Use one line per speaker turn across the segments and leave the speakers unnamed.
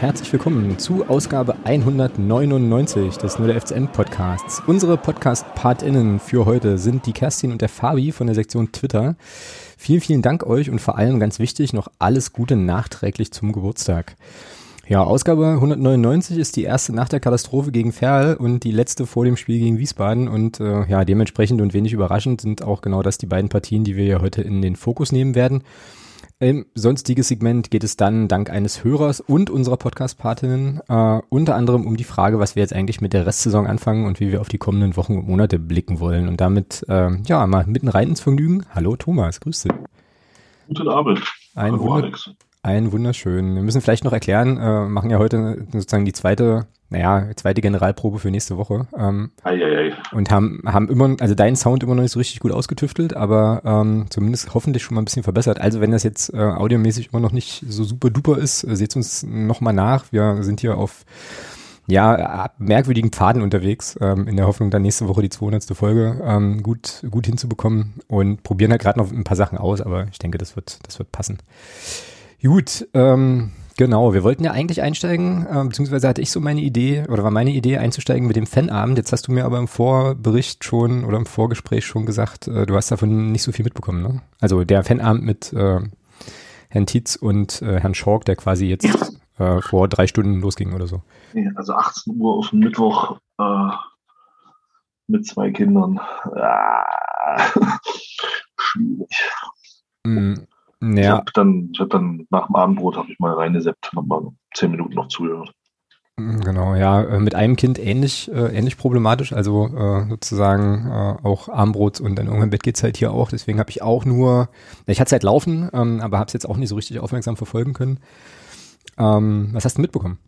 Herzlich willkommen zu Ausgabe 199 des Nur der FCM Podcasts. Unsere Podcast-PartInnen für heute sind die Kerstin und der Fabi von der Sektion Twitter. Vielen, vielen Dank euch und vor allem ganz wichtig noch alles Gute nachträglich zum Geburtstag. Ja, Ausgabe 199 ist die erste nach der Katastrophe gegen Ferl und die letzte vor dem Spiel gegen Wiesbaden und äh, ja, dementsprechend und wenig überraschend sind auch genau das die beiden Partien, die wir ja heute in den Fokus nehmen werden. Im sonstiges Segment geht es dann dank eines Hörers und unserer Podcast-Partinnen äh, unter anderem um die Frage, was wir jetzt eigentlich mit der Restsaison anfangen und wie wir auf die kommenden Wochen und Monate blicken wollen. Und damit, äh, ja, mal mitten rein ins Vergnügen. Hallo Thomas, grüß dich.
Guten Abend.
Ein, Hallo, Alex. ein wunderschön. Wir müssen vielleicht noch erklären, äh, machen ja heute sozusagen die zweite naja, zweite Generalprobe für nächste Woche. Ähm, ei, ei, ei. Und haben, haben immer, also deinen Sound immer noch nicht so richtig gut ausgetüftelt, aber ähm, zumindest hoffentlich schon mal ein bisschen verbessert. Also wenn das jetzt äh, audiomäßig immer noch nicht so super duper ist, äh, seht uns nochmal nach. Wir sind hier auf ja, merkwürdigen Pfaden unterwegs, ähm, in der Hoffnung, dann nächste Woche die 200. Folge ähm, gut, gut hinzubekommen und probieren halt gerade noch ein paar Sachen aus, aber ich denke, das wird, das wird passen. Gut, ähm, Genau, wir wollten ja eigentlich einsteigen, äh, beziehungsweise hatte ich so meine Idee, oder war meine Idee einzusteigen mit dem Fanabend. Jetzt hast du mir aber im Vorbericht schon oder im Vorgespräch schon gesagt, äh, du hast davon nicht so viel mitbekommen, ne? Also der Fanabend mit äh, Herrn Tietz und äh, Herrn Schork, der quasi jetzt äh, vor drei Stunden losging oder so.
Also 18 Uhr auf dem Mittwoch äh, mit zwei Kindern. Ah, schwierig.
Mm.
Ja. Ich habe dann, ich hab dann nach dem Abendbrot habe ich mal reingeseppt und mal zehn Minuten noch zugehört.
Mhm, genau, ja, äh, mit einem Kind ähnlich, äh, ähnlich problematisch, also äh, sozusagen äh, auch Armbrot und dann irgendwann Bett geht's halt hier auch, deswegen habe ich auch nur, ich hatte halt laufen, ähm, aber habe es jetzt auch nicht so richtig aufmerksam verfolgen können. Ähm, was hast du mitbekommen?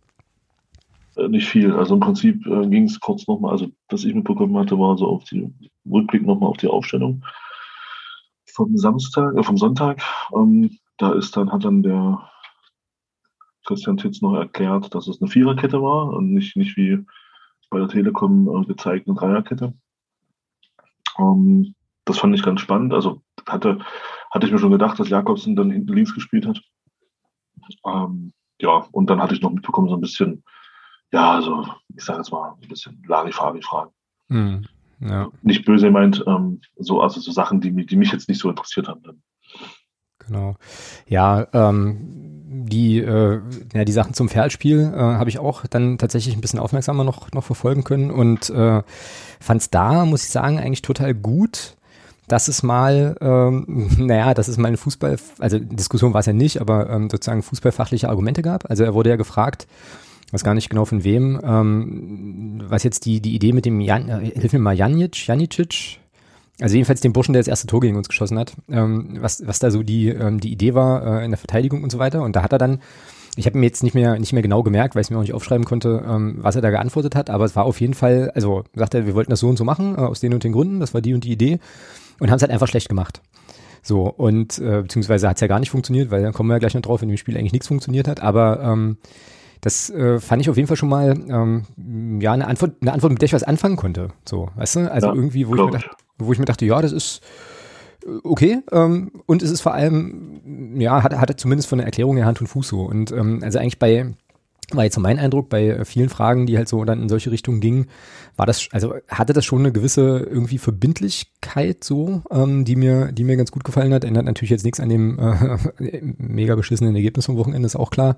Äh, nicht viel, also im Prinzip äh, ging es kurz nochmal, also was ich mitbekommen hatte, war so auf die Rückblick nochmal auf die Aufstellung vom Samstag, äh, vom Sonntag. Ähm, da ist dann, hat dann der Christian Titz noch erklärt, dass es eine Viererkette war und nicht, nicht wie bei der Telekom äh, gezeigt eine Dreierkette. Ähm, das fand ich ganz spannend. Also hatte, hatte ich mir schon gedacht, dass Jakobsen dann hinten links gespielt hat. Ähm, ja, und dann hatte ich noch mitbekommen, so ein bisschen, ja, also ich sage jetzt mal ein bisschen Larifari-Fragen. Mhm. Ja. Nicht böse meint, ähm, so, also so Sachen, die, die mich jetzt nicht so interessiert haben. Dann.
Genau. Ja, ähm, die, äh, ja, die Sachen zum Pferdspiel äh, habe ich auch dann tatsächlich ein bisschen aufmerksamer noch, noch verfolgen können und äh, fand es da, muss ich sagen, eigentlich total gut, dass es mal, ähm, naja, dass es mal eine Fußball, also Diskussion war es ja nicht, aber ähm, sozusagen fußballfachliche Argumente gab. Also er wurde ja gefragt, weiß gar nicht genau von wem, ähm, was jetzt die, die Idee mit dem Jan, äh, hilf mir mal, Janic, Janicic, also jedenfalls den Burschen, der das erste Tor gegen uns geschossen hat, ähm, was, was da so die, ähm, die Idee war äh, in der Verteidigung und so weiter. Und da hat er dann, ich habe mir jetzt nicht mehr, nicht mehr genau gemerkt, weil ich mir auch nicht aufschreiben konnte, ähm, was er da geantwortet hat, aber es war auf jeden Fall, also sagt er, wir wollten das so und so machen, äh, aus den und den Gründen, das war die und die Idee. Und haben es halt einfach schlecht gemacht. So, und äh, beziehungsweise hat es ja gar nicht funktioniert, weil dann kommen wir ja gleich noch drauf, wenn im Spiel eigentlich nichts funktioniert hat, aber ähm, das äh, fand ich auf jeden Fall schon mal ähm, ja eine Antwort, eine Antwort, mit der ich was anfangen konnte. So, weißt du? Also ja, irgendwie, wo ich, mir dachte, wo ich mir dachte, ja, das ist äh, okay. Ähm, und es ist vor allem, ja, hat, hat zumindest von der Erklärung her Hand und Fuß so. Und ähm, also eigentlich bei war jetzt so mein Eindruck bei vielen Fragen, die halt so dann in solche Richtungen gingen, war das, also hatte das schon eine gewisse irgendwie Verbindlichkeit so, ähm, die mir, die mir ganz gut gefallen hat. Ändert natürlich jetzt nichts an dem äh, mega beschissenen Ergebnis vom Wochenende, ist auch klar.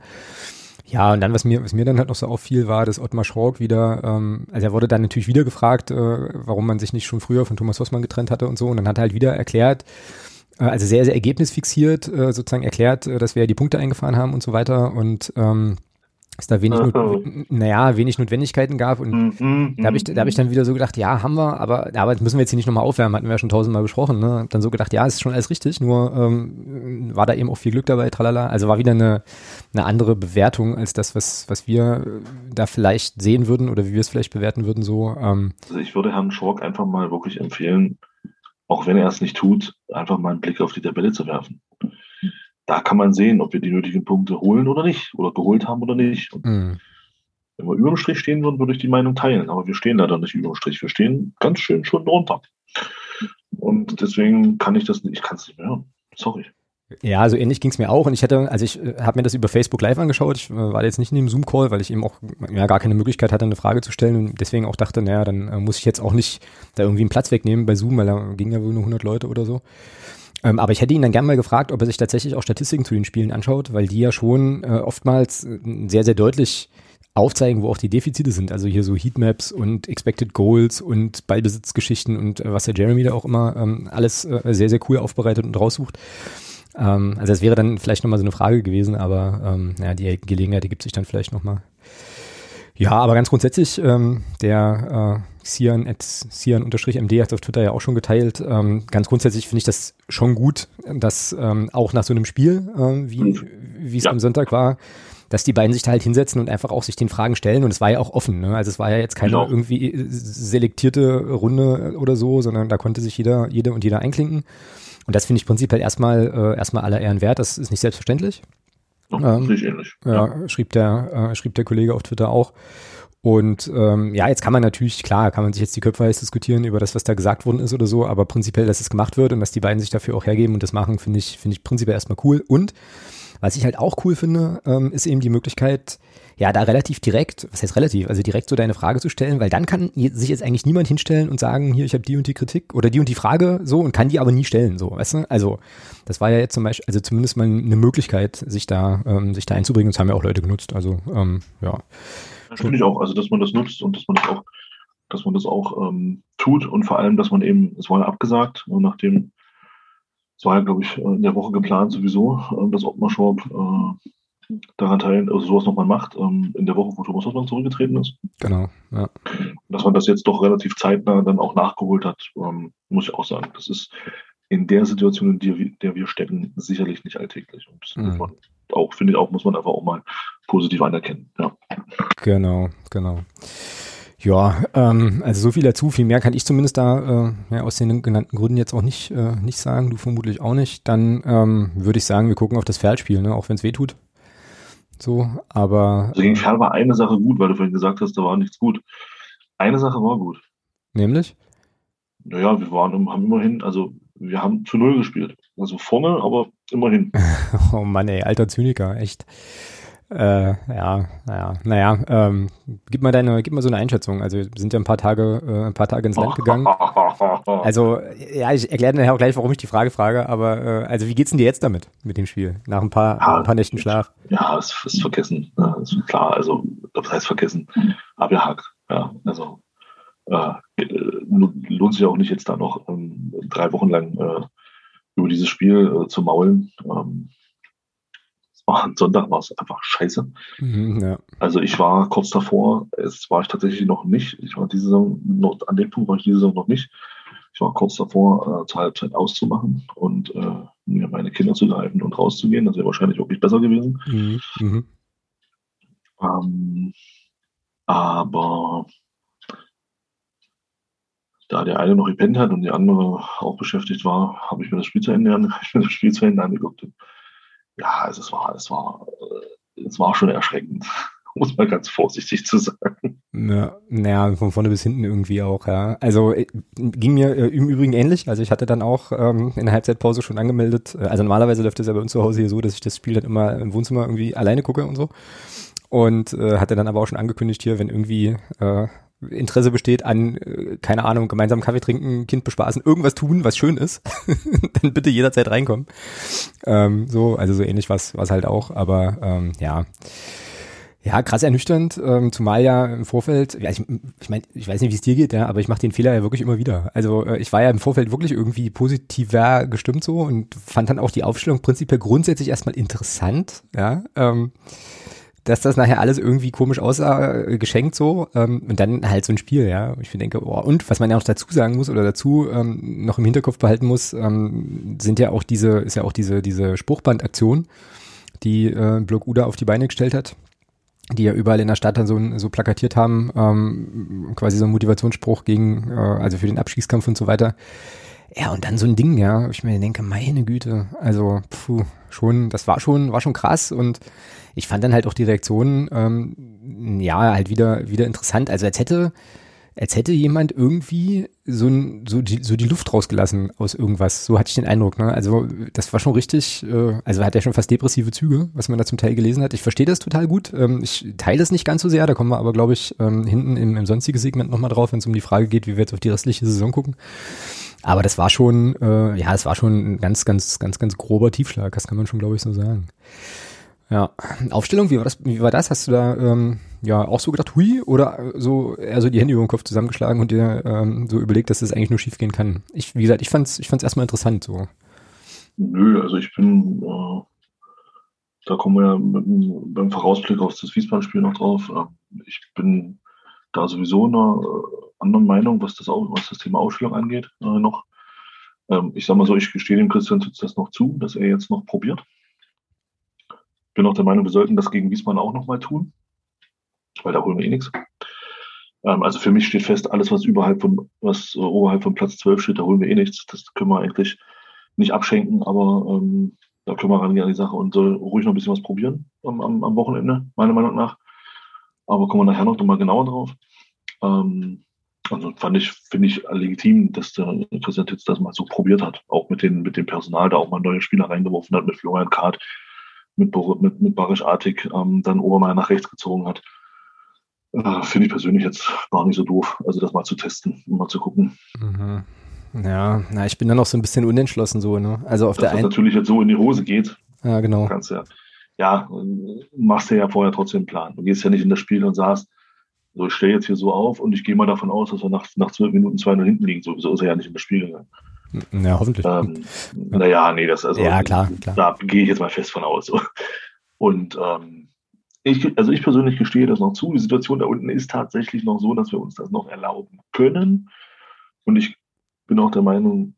Ja, und dann, was mir, was mir dann halt noch so auffiel, war, dass Ottmar Schork wieder, ähm, also er wurde dann natürlich wieder gefragt, äh, warum man sich nicht schon früher von Thomas Hossmann getrennt hatte und so. Und dann hat er halt wieder erklärt, äh, also sehr, sehr ergebnisfixiert, äh, sozusagen erklärt, äh, dass wir ja die Punkte eingefahren haben und so weiter. Und ähm, es da wenig, Not, naja, wenig Notwendigkeiten gab. Und mm, da habe ich, da hab ich dann wieder so gedacht, ja, haben wir, aber, aber müssen wir jetzt hier nicht nochmal aufwärmen, hatten wir ja schon tausendmal besprochen. Ne? Dann so gedacht, ja, ist schon alles richtig, nur ähm, war da eben auch viel Glück dabei, tralala. Also war wieder eine, eine andere Bewertung als das, was, was wir da vielleicht sehen würden oder wie wir es vielleicht bewerten würden. So. Ähm.
Also ich würde Herrn Schork einfach mal wirklich empfehlen, auch wenn er es nicht tut, einfach mal einen Blick auf die Tabelle zu werfen da kann man sehen, ob wir die nötigen Punkte holen oder nicht, oder geholt haben oder nicht. Mhm. Wenn wir über dem Strich stehen würden, würde ich die Meinung teilen. Aber wir stehen leider nicht über dem Strich. Wir stehen ganz schön schon drunter. Und deswegen kann ich das nicht, ich kann es nicht mehr hören. Sorry.
Ja, so ähnlich ging es mir auch und ich hätte, also ich äh, habe mir das über Facebook Live angeschaut, ich äh, war jetzt nicht in dem Zoom-Call, weil ich eben auch ja, gar keine Möglichkeit hatte, eine Frage zu stellen und deswegen auch dachte, naja, dann äh, muss ich jetzt auch nicht da irgendwie einen Platz wegnehmen bei Zoom, weil da gingen ja wohl nur 100 Leute oder so. Ähm, aber ich hätte ihn dann gern mal gefragt, ob er sich tatsächlich auch Statistiken zu den Spielen anschaut, weil die ja schon äh, oftmals äh, sehr, sehr deutlich aufzeigen, wo auch die Defizite sind. Also hier so Heatmaps und Expected Goals und Ballbesitzgeschichten und äh, was der Jeremy da auch immer ähm, alles äh, sehr, sehr cool aufbereitet und raussucht. Ähm, also das wäre dann vielleicht nochmal so eine Frage gewesen, aber ähm, ja, die Gelegenheit die gibt sich dann vielleicht nochmal. Ja, aber ganz grundsätzlich, ähm, der äh, Sian at Sian-MD hat auf Twitter ja auch schon geteilt. Ähm, ganz grundsätzlich finde ich das schon gut, dass ähm, auch nach so einem Spiel, äh, wie es ja. am Sonntag war, dass die beiden sich da halt hinsetzen und einfach auch sich den Fragen stellen. Und es war ja auch offen. Ne? Also es war ja jetzt keine genau. irgendwie selektierte Runde oder so, sondern da konnte sich jeder, jede und jeder einklinken. Und das finde ich prinzipiell erstmal äh, erstmal aller Ehren wert. Das ist nicht selbstverständlich.
Ja, ähm.
Ja, ja, schrieb der äh, schrieb der Kollege auf Twitter auch. Und ähm, ja, jetzt kann man natürlich, klar, kann man sich jetzt die Köpfe heiß diskutieren über das, was da gesagt worden ist oder so, aber prinzipiell, dass es gemacht wird und dass die beiden sich dafür auch hergeben und das machen, finde ich, finde ich prinzipiell erstmal cool. Und was ich halt auch cool finde, ähm, ist eben die Möglichkeit, ja, da relativ direkt, was heißt relativ, also direkt so deine Frage zu stellen, weil dann kann sich jetzt eigentlich niemand hinstellen und sagen, hier, ich habe die und die Kritik oder die und die Frage so und kann die aber nie stellen, so, weißt du? Also, das war ja jetzt zum Beispiel, also zumindest mal eine Möglichkeit, sich da, ähm, sich da einzubringen. Das haben ja auch Leute genutzt. Also, ähm, ja.
Finde ich auch, also dass man das nutzt und dass man das auch, dass man das auch ähm, tut und vor allem, dass man eben, es war ja abgesagt, nachdem es war ja, glaube ich, in der Woche geplant sowieso, äh, dass Ottmar Schorb äh, daran teilen, also sowas nochmal macht, ähm, in der Woche, wo Thomas Hoffmann zurückgetreten ist.
Genau, ja.
Dass man das jetzt doch relativ zeitnah dann auch nachgeholt hat, ähm, muss ich auch sagen. Das ist in der Situation, in der, der wir stecken, sicherlich nicht alltäglich. Und das mhm. Auch, finde ich auch, muss man einfach auch mal positiv anerkennen. Ja.
Genau, genau. Ja, ähm, also so viel dazu, viel mehr kann ich zumindest da äh, ja, aus den genannten Gründen jetzt auch nicht, äh, nicht sagen, du vermutlich auch nicht. Dann ähm, würde ich sagen, wir gucken auf das Feldspiel, ne, auch wenn es weh tut. So, aber.
Also gegen Ferl war eine Sache gut, weil du vorhin gesagt hast, da war nichts gut. Eine Sache war gut.
Nämlich?
Naja, wir waren, haben immerhin, also wir haben zu Null gespielt. Also vorne, aber immerhin.
oh Mann, ey, alter Zyniker, echt. Äh, ja, naja, naja, ähm, gib mal deine, gib mal so eine Einschätzung. Also wir sind ja ein paar Tage, äh, ein paar Tage ins Land gegangen. Also, ja, ich erkläre nachher auch gleich, warum ich die Frage frage, aber äh, also wie geht's denn dir jetzt damit, mit dem Spiel? Nach ein paar, ja, ein paar Nächten Schlaf?
Ja, es ist vergessen. Ja, ist klar, also das heißt vergessen. Abgehakt. Ja, also äh, lohnt sich auch nicht jetzt da noch ähm, drei Wochen lang äh, über dieses Spiel äh, zu maulen. Ähm, war am Sonntag war es einfach scheiße. Mhm, ja. Also ich war kurz davor, es war ich tatsächlich noch nicht. Ich war diese Saison, noch, an dem Punkt war ich diese Saison noch nicht. Ich war kurz davor, äh, zur Halbzeit auszumachen und äh, mir meine Kinder zu greifen und rauszugehen. Das wäre wahrscheinlich wirklich besser gewesen. Mhm, mhm. Ähm, aber da der eine noch gepennt hat und die andere auch beschäftigt war, habe ich mir das Spiel zu Ende, ich mir das Spiel zu Ende angeguckt ja, also es war, es war, äh, es war schon erschreckend, muss man ganz vorsichtig zu sagen.
Ja, naja, von vorne bis hinten irgendwie auch, ja. Also äh, ging mir äh, im Übrigen ähnlich. Also ich hatte dann auch ähm, in der Halbzeitpause schon angemeldet. Also normalerweise läuft es ja bei uns zu Hause hier so, dass ich das Spiel dann immer im Wohnzimmer irgendwie alleine gucke und so. Und äh, hatte dann aber auch schon angekündigt hier, wenn irgendwie äh, Interesse besteht an, äh, keine Ahnung, gemeinsam Kaffee trinken, Kind bespaßen, irgendwas tun, was schön ist, dann bitte jederzeit reinkommen. Ähm, so, also so ähnlich was, was halt auch, aber ähm, ja. Ja, krass ernüchternd, ähm, zumal ja im Vorfeld, ja, ich, ich meine, ich weiß nicht, wie es dir geht, ja, aber ich mache den Fehler ja wirklich immer wieder. Also äh, ich war ja im Vorfeld wirklich irgendwie positiver gestimmt so und fand dann auch die Aufstellung prinzipiell grundsätzlich erstmal interessant, ja. Ähm, dass das nachher alles irgendwie komisch aussah, äh, geschenkt so. Ähm, und dann halt so ein Spiel, ja. Ich denke, oh, und was man ja auch dazu sagen muss oder dazu ähm, noch im Hinterkopf behalten muss, ähm, sind ja auch diese, ist ja auch diese, diese Spruchbandaktion, die äh, Block Uda auf die Beine gestellt hat, die ja überall in der Stadt dann so, so plakatiert haben, ähm, quasi so ein Motivationsspruch gegen, äh, also für den Abstiegskampf und so weiter. Ja, und dann so ein Ding, ja, ich mir denke, meine Güte, also, puh, schon, das war schon, war schon krass und ich fand dann halt auch die Reaktion, ähm, ja, halt wieder, wieder interessant. Also als hätte, als hätte jemand irgendwie so, ein, so, die, so die Luft rausgelassen aus irgendwas. So hatte ich den Eindruck. Ne? Also das war schon richtig, äh, also hat ja schon fast depressive Züge, was man da zum Teil gelesen hat. Ich verstehe das total gut. Ähm, ich teile es nicht ganz so sehr, da kommen wir aber, glaube ich, ähm, hinten im, im sonstigen Segment nochmal drauf, wenn es um die Frage geht, wie wir jetzt auf die restliche Saison gucken. Aber das war schon, äh, ja, es war schon ein ganz, ganz, ganz, ganz grober Tiefschlag, das kann man schon, glaube ich, so sagen. Ja, Aufstellung, wie war das? Wie war das? Hast du da ähm, ja auch so gedacht, hui, oder so eher so die Hände über den Kopf zusammengeschlagen und dir ähm, so überlegt, dass das eigentlich nur schief gehen kann? Ich, wie gesagt, ich fand's, ich fand's erstmal interessant so.
Nö, also ich bin, äh, da kommen wir ja mit, beim Vorausblick auf das Wiesbaden-Spiel noch drauf. Äh, ich bin da sowieso einer äh, anderen Meinung, was das, was das Thema Ausstellung angeht, äh, noch. Ähm, ich sag mal so, ich gestehe dem Christian Tütz das noch zu, dass er jetzt noch probiert bin auch der Meinung, wir sollten das gegen Wiesmann auch nochmal tun, weil da holen wir eh nichts. Ähm, also für mich steht fest, alles, was überhalb von, was äh, oberhalb von Platz 12 steht, da holen wir eh nichts. Das können wir eigentlich nicht abschenken, aber ähm, da können wir rangehen an die Sache und soll ruhig noch ein bisschen was probieren am, am, am Wochenende, meiner Meinung nach. Aber kommen wir nachher noch mal genauer drauf. Ähm, also fand ich, finde ich legitim, dass der Christian Titz das mal so probiert hat. Auch mit, den, mit dem Personal, da auch mal neue Spieler reingeworfen hat, mit Florian Kart, mit, mit, mit Barisch Artig ähm, dann Obermeier nach rechts gezogen hat. Äh, Finde ich persönlich jetzt gar nicht so doof, also das mal zu testen und mal zu gucken.
Mhm. Ja, na, ich bin dann noch so ein bisschen unentschlossen so, ne? Also auf
Dass
der einen.
natürlich jetzt so in die Hose geht.
Ja, genau.
Kannst ja, ja, machst du ja vorher trotzdem einen Plan. Du gehst ja nicht in das Spiel und sagst, so, ich stehe jetzt hier so auf und ich gehe mal davon aus, dass wir nach, nach zwölf Minuten 2-0 hinten liegen. Sowieso ist er ja nicht in das Spiel gegangen.
Ja, hoffentlich.
Ähm, naja, nee, das also
ja, klar, klar.
da gehe ich jetzt mal fest von aus. Und ähm, ich, also ich persönlich gestehe das noch zu. Die Situation da unten ist tatsächlich noch so, dass wir uns das noch erlauben können. Und ich bin auch der Meinung,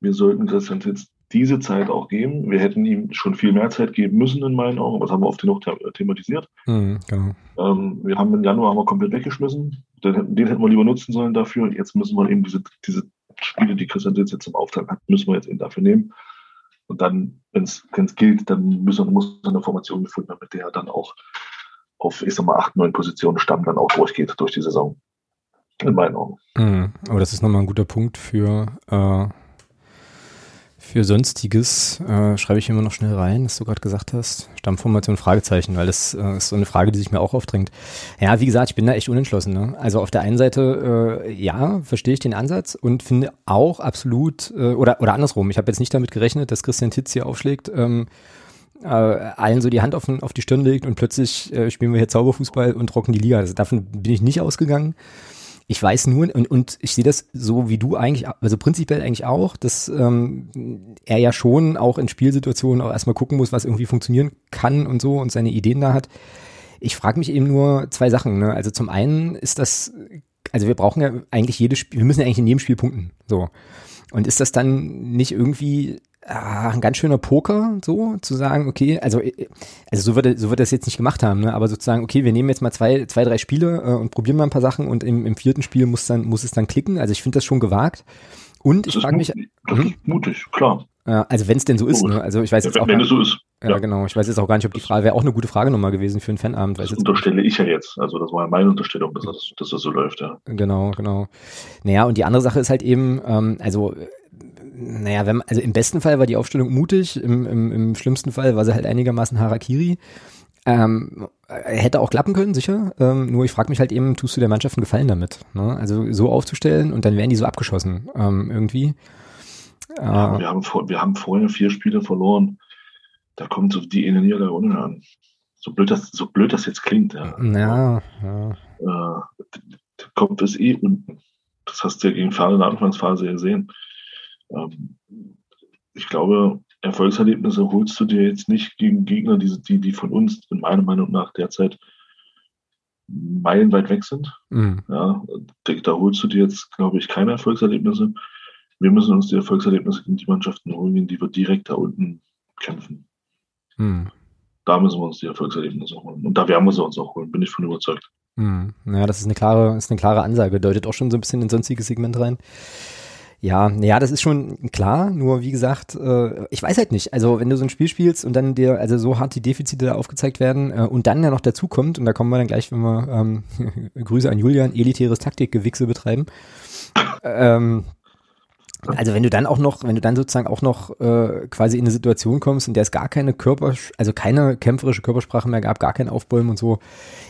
wir sollten Christian Titz diese Zeit auch geben. Wir hätten ihm schon viel mehr Zeit geben müssen, in meinen Augen. Was haben wir oft genug thematisiert.
Mhm, genau.
ähm, wir haben im Januar haben wir komplett weggeschmissen. Den, den hätten wir lieber nutzen sollen dafür. Jetzt müssen wir eben diese, diese Spiele, die Christian Sitz jetzt im Auftrag hat, müssen wir jetzt eben dafür nehmen. Und dann, wenn es gilt, dann müssen, muss eine Formation gefunden werden, mit der er dann auch auf, ich sag mal, acht, neun Positionen Stamm dann auch durchgeht durch die Saison. In meinen Augen.
Mhm. Aber das ist nochmal ein guter Punkt für äh, für Sonstiges äh, schreibe ich immer noch schnell rein, was du gerade gesagt hast. Stammformation, Fragezeichen, weil das äh, ist so eine Frage, die sich mir auch aufdrängt. Ja, wie gesagt, ich bin da echt unentschlossen. Ne? Also auf der einen Seite, äh, ja, verstehe ich den Ansatz und finde auch absolut, äh, oder, oder andersrum, ich habe jetzt nicht damit gerechnet, dass Christian Titz hier aufschlägt, ähm, äh, allen so die Hand auf, auf die Stirn legt und plötzlich äh, spielen wir hier Zauberfußball und rocken die Liga. Also davon bin ich nicht ausgegangen. Ich weiß nur, und, und ich sehe das so wie du eigentlich, also prinzipiell eigentlich auch, dass ähm, er ja schon auch in Spielsituationen auch erstmal gucken muss, was irgendwie funktionieren kann und so und seine Ideen da hat. Ich frage mich eben nur zwei Sachen. Ne? Also zum einen ist das, also wir brauchen ja eigentlich jedes Spiel, wir müssen ja eigentlich in jedem Spiel punkten. So. Und ist das dann nicht irgendwie ah, ein ganz schöner Poker, so zu sagen, okay, also, äh, also so wird, so wird das jetzt nicht gemacht haben, ne? aber sozusagen, okay, wir nehmen jetzt mal zwei, zwei drei Spiele äh, und probieren mal ein paar Sachen und im, im vierten Spiel muss dann muss es dann klicken. Also ich finde das schon gewagt. Und ich frage mich,
das hm? mutig, klar.
Also wenn es denn so ist, ne? Also ich weiß jetzt
ja,
auch
wenn
gar,
es so ist.
Ja, ja, genau. Ich weiß jetzt auch gar nicht, ob die Frage wäre auch eine gute Frage nochmal gewesen für einen Fanabend.
Das unterstelle ich ja jetzt. Also das war ja meine Unterstellung, dass das, dass das so läuft, ja.
Genau, genau. Naja, und die andere Sache ist halt eben, ähm, also naja, wenn, also im besten Fall war die Aufstellung mutig, im, im, im schlimmsten Fall war sie halt einigermaßen Harakiri. Ähm, hätte auch klappen können, sicher. Ähm, nur ich frage mich halt eben, tust du der Mannschaft einen Gefallen damit? Ne? Also so aufzustellen und dann werden die so abgeschossen ähm, irgendwie.
Äh, ja, wir, haben vor, wir haben vorher vier Spiele verloren. Da kommt so die eine Niederlage ohne an. So blöd, das, so blöd das jetzt klingt. Ja,
ja, ja.
Äh, der Kopf ist eh unten. Das hast du ja gegen Fahne in der Anfangsphase gesehen. Ähm, ich glaube, Erfolgserlebnisse holst du dir jetzt nicht gegen Gegner, die, die, die von uns in meiner Meinung nach derzeit meilenweit weg sind. Mhm. Ja, da, holst du dir jetzt, glaube ich, keine Erfolgserlebnisse. Wir müssen uns die Erfolgserlebnisse gegen die Mannschaften holen, die wir direkt da unten kämpfen. Mhm. Da müssen wir uns die Erfolgserlebnisse holen. Und da werden wir sie uns auch holen, bin ich von überzeugt.
Mhm. Ja, das ist eine klare, ist eine klare Ansage, deutet auch schon so ein bisschen ins sonstige Segment rein. Ja, ja, das ist schon klar, nur wie gesagt, äh, ich weiß halt nicht. Also wenn du so ein Spiel spielst und dann dir also so hart die Defizite da aufgezeigt werden äh, und dann ja noch dazu kommt, und da kommen wir dann gleich, wenn wir ähm, Grüße an Julian, elitäres Taktikgewichse betreiben. Ähm, also wenn du dann auch noch, wenn du dann sozusagen auch noch äh, quasi in eine Situation kommst, in der es gar keine Körper, also keine kämpferische Körpersprache mehr gab, gar kein Aufbäumen und so,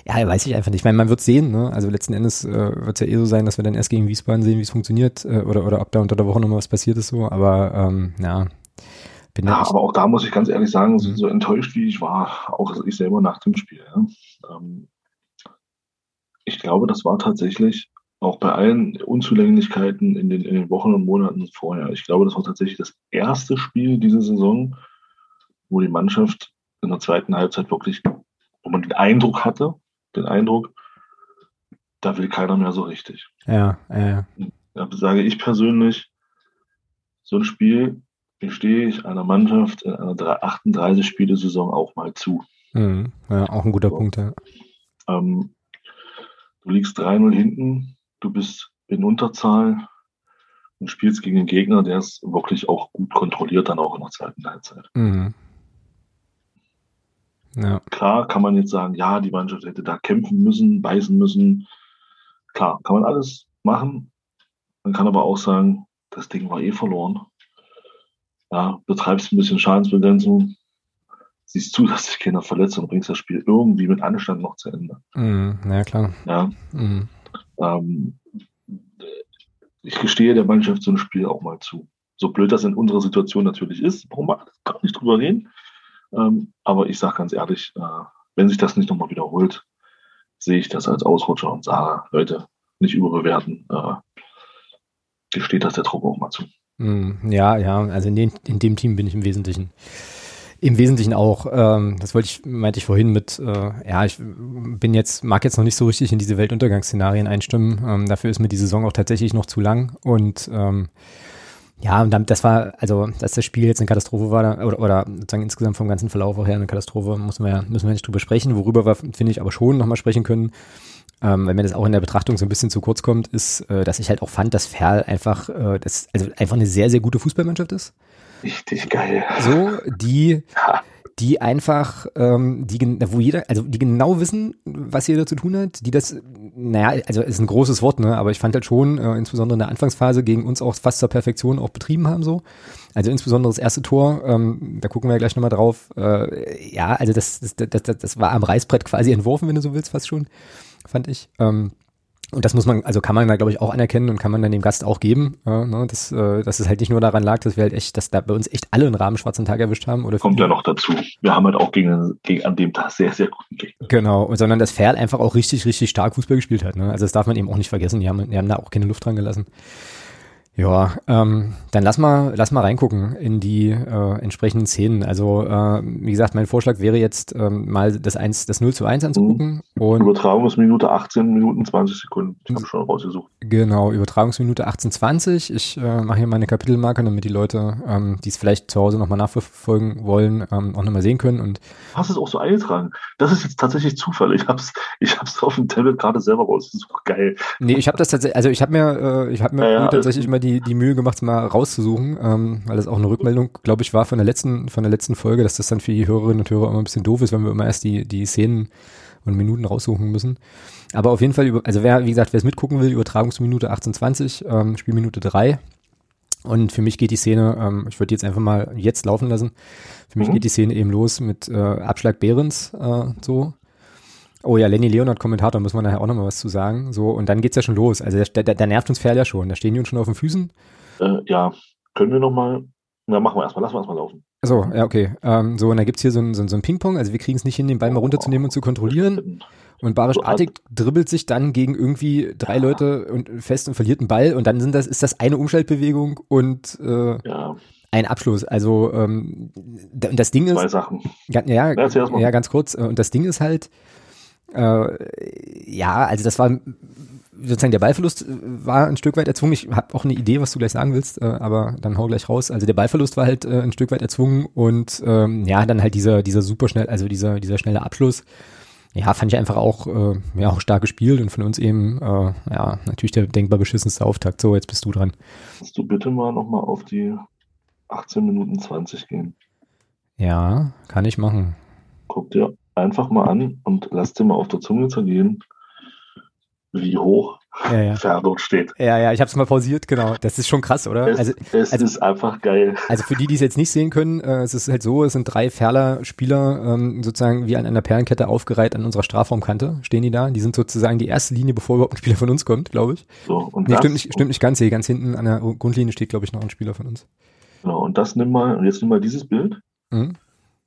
ja, weiß ich einfach nicht. Ich meine, man wird sehen, ne? Also letzten Endes äh, wird es ja eh so sein, dass wir dann erst gegen Wiesbaden sehen, wie es funktioniert, äh, oder, oder ob da unter der Woche nochmal was passiert ist so, aber ähm, ja.
Bin ja, aber auch da muss ich ganz ehrlich sagen, so, mhm. so enttäuscht wie ich war, auch ich selber nach dem Spiel, ja. ähm, ich glaube, das war tatsächlich auch bei allen Unzulänglichkeiten in den, in den Wochen und Monaten vorher. Ich glaube, das war tatsächlich das erste Spiel diese Saison, wo die Mannschaft in der zweiten Halbzeit wirklich, wo man den Eindruck hatte, den Eindruck, da will keiner mehr so richtig.
Ja, ja.
Da sage ich persönlich, so ein Spiel gestehe ich einer Mannschaft in einer 38-Spiele-Saison auch mal zu.
Mhm. Ja, auch ein guter so. Punkt, ja.
Ähm, du liegst 3-0 hinten, du bist in Unterzahl und spielst gegen einen Gegner, der es wirklich auch gut kontrolliert, dann auch in der zweiten Halbzeit. Mhm. Ja. Klar kann man jetzt sagen, ja, die Mannschaft hätte da kämpfen müssen, beißen müssen. Klar, kann man alles machen. Man kann aber auch sagen, das Ding war eh verloren. Ja, betreibst ein bisschen Schadensbegrenzung, siehst zu, dass sich keiner verletzt und bringst das Spiel irgendwie mit Anstand noch zu Ende.
Mhm, ja, klar.
Ja. Mhm. Ähm, ich gestehe der Mannschaft so ein Spiel auch mal zu. So blöd das in unserer Situation natürlich ist, warum wir gar nicht drüber reden. Ähm, aber ich sage ganz ehrlich, äh, wenn sich das nicht nochmal wiederholt, sehe ich das als Ausrutscher und sage, Leute, nicht überbewerten. Äh, gesteht das der Truppe auch mal zu.
Hm, ja, ja, also in, den, in dem Team bin ich im Wesentlichen im Wesentlichen auch, ähm, das wollte ich, meinte ich vorhin mit, äh, ja, ich bin jetzt, mag jetzt noch nicht so richtig in diese Weltuntergangsszenarien einstimmen. Ähm, dafür ist mir die Saison auch tatsächlich noch zu lang. Und ähm, ja, und dann, das war, also, dass das Spiel jetzt eine Katastrophe war, oder, oder sozusagen insgesamt vom ganzen Verlauf auch her eine Katastrophe, müssen wir müssen wir nicht drüber sprechen. Worüber wir, finde ich, aber schon nochmal sprechen können, ähm, weil mir das auch in der Betrachtung so ein bisschen zu kurz kommt, ist, äh, dass ich halt auch fand, dass Ferl einfach, äh, das, also einfach eine sehr, sehr gute Fußballmannschaft ist.
Richtig geil.
So, die, die einfach, ähm, die, wo jeder, also die genau wissen, was jeder zu tun hat, die das, naja, also ist ein großes Wort, ne, aber ich fand halt schon, äh, insbesondere in der Anfangsphase gegen uns auch fast zur Perfektion auch betrieben haben, so. Also insbesondere das erste Tor, ähm, da gucken wir ja gleich nochmal drauf. Äh, ja, also das, das, das, das, das war am Reißbrett quasi entworfen, wenn du so willst, fast schon, fand ich. Ähm, und das muss man, also kann man da, glaube ich, auch anerkennen und kann man dann dem Gast auch geben, äh, ne, dass, äh, dass es halt nicht nur daran lag, dass wir halt echt, dass da bei uns echt alle einen Rahmen schwarzen Tag erwischt haben. Oder
Kommt ja noch dazu. Wir haben halt auch gegen, gegen an dem Tag sehr, sehr guten Gegner.
Genau, und sondern dass Ferl einfach auch richtig, richtig stark Fußball gespielt hat. Ne? Also das darf man eben auch nicht vergessen. Die haben, die haben da auch keine Luft dran gelassen. Ja, ähm, dann lass mal, lass mal reingucken in die äh, entsprechenden Szenen. Also, äh, wie gesagt, mein Vorschlag wäre jetzt ähm, mal das 1, das 0 zu 1 anzugucken.
Mhm. Und Übertragungsminute 18 Minuten 20 Sekunden. Ich habe schon rausgesucht.
Genau, Übertragungsminute 18, 20. Ich äh, mache hier meine Kapitelmarke, damit die Leute, ähm, die es vielleicht zu Hause nochmal nachverfolgen wollen, ähm, auch nochmal sehen können. Und
hast es auch so eingetragen? Das ist jetzt tatsächlich Zufall. Ich habe es ich hab's auf dem Tablet gerade selber raus. Das ist auch geil.
Nee, ich habe das tatsächlich, also ich habe mir, äh, ich habe mir ja, ja, tatsächlich mal die, die Mühe gemacht, mal rauszusuchen, ähm, weil das auch eine Rückmeldung, glaube ich, war von der letzten, von der letzten Folge, dass das dann für die Hörerinnen und Hörer immer ein bisschen doof ist, wenn wir immer erst die, die Szenen und Minuten raussuchen müssen. Aber auf jeden Fall, über, also wer, wie gesagt, wer es mitgucken will, Übertragungsminute 1820, ähm, Spielminute 3. Und für mich geht die Szene, ähm, ich würde die jetzt einfach mal jetzt laufen lassen. Für mich mhm. geht die Szene eben los mit äh, Abschlag Behrens, äh, so. Oh ja, Lenny Leonard Kommentator, muss man nachher auch nochmal was zu sagen. So, und dann geht's ja schon los. Also der, der, der nervt uns Pferd ja schon. Da stehen die uns schon auf den Füßen.
Äh, ja, können wir nochmal. Na, machen wir erstmal, lassen wir erstmal laufen.
So, ja, okay. Ähm, so, und da gibt's hier so ein, so, so ein Ping-Pong. Also wir kriegen es nicht hin, den Ball mal runterzunehmen und zu kontrollieren. Und Barisch Artig dribbelt sich dann gegen irgendwie drei ja. Leute und fest und verliert einen Ball. Und dann sind das, ist das eine Umschaltbewegung und äh, ja ein Abschluss. Also ähm, das Ding ist.
Zwei Sachen.
Ja, ja, ja, ganz kurz. Und das Ding ist halt, äh, ja, also das war sozusagen der Ballverlust äh, war ein Stück weit erzwungen. Ich habe auch eine Idee, was du gleich sagen willst, äh, aber dann hau gleich raus. Also der Ballverlust war halt äh, ein Stück weit erzwungen und ähm, ja, dann halt dieser dieser super schnell, also dieser dieser schnelle Abschluss. ja, fand ich einfach auch, äh, ja, auch stark gespielt und von uns eben, äh, ja, natürlich der denkbar beschissenste Auftakt. So, jetzt bist du dran.
Kannst du bitte mal nochmal auf die 18 Minuten 20 gehen?
Ja, kann ich machen.
Guck dir einfach mal an und lass dir mal auf der Zunge zergehen, wie hoch
ja, ja.
Ferdot steht.
Ja, ja, ich habe es mal pausiert, genau. Das ist schon krass, oder?
Es, also, es also, ist einfach geil.
Also für die, die es jetzt nicht sehen können, äh, es ist halt so, es sind drei Ferler-Spieler ähm, sozusagen wie an einer Perlenkette aufgereiht an unserer Strafraumkante, stehen die da. Die sind sozusagen die erste Linie, bevor überhaupt ein Spieler von uns kommt, glaube ich.
So, und
nee,
das,
stimmt, nicht, stimmt nicht ganz. Hier ganz hinten an der Grundlinie steht, glaube ich, noch ein Spieler von uns.
Genau, und das nimm mal, und jetzt nimm mal dieses Bild. Mhm.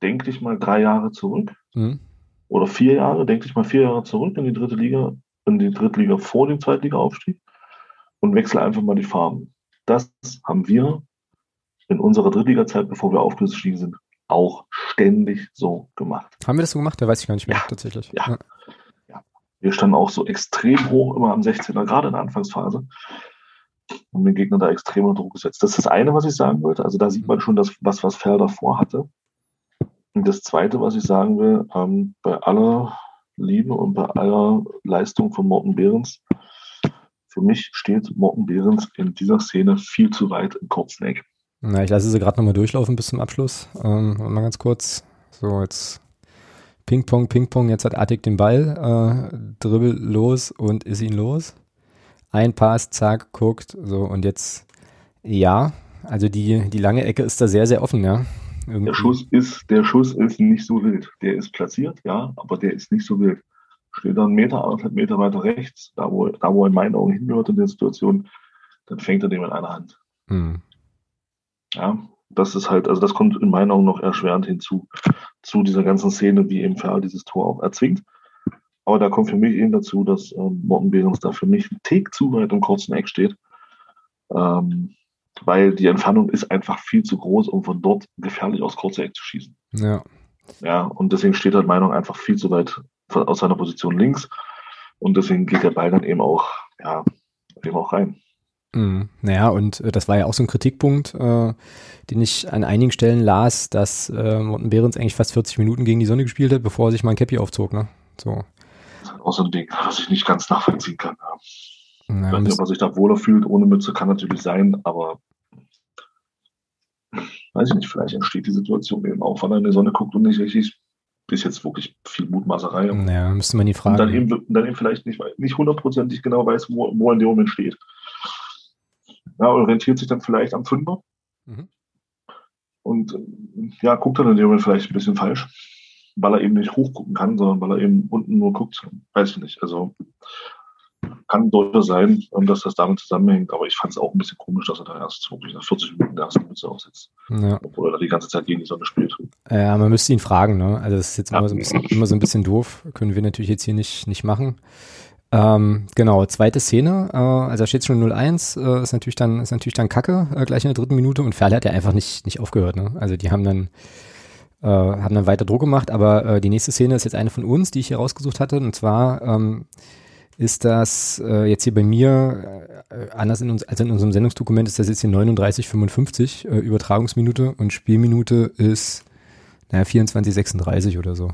Denk dich mal drei Jahre zurück. Mhm. Oder vier Jahre, denk dich mal vier Jahre zurück in die dritte Liga, in die dritte Liga vor dem Zweitliga-Aufstieg und wechsle einfach mal die Farben. Das haben wir in unserer Drittliga-Zeit, bevor wir aufgestiegen sind, auch ständig so gemacht.
Haben wir das so gemacht? Da weiß ich gar nicht mehr,
ja,
tatsächlich.
Ja. ja. ja. Wir standen auch so extrem hoch immer am 16er, gerade in der Anfangsphase. Und den Gegner da extrem unter Druck gesetzt. Das ist das eine, was ich sagen wollte. Also da sieht man schon das, was, was Felder vorhatte. Und das zweite, was ich sagen will, ähm, bei aller Liebe und bei aller Leistung von Morten Behrens, für mich steht Morten Behrens in dieser Szene viel zu weit im kurzen.
Na, ich lasse sie gerade nochmal durchlaufen bis zum Abschluss. Ähm, mal ganz kurz. So, jetzt Ping-Pong, Ping-Pong. Jetzt hat Artig den Ball, äh, dribbel los und ist ihn los. Ein Pass, zack, guckt. So, und jetzt, ja, also die, die lange Ecke ist da sehr, sehr offen, ja.
Irgendwie. Der Schuss ist, der Schuss ist nicht so wild. Der ist platziert, ja, aber der ist nicht so wild steht dann einen Meter, anderthalb Meter weiter rechts, da wo, da wo er in meinen Augen hingehört in der Situation, dann fängt er den in einer Hand. Mhm. Ja, das ist halt, also das kommt in meinen Augen noch erschwerend hinzu, zu dieser ganzen Szene, wie eben Ferl dieses Tor auch erzwingt. Aber da kommt für mich eben dazu, dass ähm, Morten Behrens da für mich ein Tick zu weit im kurzen Eck steht. Ähm, weil die Entfernung ist einfach viel zu groß, um von dort gefährlich aus kurzer Eck zu schießen.
Ja.
Ja, und deswegen steht halt Meinung einfach viel zu weit aus seiner Position links. Und deswegen geht der Ball dann eben auch, ja, eben auch rein.
Mhm. Naja, und äh, das war ja auch so ein Kritikpunkt, äh, den ich an einigen Stellen las, dass äh, Morten Behrens eigentlich fast 40 Minuten gegen die Sonne gespielt hat, bevor er sich mal ein Cappy aufzog. Ne? So.
Das ist auch so ein Ding, was ich nicht ganz nachvollziehen kann. Ja. Naja, ich weiß nicht, ob er sich da wohler fühlt, ohne Mütze kann natürlich sein, aber weiß ich nicht, vielleicht entsteht die Situation eben auch, weil er in die Sonne guckt und nicht richtig ist jetzt wirklich viel Mutmaßerei.
Ja, müsste man die Frage.
Und dann eben, dann eben vielleicht nicht, nicht hundertprozentig genau weiß, wo, wo er in dem Moment steht. Ja, orientiert sich dann vielleicht am Fünfer. Mhm. Und ja, guckt dann in dem Moment vielleicht ein bisschen falsch, weil er eben nicht hochgucken kann, sondern weil er eben unten nur guckt. Weiß ich nicht. Also kann durchaus sein, dass das damit zusammenhängt, aber ich fand es auch ein bisschen komisch, dass er dann erst wirklich nach 40 Minuten der ersten Mütze aufsetzt. Ja. Obwohl er die ganze Zeit gegen die Sonne spielt.
Ja, man müsste ihn fragen, ne? Also das ist jetzt ja. immer, so ein bisschen, immer so ein bisschen doof. Können wir natürlich jetzt hier nicht, nicht machen. Ähm, genau, zweite Szene, äh, also da steht schon 0-1, äh, ist natürlich dann, ist natürlich dann Kacke, äh, gleich in der dritten Minute und Ferle hat ja einfach nicht, nicht aufgehört, ne? Also die haben dann, äh, haben dann weiter Druck gemacht, aber äh, die nächste Szene ist jetzt eine von uns, die ich hier rausgesucht hatte, und zwar ähm, ist das äh, jetzt hier bei mir, äh, anders in uns, als in unserem Sendungsdokument ist das jetzt hier 39,55 äh, Übertragungsminute und Spielminute ist naja, 24,36 oder so.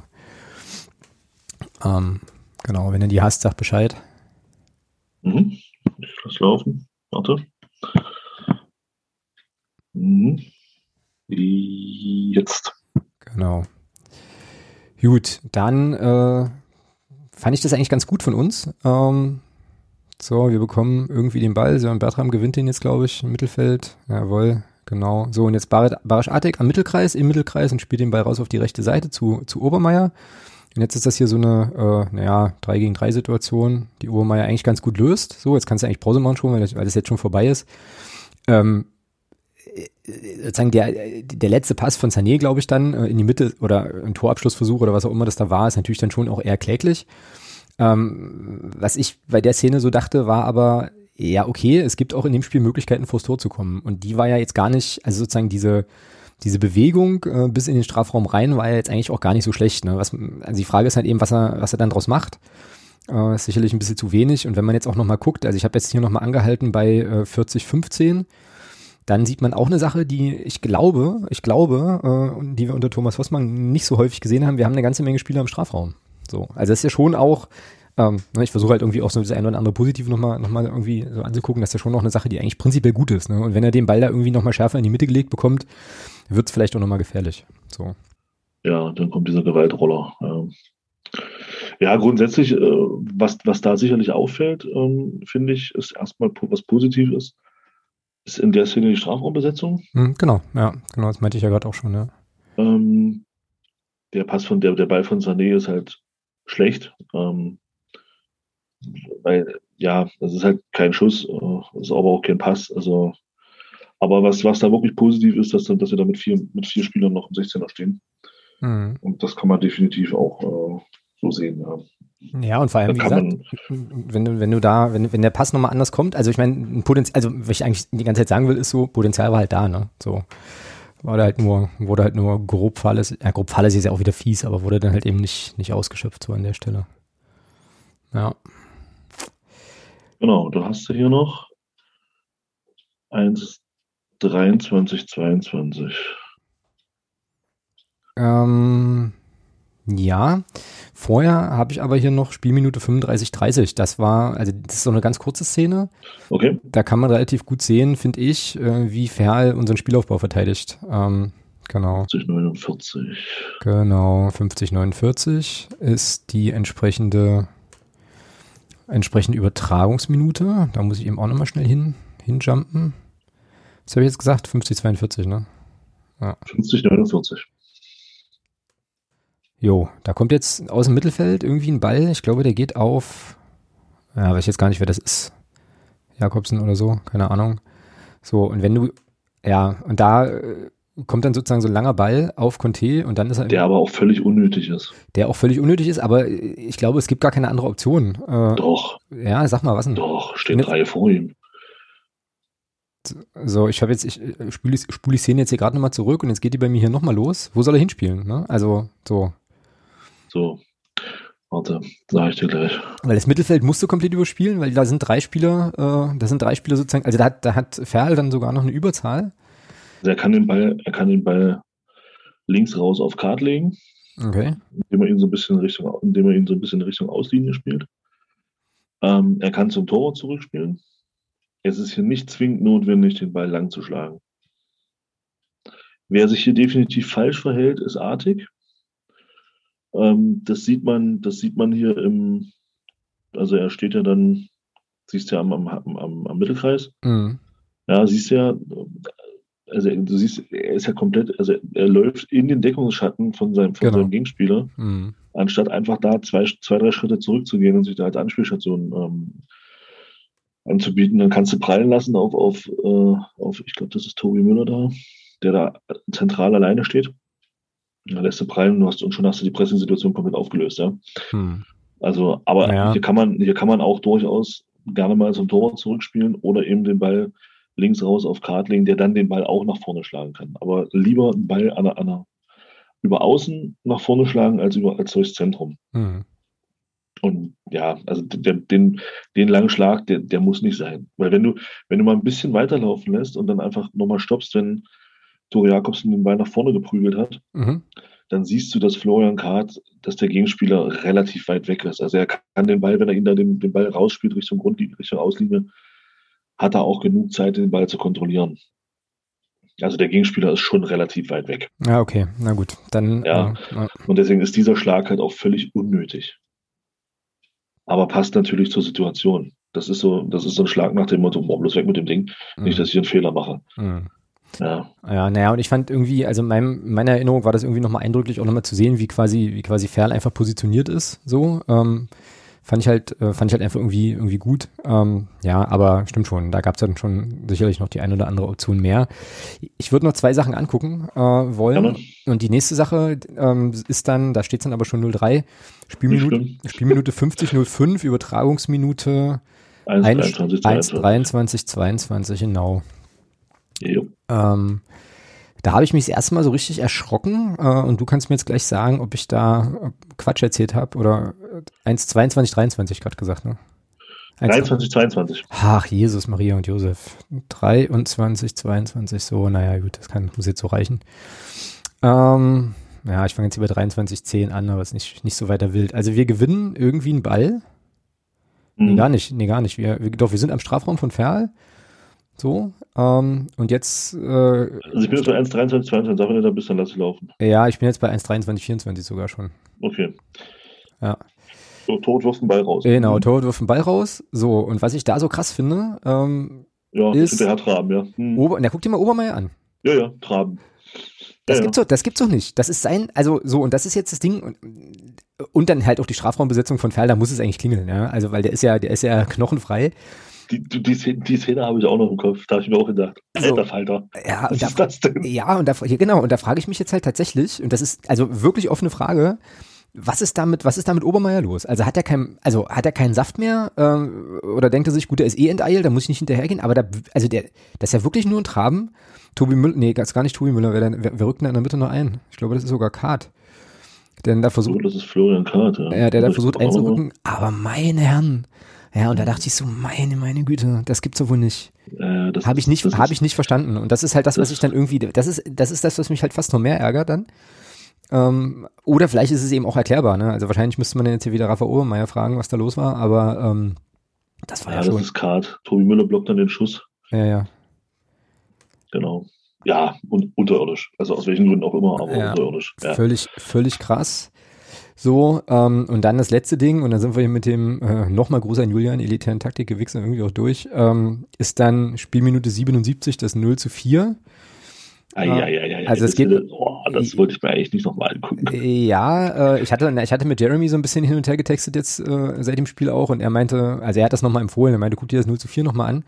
Ähm, genau, wenn ihr die hast, sagt Bescheid.
Mhm. Ich lass laufen. Warte. Mhm. Jetzt.
Genau. Gut, dann äh, fand ich das eigentlich ganz gut von uns. Ähm, so, wir bekommen irgendwie den Ball. Sören Bertram gewinnt den jetzt, glaube ich, im Mittelfeld. Jawohl, genau. So, und jetzt Bar Barisch Artek am Mittelkreis, im Mittelkreis und spielt den Ball raus auf die rechte Seite zu, zu Obermeier. Und jetzt ist das hier so eine, äh, naja, 3 gegen 3 Situation, die Obermeier eigentlich ganz gut löst. So, jetzt kannst du eigentlich Pause machen schon, weil das, weil das jetzt schon vorbei ist. Ähm, sozusagen der, der letzte Pass von Sané, glaube ich, dann äh, in die Mitte oder ein Torabschlussversuch oder was auch immer das da war, ist natürlich dann schon auch eher kläglich. Ähm, was ich bei der Szene so dachte, war aber, ja, okay, es gibt auch in dem Spiel Möglichkeiten, vors Tor zu kommen. Und die war ja jetzt gar nicht, also sozusagen diese, diese Bewegung äh, bis in den Strafraum rein war ja jetzt eigentlich auch gar nicht so schlecht. Ne? Was, also die Frage ist halt eben, was er, was er dann draus macht. Äh, ist sicherlich ein bisschen zu wenig. Und wenn man jetzt auch nochmal guckt, also ich habe jetzt hier nochmal angehalten bei äh, 40, 15 dann sieht man auch eine Sache, die ich glaube, ich glaube, äh, die wir unter Thomas Hossmann nicht so häufig gesehen haben. Wir haben eine ganze Menge Spieler im Strafraum. So, also das ist ja schon auch, ähm, ne, ich versuche halt irgendwie auch so das eine oder andere Positive nochmal noch mal irgendwie so anzugucken, das ist ja schon noch eine Sache, die eigentlich prinzipiell gut ist. Ne? Und wenn er den Ball da irgendwie nochmal schärfer in die Mitte gelegt bekommt, wird es vielleicht auch nochmal gefährlich. So.
Ja, dann kommt dieser Gewaltroller. Ja. Ja, grundsätzlich, äh, was, was da sicherlich auffällt, ähm, finde ich, ist erstmal was Positives, ist in der Szene die Strafraumbesetzung.
Hm, genau, ja, genau, das meinte ich ja gerade auch schon, ja.
Ähm, der Pass von der, der Ball von Sané ist halt schlecht. Ähm, weil, ja, das ist halt kein Schuss, äh, ist aber auch kein Pass. Also, aber was, was da wirklich positiv ist, dass, dass wir da mit vier, mit vier Spielern noch im 16er stehen. Mhm. Und das kann man definitiv auch äh, so sehen. Ja.
Ja, und vor allem, wie gesagt, wenn du, wenn du da, wenn, wenn der Pass nochmal anders kommt, also ich meine, ein Potenzial, also was ich eigentlich die ganze Zeit sagen will, ist so, Potenzial war halt da, ne? So. War da halt nur, wurde halt nur grob fahrlässig, ja, grob fahrlässig ist ja auch wieder fies, aber wurde dann halt eben nicht, nicht ausgeschöpft, so an der Stelle. Ja.
Genau, dann hast du hier noch 1, 23, 22.
Ähm, ja, vorher habe ich aber hier noch Spielminute 35, 30. Das war, also das ist so eine ganz kurze Szene.
Okay.
Da kann man relativ gut sehen, finde ich, äh, wie Ferl unseren Spielaufbau verteidigt. Ähm, genau.
50, 49.
Genau, 50, 49 ist die entsprechende, entsprechende Übertragungsminute. Da muss ich eben auch nochmal schnell hin, hinjumpen. Was habe ich jetzt gesagt? 50, 42, ne?
Ja. 50, 49.
Jo, da kommt jetzt aus dem Mittelfeld irgendwie ein Ball. Ich glaube, der geht auf, ja, weiß ich jetzt gar nicht, wer das ist. Jakobsen oder so, keine Ahnung. So, und wenn du, ja, und da äh, kommt dann sozusagen so ein langer Ball auf Conte und dann ist er.
Der aber auch völlig unnötig ist.
Der auch völlig unnötig ist, aber ich glaube, es gibt gar keine andere Option.
Äh, Doch.
Ja, sag mal, was denn?
Doch, stehen drei vor ihm.
So, ich habe jetzt, ich äh, spule spul die Szene jetzt hier gerade nochmal zurück und jetzt geht die bei mir hier nochmal los. Wo soll er hinspielen? Ne? Also, so.
So, warte, sage ich dir gleich.
Weil das Mittelfeld musst du komplett überspielen, weil da sind drei Spieler, äh, da sind drei Spieler sozusagen, also da hat, da hat Ferl dann sogar noch eine Überzahl.
Also er kann den Ball, er kann den Ball links raus auf Kart legen.
Okay.
Indem er ihn so ein bisschen Richtung, indem er ihn so ein bisschen Richtung Auslinie spielt. Ähm, er kann zum Tor zurückspielen. Es ist hier nicht zwingend notwendig, den Ball lang zu schlagen. Wer sich hier definitiv falsch verhält, ist Artig. Ähm, das sieht man, das sieht man hier im, also er steht ja dann, siehst du ja am, am, am, am Mittelkreis. Mhm. Ja, siehst du ja, also du siehst, er ist ja komplett, also er läuft in den Deckungsschatten von seinem, von genau. seinem Gegenspieler, mhm. anstatt einfach da zwei, zwei, drei Schritte zurückzugehen und sich da als Anspielstation ähm, anzubieten. Dann kannst du prallen lassen auf, auf, äh, auf ich glaube, das ist Tobi Müller da, der da zentral alleine steht. Da lässt du prallen du hast, und schon hast du die Pressing-Situation komplett aufgelöst, ja. Hm. Also, aber ja. hier kann man, hier kann man auch durchaus gerne mal zum Torwart zurückspielen oder eben den Ball links raus auf Kart legen, der dann den Ball auch nach vorne schlagen kann. Aber lieber einen Ball an der, an der, über außen nach vorne schlagen als über als durchs Zentrum. Hm. Und ja, also den, den, den langen Schlag, der, der muss nicht sein. Weil wenn du, wenn du mal ein bisschen weiterlaufen lässt und dann einfach nochmal stoppst, wenn, Tore Jakobsen den Ball nach vorne geprügelt hat, mhm. dann siehst du, dass Florian Kahrt, dass der Gegenspieler relativ weit weg ist. Also er kann den Ball, wenn er ihn da den, den Ball rausspielt Richtung Grundlinie, Richtung Auslinie, hat er auch genug Zeit, den Ball zu kontrollieren. Also der Gegenspieler ist schon relativ weit weg.
Ja, okay, na gut. Dann,
ja. ja. Und deswegen ist dieser Schlag halt auch völlig unnötig. Aber passt natürlich zur Situation. Das ist so, das ist so ein Schlag nach dem Motto, boah, bloß weg mit dem Ding. Mhm. Nicht, dass ich einen Fehler mache. Mhm.
Ja. Ja, naja, und ich fand irgendwie, also in meinem, meiner Erinnerung war das irgendwie nochmal eindrücklich, auch nochmal zu sehen, wie quasi, wie quasi Ferl einfach positioniert ist, so. Ähm, fand ich halt, äh, fand ich halt einfach irgendwie, irgendwie gut. Ähm, ja, aber stimmt schon, da gab es dann schon sicherlich noch die eine oder andere Option mehr. Ich würde noch zwei Sachen angucken äh, wollen. Ja, und die nächste Sache ähm, ist dann, da steht es dann aber schon 03, Spielminute, Spielminute 50, 05, Übertragungsminute 1, 1, 1 23, 22, genau. Ähm, da habe ich mich das erste Mal so richtig erschrocken äh, und du kannst mir jetzt gleich sagen, ob ich da Quatsch erzählt habe oder 1, 22, 23 gerade gesagt, ne?
23, 22.
Ach, Jesus, Maria und Josef. 23, 22, so, naja, gut, das kann, muss jetzt so reichen. Ähm, ja, ich fange jetzt über 23-10 an, aber es ist nicht, nicht so weiter wild. Also wir gewinnen irgendwie einen Ball. Nee,
Mhm.
gar nicht, nee, gar nicht. Wir, wir, doch, wir sind am Strafraum von Ferl. So, ähm, und jetzt, äh,
Also ich bin jetzt bei 1,23, 22, sag, wenn du da bist, dann lass ich laufen.
ja, ich bin jetzt bei 1,23, 24 sogar schon.
Okay.
Ja.
So, tot wirft den Ball raus.
Genau,
Mhm.
Torwart wirft den Ball raus. So, und was ich da so krass finde, ähm,
Ja,
ist-
ist hinterher Traben, ja. Hm.
Ober, na, guck dir mal Obermeier an.
Ja, ja, Traben.
Das
ja,
gibt's doch, das gibt's doch nicht. Das ist sein, also so, und das ist jetzt das Ding. Und, und dann halt auch die Strafraumbesetzung von Ferl, da muss es eigentlich klingeln, ja. Also, weil der ist ja, der ist ja knochenfrei.
Die, die, die, Szene, habe ich auch noch im Kopf. Da habe ich mir auch gedacht,
So.
alter Falter,
Ja,
was
und da,
ist das denn?
ja, und da, genau, und da frage ich mich jetzt halt tatsächlich, und das ist also wirklich offene Frage, was ist damit, was ist da mit Obermeier los? Also hat er kein, also hat er keinen Saft mehr, ähm, oder denkt er sich, gut, der ist eh enteilt, da muss ich nicht hinterhergehen, aber da, also der, das ist ja wirklich nur ein Traben. Tobi Müller, nee, ganz gar nicht Tobi Müller, wer, wer, wer rückt denn in der Mitte noch ein? Ich glaube, das ist sogar Kart. Denn da
So,
versucht,
das ist Florian Kahrt. Ja,
ja, der da versucht einzurücken, aber meine Herren. Ja, und da dachte ich so, meine, meine Güte, das gibt's doch wohl nicht.
Äh, das
Habe ich nicht,
das
habe ich nicht verstanden. Und das ist halt das, was
das-
ich dann irgendwie, das ist, das ist das, was mich halt fast noch mehr ärgert dann. Ähm, oder vielleicht ist es eben auch erklärbar, ne? Also wahrscheinlich müsste man jetzt hier wieder Rafa Obermeier fragen, was da los war, aber ähm, das war ja,
Ja, das
schon.
ist Kahrt. Tobi Müller blockt dann den Schuss.
Ja, ja.
Genau. Ja, und unterirdisch. Also aus welchen Gründen auch immer, aber
Ja.
unterirdisch. Ja.
Völlig, völlig krass. So, ähm, und dann das letzte Ding, und dann sind wir hier mit dem äh, nochmal großer Julian, elitären Taktikgewichser irgendwie auch durch, ähm, ist dann Spielminute 77, das 0 zu 4.
Ei, ei, ei, ei,
Also es geht-
oh, das wollte ich mir eigentlich nicht nochmal angucken.
Ja, äh, ich hatte, ich hatte mit Jeremy so ein bisschen hin und her getextet jetzt äh, seit dem Spiel auch und er meinte, also er hat das nochmal empfohlen, er meinte, guck dir das 0 zu 4 nochmal an.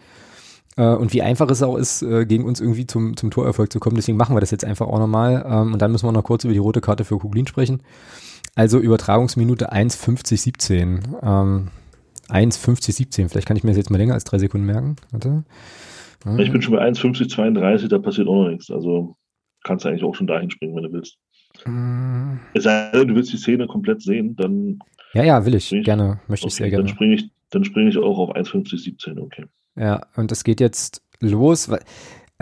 Äh, und wie einfach es auch ist, äh, gegen uns irgendwie zum, zum Torerfolg zu kommen. Deswegen machen wir das jetzt einfach auch nochmal. Ähm, und dann müssen wir noch kurz über die rote Karte für Kuglin sprechen. Also Übertragungsminute 1,50,17. Ähm, 1,50,17. Vielleicht kann ich mir das jetzt mal länger als drei Sekunden merken. Warte. Ja.
Ich bin schon bei 1,50, 32, da passiert auch noch nichts. Also kannst du eigentlich auch schon dahin springen, wenn du willst.
Mm,
Es sei denn, du willst die Szene komplett sehen, dann,
Ja, ja, will ich.
Ich-
Gerne. Möchte ich
okay,
sehr gerne.
dann springe ich, dann springe ich auch auf 1,50, 17, okay.
Ja, und das geht jetzt los. weil-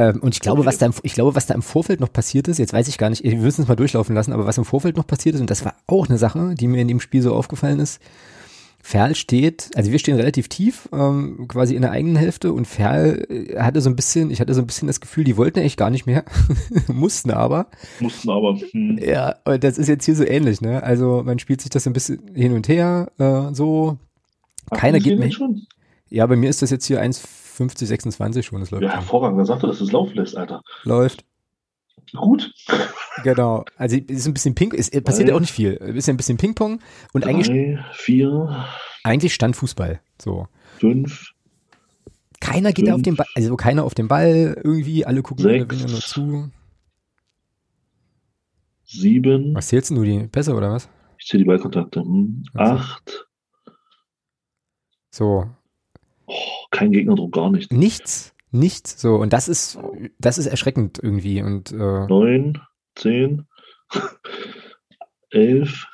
und ich glaube, was da im, ich glaube, was da im Vorfeld noch passiert ist, jetzt weiß ich gar nicht, wir müssen es mal durchlaufen lassen, aber was im Vorfeld noch passiert ist, und das war auch eine Sache, die mir in dem Spiel so aufgefallen ist. Ferl steht, also wir stehen relativ tief, ähm, quasi in der eigenen Hälfte und Ferl äh, hatte so ein bisschen, ich hatte so ein bisschen das Gefühl, die wollten eigentlich gar nicht mehr, mussten aber.
Mussten aber, hm,
Ja, und das ist jetzt hier so ähnlich, ne? Also man spielt sich das ein bisschen hin und her, äh, so. Keiner geht mehr. Ja, bei mir ist das jetzt hier 1,50, 26 schon, das läuft.
Ja, hervorragend. Dann sagt er, dass du es laufen lässt, Alter.
Läuft.
Gut.
Genau. Also es ist ein bisschen Ping, es passiert ja auch nicht viel. Es ist ja ein bisschen Ping-Pong und eigentlich,
Drei, vier,
eigentlich stand Fußball. So.
fünf,
Keiner geht
Fünf.
auf den Ball, also keiner auf den Ball irgendwie, alle gucken
Sechs.
nur zu.
sieben.
Was zählst denn du, die Pässe oder was?
Ich zähle die Ballkontakte. Hm,
Also.
Acht.
So.
Kein Gegnerdruck, gar nicht.
Nichts. Nichts. So. Und das ist, das ist erschreckend irgendwie. Und äh,
Neun, zehn, elf.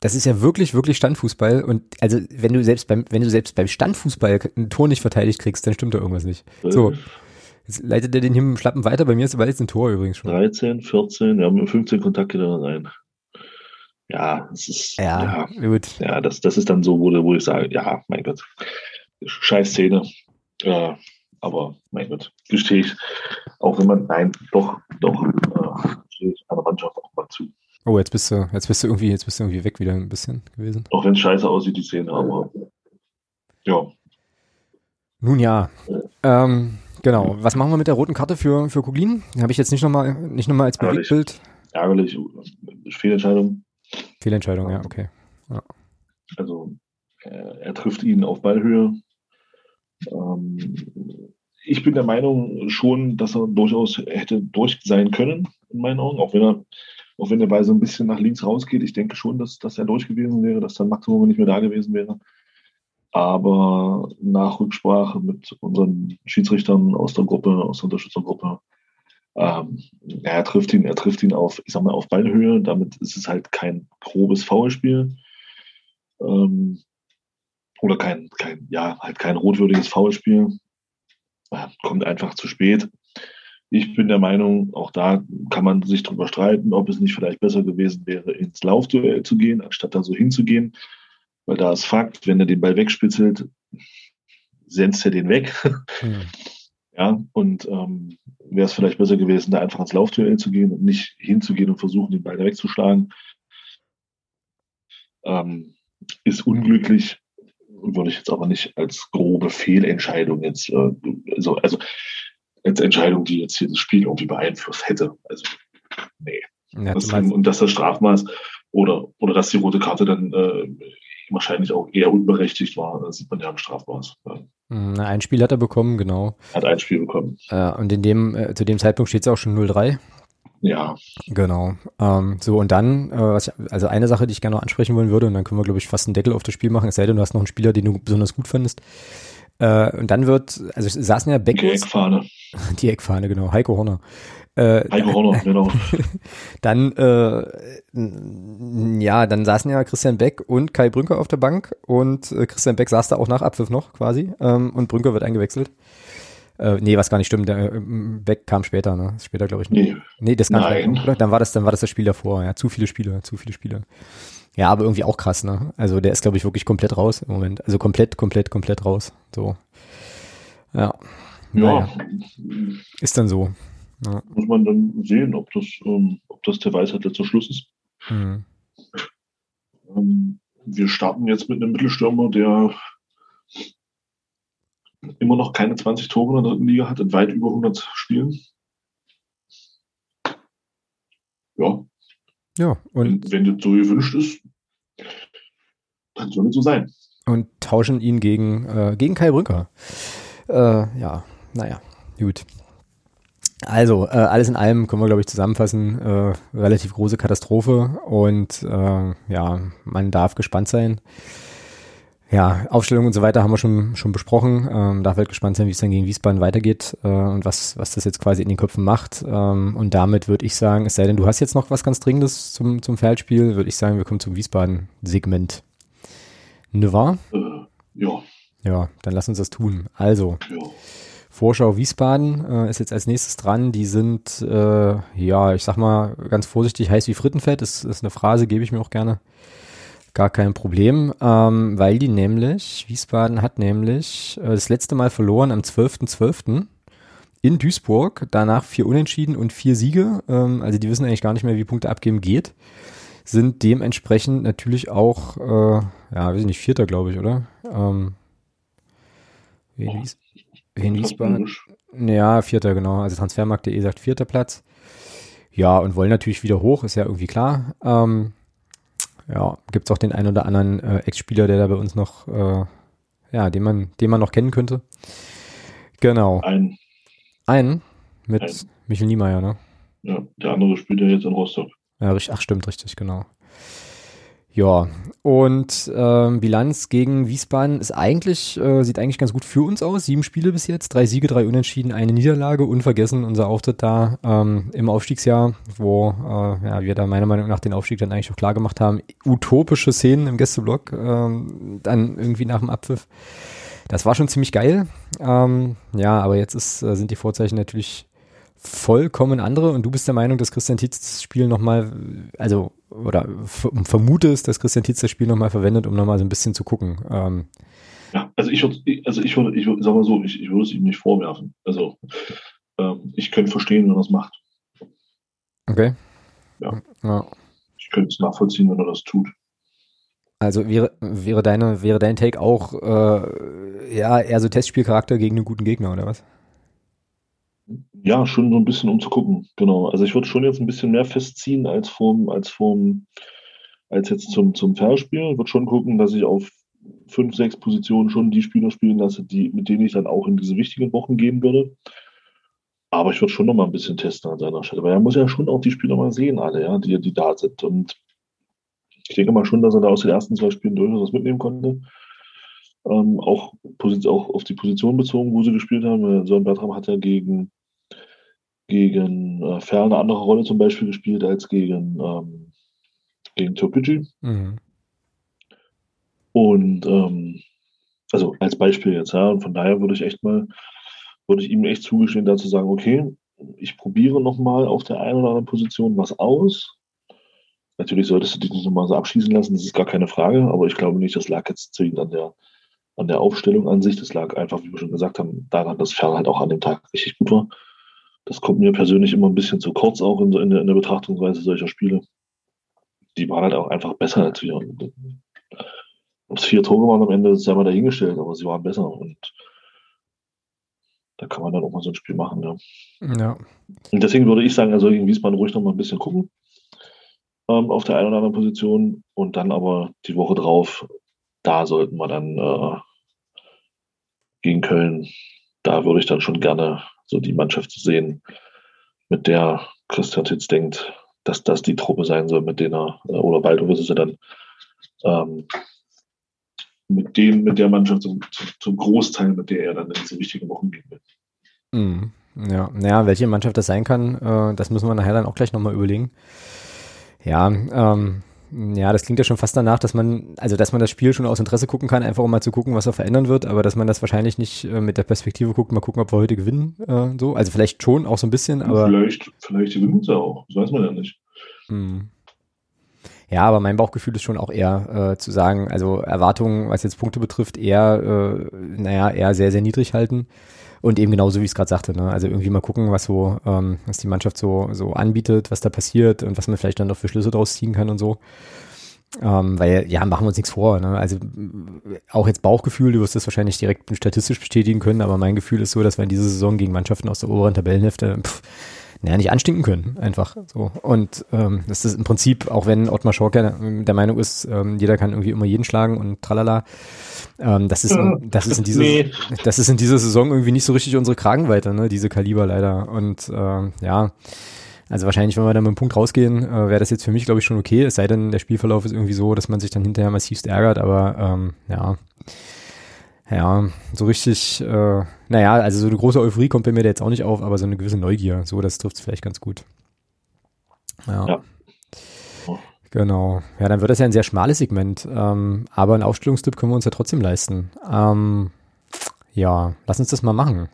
das ist ja wirklich, wirklich Standfußball. Und also wenn du selbst beim, wenn du selbst beim Standfußball ein Tor nicht verteidigt kriegst, dann stimmt da irgendwas nicht. So.
12,
Jetzt leitet er den dem Schlappen weiter. Bei mir ist bald jetzt ein Tor übrigens schon.
13, 14, ja, mit 15 Kontakte da rein. Ja, es ist,
Ja,
ja,
gut.
ja, das, das ist dann so, wo, wo ich sage, ja, mein Gott, scheiß Szene. Ja, aber mein Gott, gestehe ich, auch wenn man, nein, doch, doch, äh, stehe ich einer Mannschaft auch mal zu.
Oh, jetzt bist du, jetzt bist du irgendwie, jetzt bist du irgendwie weg wieder ein bisschen gewesen.
Auch wenn es scheiße aussieht, die Szene, aber ja,
Nun ja. Ähm, genau. Was machen wir mit der roten Karte für, für Kuglin? Habe ich jetzt nicht nochmal, nicht nochmal als
Ärgerlich.
Bewegtbild.
ärgerlich, Fehlentscheidung.
Fehlentscheidung, ja, okay.
Also er, er trifft ihn auf Ballhöhe. Ähm, ich bin der Meinung schon, dass er durchaus hätte durch sein können, in meinen Augen, auch wenn er, auch wenn der Ball so ein bisschen nach links rausgeht. Ich denke schon, dass, dass er durch gewesen wäre, dass dann Maximum nicht mehr da gewesen wäre. Aber nach Rücksprache mit unseren Schiedsrichtern aus der Gruppe, aus der Unterstützergruppe, ähm, er trifft ihn, er trifft ihn auf, ich sag mal, auf Ballhöhe. Damit ist es halt kein grobes Foulspiel. Ähm, oder kein, kein, ja, halt kein rotwürdiges Foulspiel. Kommt einfach zu spät. ich bin der Meinung, auch da kann man sich drüber streiten, ob es nicht vielleicht besser gewesen wäre, ins Laufduell zu gehen, anstatt da so hinzugehen. Weil da ist Fakt, wenn er den Ball wegspitzelt, senzt er den weg. Mhm. Ja, und ähm, wäre es vielleicht besser gewesen, da einfach ins Laufduell zu gehen und nicht hinzugehen und versuchen, den Ball wegzuschlagen. Ähm, ist unglücklich, würde ich jetzt aber nicht als grobe Fehlentscheidung jetzt, äh, also, also als Entscheidung, die jetzt hier das Spiel irgendwie beeinflusst hätte. Also, nee. Ja, das, und dass das Strafmaß oder, oder dass die rote Karte dann äh, wahrscheinlich auch eher unberechtigt war, das sieht man ja im Strafmaß. Ja.
Hm, ein Spiel hat er bekommen, genau.
Hat ein Spiel bekommen.
Äh, und in dem, äh, zu dem Zeitpunkt steht es auch schon 0-3.
Ja.
Genau. Ähm, so, und dann, äh, ich, also eine Sache, die ich gerne noch ansprechen wollen würde, und dann können wir, glaube ich, fast einen Deckel auf das Spiel machen, es sei denn, du hast noch einen Spieler, den du besonders gut fandest. Äh, und dann wird, also saßen ja Beckos.
Die Eckfahne.
Die Eckfahne, genau. Heiko Horner.
Äh, Heiko Horner, genau.
dann, äh, ja, dann saßen ja Christian Beck und Kai Brünker auf der Bank und äh, Christian Beck saß da auch nach Abpfiff noch quasi ähm, und Brünker wird eingewechselt. Äh, nee, was gar nicht stimmt. Der äh, Beck kam später, ne? Später, glaube ich.
Nee.
Nee, das kam Nein. Später? Dann war das, dann war das das Spiel davor. Ja, zu viele Spiele, zu viele Spiele. Ja, aber irgendwie auch krass, ne? Also der ist, glaube ich, wirklich komplett raus im Moment. Also komplett, komplett, komplett raus. So. Ja.
Ja. Naja.
Ist dann so.
Ja. Muss man dann sehen, ob das, ähm, ob das der Weisheit letzter Schluss ist. Mhm. Ähm, wir starten jetzt mit einem Mittelstürmer, der immer noch keine 20 Tore in der dritten Liga hat, in weit über 100 Spielen. Ja,
ja,
und wenn, wenn das so gewünscht ist, dann soll es so sein.
Und tauschen ihn gegen, äh, gegen Kai Brücker. Äh, ja, naja, gut. Also, äh, alles in allem können wir, glaube ich, zusammenfassen. Äh, relativ große Katastrophe und äh, ja, man darf gespannt sein, ja, Aufstellung und so weiter haben wir schon, schon besprochen. Ähm, darf halt gespannt sein, wie es dann gegen Wiesbaden weitergeht äh, und was, was das jetzt quasi in den Köpfen macht. Ähm, und damit würde ich sagen, es sei denn, du hast jetzt noch was ganz Dringendes zum, zum Feldspiel, würde ich sagen, wir kommen zum Wiesbaden-Segment. Ne wahr?
Äh, ja.
Ja, dann lass uns das tun. Also, ja. Vorschau Wiesbaden äh, ist jetzt als nächstes dran. Die sind, äh, ja, ich sag mal ganz vorsichtig, heiß wie Frittenfett. Das ist eine Phrase, gebe ich mir auch gerne. Gar kein Problem, ähm, weil die nämlich, Wiesbaden hat nämlich äh, das letzte Mal verloren am 12.12. .12. in Duisburg, danach vier Unentschieden und vier Siege, ähm, also die wissen eigentlich gar nicht mehr, wie Punkte abgeben geht, sind dementsprechend natürlich auch, äh, ja, weiß ich nicht, Vierter, glaube ich, oder? Ähm, wen, Wies wen Wiesbaden? Ja, Vierter, genau, also Transfermarkt.de sagt Vierter Platz. Ja, und wollen natürlich wieder hoch, ist ja irgendwie klar. Ähm, ja, gibt es auch den einen oder anderen äh, Ex-Spieler, der da bei uns noch, äh, ja, den man, den man noch kennen könnte. Genau.
Ein.
Einen mit ein. Michel Niemeyer, ne?
Ja, der andere spielt ja jetzt in Rostock.
Ja, richtig, ach stimmt, richtig, genau. Ja, und ähm, Bilanz gegen Wiesbaden ist eigentlich, äh, sieht eigentlich ganz gut für uns aus. Sieben Spiele bis jetzt, drei Siege, drei Unentschieden, eine Niederlage. Unvergessen unser Auftritt da ähm, im Aufstiegsjahr, wo äh, ja, wir da meiner Meinung nach den Aufstieg dann eigentlich auch klar gemacht haben. Utopische Szenen im Gästeblock, ähm, dann irgendwie nach dem Abpfiff. Das war schon ziemlich geil. Ähm, ja, aber jetzt ist, äh, sind die Vorzeichen natürlich vollkommen andere und du bist der Meinung, dass Christian Tietz das Spiel nochmal, also, oder vermutest, dass Christian Tietz das Spiel nochmal verwendet, um nochmal so ein bisschen zu gucken. Ähm,
ja, also ich würde, also ich würde, ich würde, sag mal so, ich, ich würde es ihm nicht vorwerfen. Also, ähm, ich könnte verstehen, wenn er es macht.
Okay.
Ja. ja. Ich könnte es nachvollziehen, wenn er das tut.
Also wäre, wäre deine, wäre dein Take auch, äh, ja, eher so Testspielcharakter gegen einen guten Gegner, oder was?
Ja, schon so ein bisschen um zu gucken, genau. Also ich würde schon jetzt ein bisschen mehr festziehen als vom, als vom, als jetzt zum, zum Verspiel. Ich würde schon gucken, dass ich auf fünf, sechs Positionen schon die Spieler spielen lasse, die, mit denen ich dann auch in diese wichtigen Wochen gehen würde. Aber ich würde schon noch mal ein bisschen testen an seiner Stelle, weil er muss ja schon auch die Spieler mal sehen, alle, ja, die, die da sind. Und ich denke mal schon, dass er da aus den ersten zwei Spielen durchaus was mitnehmen konnte. Ähm, auch, auch auf die Position bezogen, wo sie gespielt haben. Sören Bertram hat ja gegen, gegen äh, Ferl eine andere Rolle zum Beispiel gespielt als gegen, ähm, gegen Türkgücü. Mhm. Und ähm, also als Beispiel jetzt, ja, und von daher würde ich echt mal, würde ich ihm echt zugestehen, da zu sagen, okay, ich probiere nochmal auf der einen oder anderen Position was aus. Natürlich solltest du dich nicht nochmal so abschließen lassen, das ist gar keine Frage, aber ich glaube nicht, das lag jetzt zwingend an der, an der Aufstellung an sich. Das lag einfach, wie wir schon gesagt haben, daran, dass Ferl halt auch an dem Tag richtig gut war. Das kommt mir persönlich immer ein bisschen zu kurz, auch in, in, der, in der Betrachtungsweise solcher Spiele. Die waren halt auch einfach besser als wir. Ob es vier Tore waren am Ende, sei mal dahingestellt, aber sie waren besser. Und da kann man dann auch mal so ein Spiel machen. Ja. ja. Und deswegen würde ich sagen, also in Wiesbaden ruhig noch mal ein bisschen gucken ähm, auf der einen oder anderen Position und dann aber die Woche drauf, da sollten wir dann äh, gegen Köln, da würde ich dann schon gerne so die Mannschaft sehen, mit der Christian Titz denkt, dass das die Truppe sein soll, mit denen er, äh, oder bald ist ja dann, ähm, mit dem, mit der Mannschaft zum, zum, Großteil, mit der er dann in diese wichtigen Wochen gehen will.
Mhm. Ja, naja, welche Mannschaft das sein kann, äh, das müssen wir nachher dann auch gleich nochmal überlegen. Ja, ähm, ja, das klingt ja schon fast danach, dass man, also dass man das Spiel schon aus Interesse gucken kann, einfach um mal zu gucken, was er verändern wird, aber dass man das wahrscheinlich nicht äh, mit der Perspektive guckt, mal gucken, ob wir heute gewinnen, äh, so. Also vielleicht schon auch so ein bisschen, aber.
Vielleicht, vielleicht gewinnen sie auch, das weiß man ja nicht.
Hm. Ja, aber mein Bauchgefühl ist schon auch eher äh, zu sagen, also Erwartungen, was jetzt Punkte betrifft, eher, äh, naja, eher sehr, sehr niedrig halten. Und eben genauso, wie ich es gerade sagte, ne? also irgendwie mal gucken, was so, ähm, was die Mannschaft so, so anbietet, was da passiert und was man vielleicht dann noch für Schlüsse draus ziehen kann und so. Ähm, weil, ja, machen wir uns nichts vor. Ne? Also auch jetzt Bauchgefühl, du wirst das wahrscheinlich direkt statistisch bestätigen können, aber mein Gefühl ist so, dass wir in dieser Saison gegen Mannschaften aus der oberen Tabellenhälfte pff, naja, nicht anstinken können, einfach so. Und ähm, das ist im Prinzip, auch wenn Ottmar Schorker der Meinung ist, ähm, jeder kann irgendwie immer jeden schlagen und tralala, ähm, das, ist in, das, ist in dieser, nee. das ist in dieser Saison irgendwie nicht so richtig unsere Kragenweite, ne, diese Kaliber leider. Und ähm, ja, also wahrscheinlich, wenn wir dann mit dem Punkt rausgehen, äh, wäre das jetzt für mich, glaube ich, schon okay, es sei denn, der Spielverlauf ist irgendwie so, dass man sich dann hinterher massivst ärgert, aber ähm, ja, ja, so richtig, äh, naja, also so eine große Euphorie kommt bei mir da jetzt auch nicht auf, aber so eine gewisse Neugier, so, das trifft es vielleicht ganz gut. Ja. ja. Genau. Ja, dann wird das ja ein sehr schmales Segment, ähm, aber einen Aufstellungstipp können wir uns ja trotzdem leisten. Ähm, ja, lass uns das mal machen.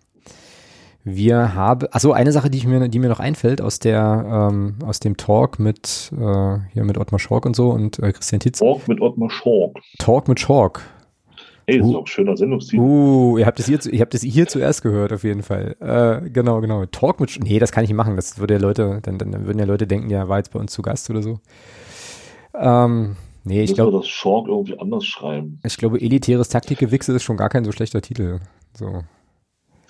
Wir haben, also eine Sache, die ich mir, die mir noch einfällt aus der, ähm, aus dem Talk mit, äh, hier mit Ottmar Schork und so und äh, Christian Titz.
Talk mit Ottmar Schork.
Talk mit Schork.
Hey, das uh, ist auch ein schöner Sendungstitel.
Uh, ihr habt es hier, ihr habt es hier zuerst gehört, auf jeden Fall. Äh, genau, genau. Talk mit, nee, das kann ich nicht machen. Das würde ja Leute, dann, dann würden ja Leute denken, ja, war jetzt bei uns zu Gast oder so. Ähm, nee, ich glaube.
das Schork irgendwie anders schreiben.
Ich glaube, elitäres Taktikgewichse ist schon gar kein so schlechter Titel. So.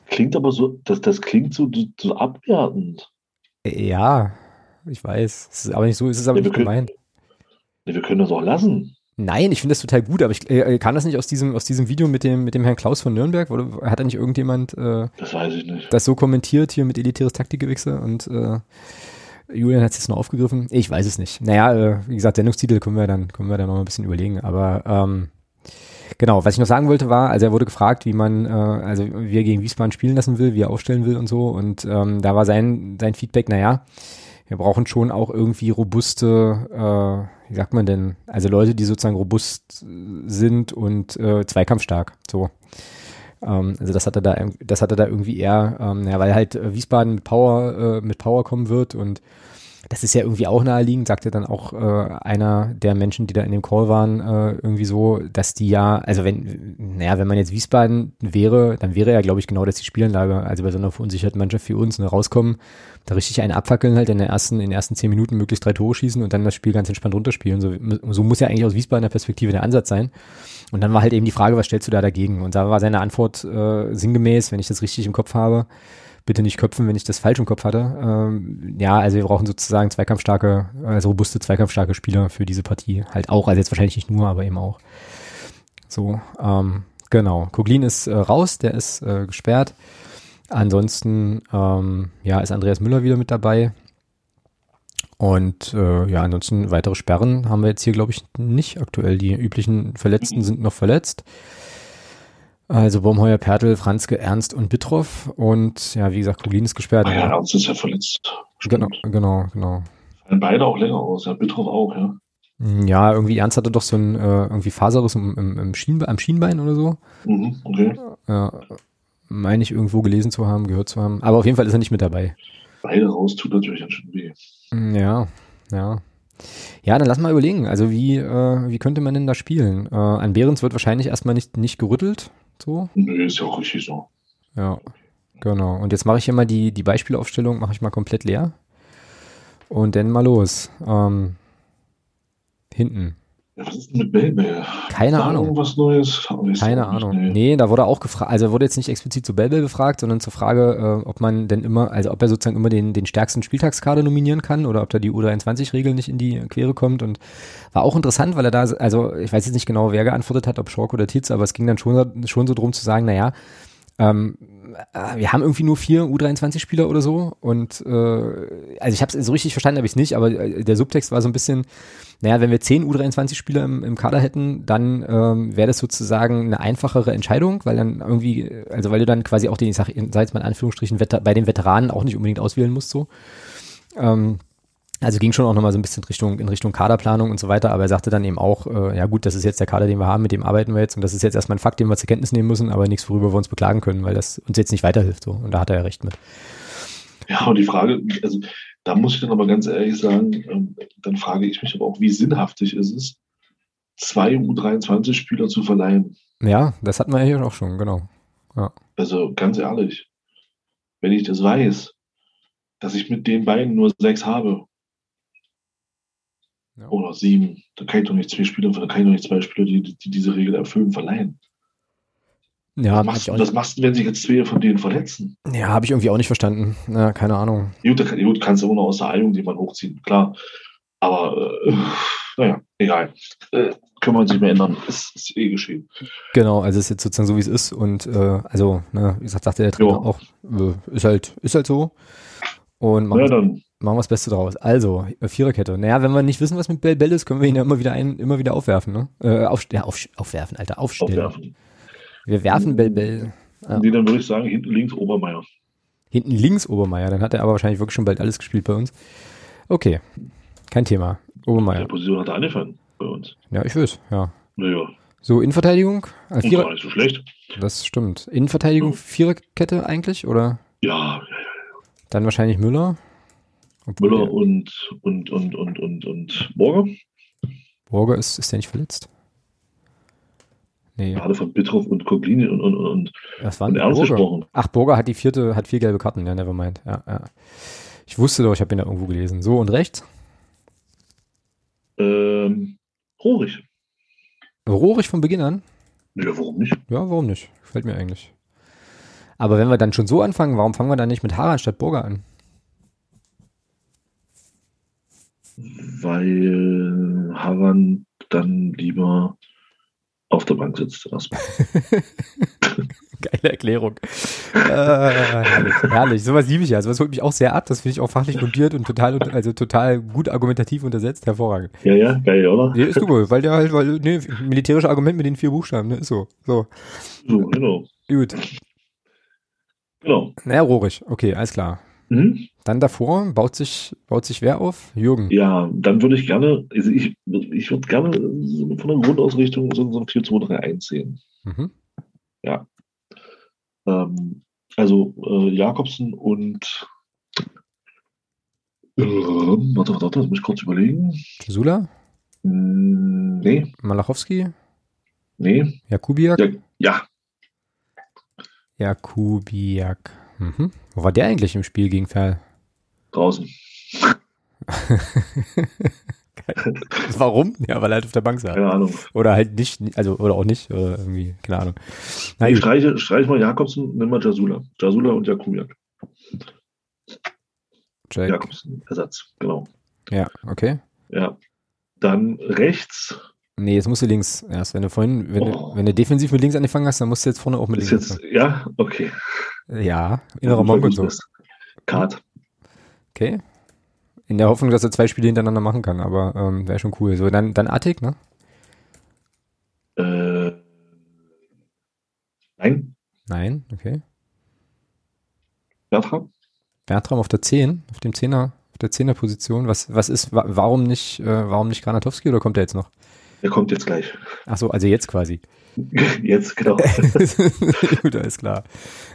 Klingt aber so, das, das klingt so, so abwertend.
Ja, ich weiß. Es ist aber nicht so, ist es aber nee, nicht gemein.
Nee, wir können das auch lassen.
Nein, ich finde das total gut, aber ich äh, kann das nicht aus diesem, aus diesem Video mit dem, mit dem Herrn Klaus von Nürnberg? Oder hat da nicht irgendjemand äh,
das,
das so kommentiert hier mit elitäres Taktikgewichse und äh, Julian hat es jetzt noch aufgegriffen. Ich weiß es nicht. Naja, äh, wie gesagt, Sendungstitel können wir dann, können wir dann noch ein bisschen überlegen, aber ähm, Genau, was ich noch sagen wollte war, also er wurde gefragt, wie man, äh, also wie er gegen Wiesbaden spielen lassen will, wie er aufstellen will und so. Und ähm, da war sein, sein Feedback, naja, wir brauchen schon auch irgendwie robuste, äh, wie sagt man denn, also Leute, die sozusagen robust sind und äh, zweikampfstark. So. Ähm, also das hat er da, das hat er da irgendwie eher, ähm, ja, weil halt Wiesbaden mit Power, äh, mit Power kommen wird und das ist ja irgendwie auch naheliegend, sagte dann auch äh, einer der Menschen, die da in dem Call waren, äh, irgendwie so, dass die ja, also wenn, naja, wenn man jetzt Wiesbaden wäre, dann wäre ja, glaube ich, genau das die Spielanlage, also bei so einer verunsicherten Mannschaft wie uns, ne, rauskommen, da richtig einen abfackeln halt in der ersten, in den ersten zehn Minuten möglichst drei Tore schießen und dann das Spiel ganz entspannt runterspielen. So, so muss ja eigentlich aus Wiesbadener Perspektive der Ansatz sein. Und dann war halt eben die Frage, was stellst du da dagegen? Und da war seine Antwort äh, sinngemäß, wenn ich das richtig im Kopf habe, bitte nicht köpfen, wenn ich das falsch im Kopf hatte. Ähm, ja, also wir brauchen sozusagen zweikampfstarke, also robuste zweikampfstarke Spieler für diese Partie. Halt auch, also jetzt wahrscheinlich nicht nur, aber eben auch. So, ähm, genau. Koglin ist äh, raus, der ist äh, gesperrt. Ansonsten, ähm, ja, ist Andreas Müller wieder mit dabei. Und äh, ja, ansonsten weitere Sperren haben wir jetzt hier, glaube ich, nicht aktuell. Die üblichen Verletzten sind noch verletzt. Also Baumheuer, Pertl, Franzke, Ernst und Bittroff. Und ja, wie gesagt, Kuglin ist gesperrt.
Ah, ja, Ernst ist ja verletzt.
Genau, genau, genau.
Fallen beide auch länger aus, ja, Bittroff auch, ja.
Ja, irgendwie Ernst hatte doch so ein äh, irgendwie Faserriss im, im, im Schienbe am Schienbein oder so.
Mhm, okay.
Ja, meine ich irgendwo gelesen zu haben, gehört zu haben. Aber auf jeden Fall ist er nicht mit dabei.
beide raus tut natürlich ganz schön weh.
Ja, ja. Ja, dann lass mal überlegen. Also wie, äh, wie könnte man denn da spielen? Äh, an Behrens wird wahrscheinlich erstmal nicht, nicht gerüttelt. So.
Nö, ist ja auch richtig so.
Ja, genau. Und jetzt mache ich hier mal die, die Beispielaufstellung, mache ich mal komplett leer. Und dann mal los. Ähm, hinten.
Was ist denn mit Bellbell?
Keine
Da
Ahnung.
Irgendwas Neues?
Keine
nicht,
Ahnung.
nee.
Nee, da wurde auch gefragt, also wurde jetzt nicht explizit zu Bellbell befragt, sondern zur Frage, äh, ob man denn immer, also ob er sozusagen immer den, den stärksten Spieltagskader nominieren kann oder ob da die U23-Regel nicht in die Quere kommt und war auch interessant, weil er da, also ich weiß jetzt nicht genau, wer geantwortet hat, ob Schork oder Tietz, aber es ging dann schon, schon so drum zu sagen, naja, ähm, äh, wir haben irgendwie nur vier U23-Spieler oder so und äh, also ich habe es so richtig verstanden, habe ich es nicht, aber äh, der Subtext war so ein bisschen, naja, wenn wir zehn U23-Spieler im, im Kader hätten, dann ähm, wäre das sozusagen eine einfachere Entscheidung, weil dann irgendwie, also weil du dann quasi auch den, ich sag, sag jetzt mal in Anführungsstrichen, bei den Veteranen auch nicht unbedingt auswählen musst so. Ähm, also ging schon auch nochmal so ein bisschen Richtung, in Richtung Kaderplanung und so weiter, aber er sagte dann eben auch, äh, ja gut, das ist jetzt der Kader, den wir haben, mit dem arbeiten wir jetzt und das ist jetzt erstmal ein Fakt, den wir zur Kenntnis nehmen müssen, aber nichts, worüber wir uns beklagen können, weil das uns jetzt nicht weiterhilft so und da hat er ja recht mit.
Ja, und die Frage, also da muss ich dann aber ganz ehrlich sagen, ähm, dann frage ich mich aber auch, wie sinnhaftig ist es, zwei U23-Spieler zu verleihen.
Ja, das hatten wir ja hier auch schon, genau.
Also ganz ehrlich, wenn ich das weiß, dass ich mit den beiden nur sechs habe
Ja.
oder sieben, dann kann ich doch nicht zwei Spieler, dann kann ich doch nicht zwei Spieler, die, die diese Regel erfüllen, verleihen.
Ja,
was, machst,
auch
was machst du, wenn sich jetzt zwei von denen verletzen?
ja, habe ich irgendwie auch nicht verstanden. Ja, keine Ahnung.
Gut, kann, gut kannst du immer noch aus der Eilung jemanden hochziehen, klar. Aber äh, naja, egal. Äh, können wir uns nicht mehr ändern. Ist, ist eh geschehen.
Genau, also es ist jetzt sozusagen so, wie es ist und äh, also, ne, wie gesagt, sagte der Trainer
Ja.
auch, äh, ist halt, ist halt so. Und machen, wir-
dann,
machen wir das Beste draus. Also, Viererkette. Naja, wenn wir nicht wissen, was mit Bell Bell ist, können wir ihn ja immer wieder ein, immer wieder aufwerfen, ne? Äh, auf, ja, auf, aufwerfen, Alter, aufstellen.
aufwerfen.
Wir werfen Bell Bell. Ja.
Nee, dann würde ich sagen, hinten links Obermeier.
Hinten links Obermeier, dann hat er aber wahrscheinlich wirklich schon bald alles gespielt bei uns. Okay, kein Thema.
Der
Obermeier.
Position hat er angefangen bei uns.
Ja, ich weiß, ja.
Naja,
So, Innenverteidigung? Äh,
und
Vierer,
gar nicht so schlecht.
das stimmt. Innenverteidigung,
Ja.
Viererkette eigentlich, oder?
Ja, ja,
Dann wahrscheinlich Müller.
Müller und, und, und, und, und, und Borger.
Borger ist, ist der nicht verletzt? Nee,
Gerade von Bittroff und Koglini und, und, und,
das war
und Ernst
Borger.
gesprochen.
Ach, Borger hat die vierte, hat vier gelbe Karten, ja, nevermind. Ja, ja. Ich wusste doch, ich habe ihn da irgendwo gelesen. So, und rechts?
Ähm, Rohrig.
Rohrig von Beginn an?
Ja, warum nicht?
Ja, warum nicht? Gefällt mir eigentlich. Aber wenn wir dann schon so anfangen, warum fangen wir dann nicht mit Harald statt Borger an?
Weil Haran dann lieber auf der Bank sitzt.
Geile Erklärung. äh, herrlich, herrlich. Sowas liebe ich ja. Sowas holt mich auch sehr ab. Das finde ich auch fachlich fundiert und total, also total gut argumentativ untersetzt. Hervorragend.
Ja, ja, geil, oder?
Nee, ist du wohl, weil der halt, weil, nee, militärische Argument mit den vier Buchstaben, ne, ist so. So.
So, genau.
Gut.
Genau.
Naja, Rohrig. Okay, alles klar.
Mhm.
Dann davor baut sich, baut sich wer auf? Jürgen.
Ja, dann würde ich gerne, also ich, ich würde gerne von der Grundausrichtung so, so ein 4-2-3-1 sehen.
Mhm.
Ähm, also äh, Jakobsen und ähm, warte, warte, warte, das muss ich kurz überlegen.
Sula?
Hm, nee,
Malachowski?
nee.
Jakubiak?
Ja, ja,
Jakubiak. Mhm. Wo war der eigentlich im Spiel gegen Ferl?
draußen.
Warum? Ja, weil er halt auf der Bank saß.
Keine Ahnung.
Oder halt nicht, also, oder auch nicht, oder irgendwie, keine Ahnung. Gut.
streiche, streich mal Jakobsen, nimm mal Jasula. Jasula und Jakubiak. Jakobsen, Ersatz, genau.
Ja, okay.
Ja. Dann rechts
Nee, jetzt musst du links erst. Wenn du vorhin, wenn,
Oh.
du, wenn du defensiv mit links angefangen hast, dann musst du jetzt vorne auch mit
ist
links
jetzt, ja, okay.
anfangen. Ja, innerer und so.
Kart.
Okay. In der Hoffnung, dass er zwei Spiele hintereinander machen kann, aber ähm, wäre schon cool. So, dann, dann Attic, ne?
Äh, nein,
Nein, okay.
Bertram?
Bertram auf der 10, auf dem Zehner, auf der Zehnerposition. Was, was ist, wa warum nicht, äh, warum nicht Granatowski oder kommt er jetzt noch?
Der kommt jetzt gleich.
Ach so, also jetzt quasi.
Jetzt, genau.
Gut, alles klar.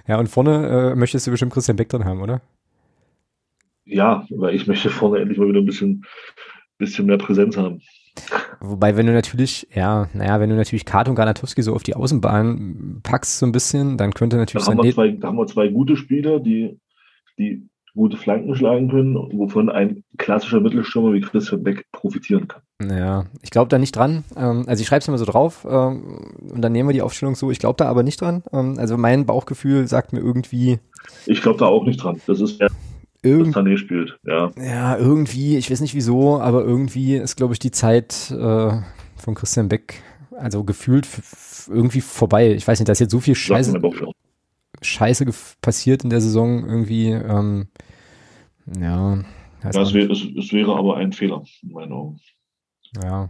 Ja, und vorne äh, möchtest du bestimmt Christian Beck drin haben, oder?
Ja, weil ich möchte vorne endlich mal wieder ein bisschen, bisschen mehr Präsenz haben.
Wobei, wenn du natürlich, ja, naja, wenn du natürlich Kart und Granatowski so auf die Außenbahn packst so ein bisschen, dann könnte natürlich
da haben, wir zwei, da haben wir zwei gute Spieler, die, die gute Flanken schlagen können, wovon ein klassischer Mittelstürmer wie Christian Beck profitieren kann.
Ja, ich glaube da nicht dran. Ähm, also ich schreibe es immer so drauf ähm, und dann nehmen wir die Aufstellung so. Ich glaube da aber nicht dran. Ähm, also mein Bauchgefühl sagt mir irgendwie.
Ich glaube da auch nicht dran. Das ist ja
Irgend
Sané spielt, ja.
Ja, irgendwie, ich weiß nicht wieso, aber irgendwie ist, glaube ich, die Zeit äh, von Christian Beck, also gefühlt irgendwie vorbei. Ich weiß nicht, da ist jetzt so viel Scheiße, Scheiße passiert in der Saison irgendwie. Ähm, ja.
Ja, es, wär, es, es wäre aber ein Fehler, in meinen Augen.
Ja.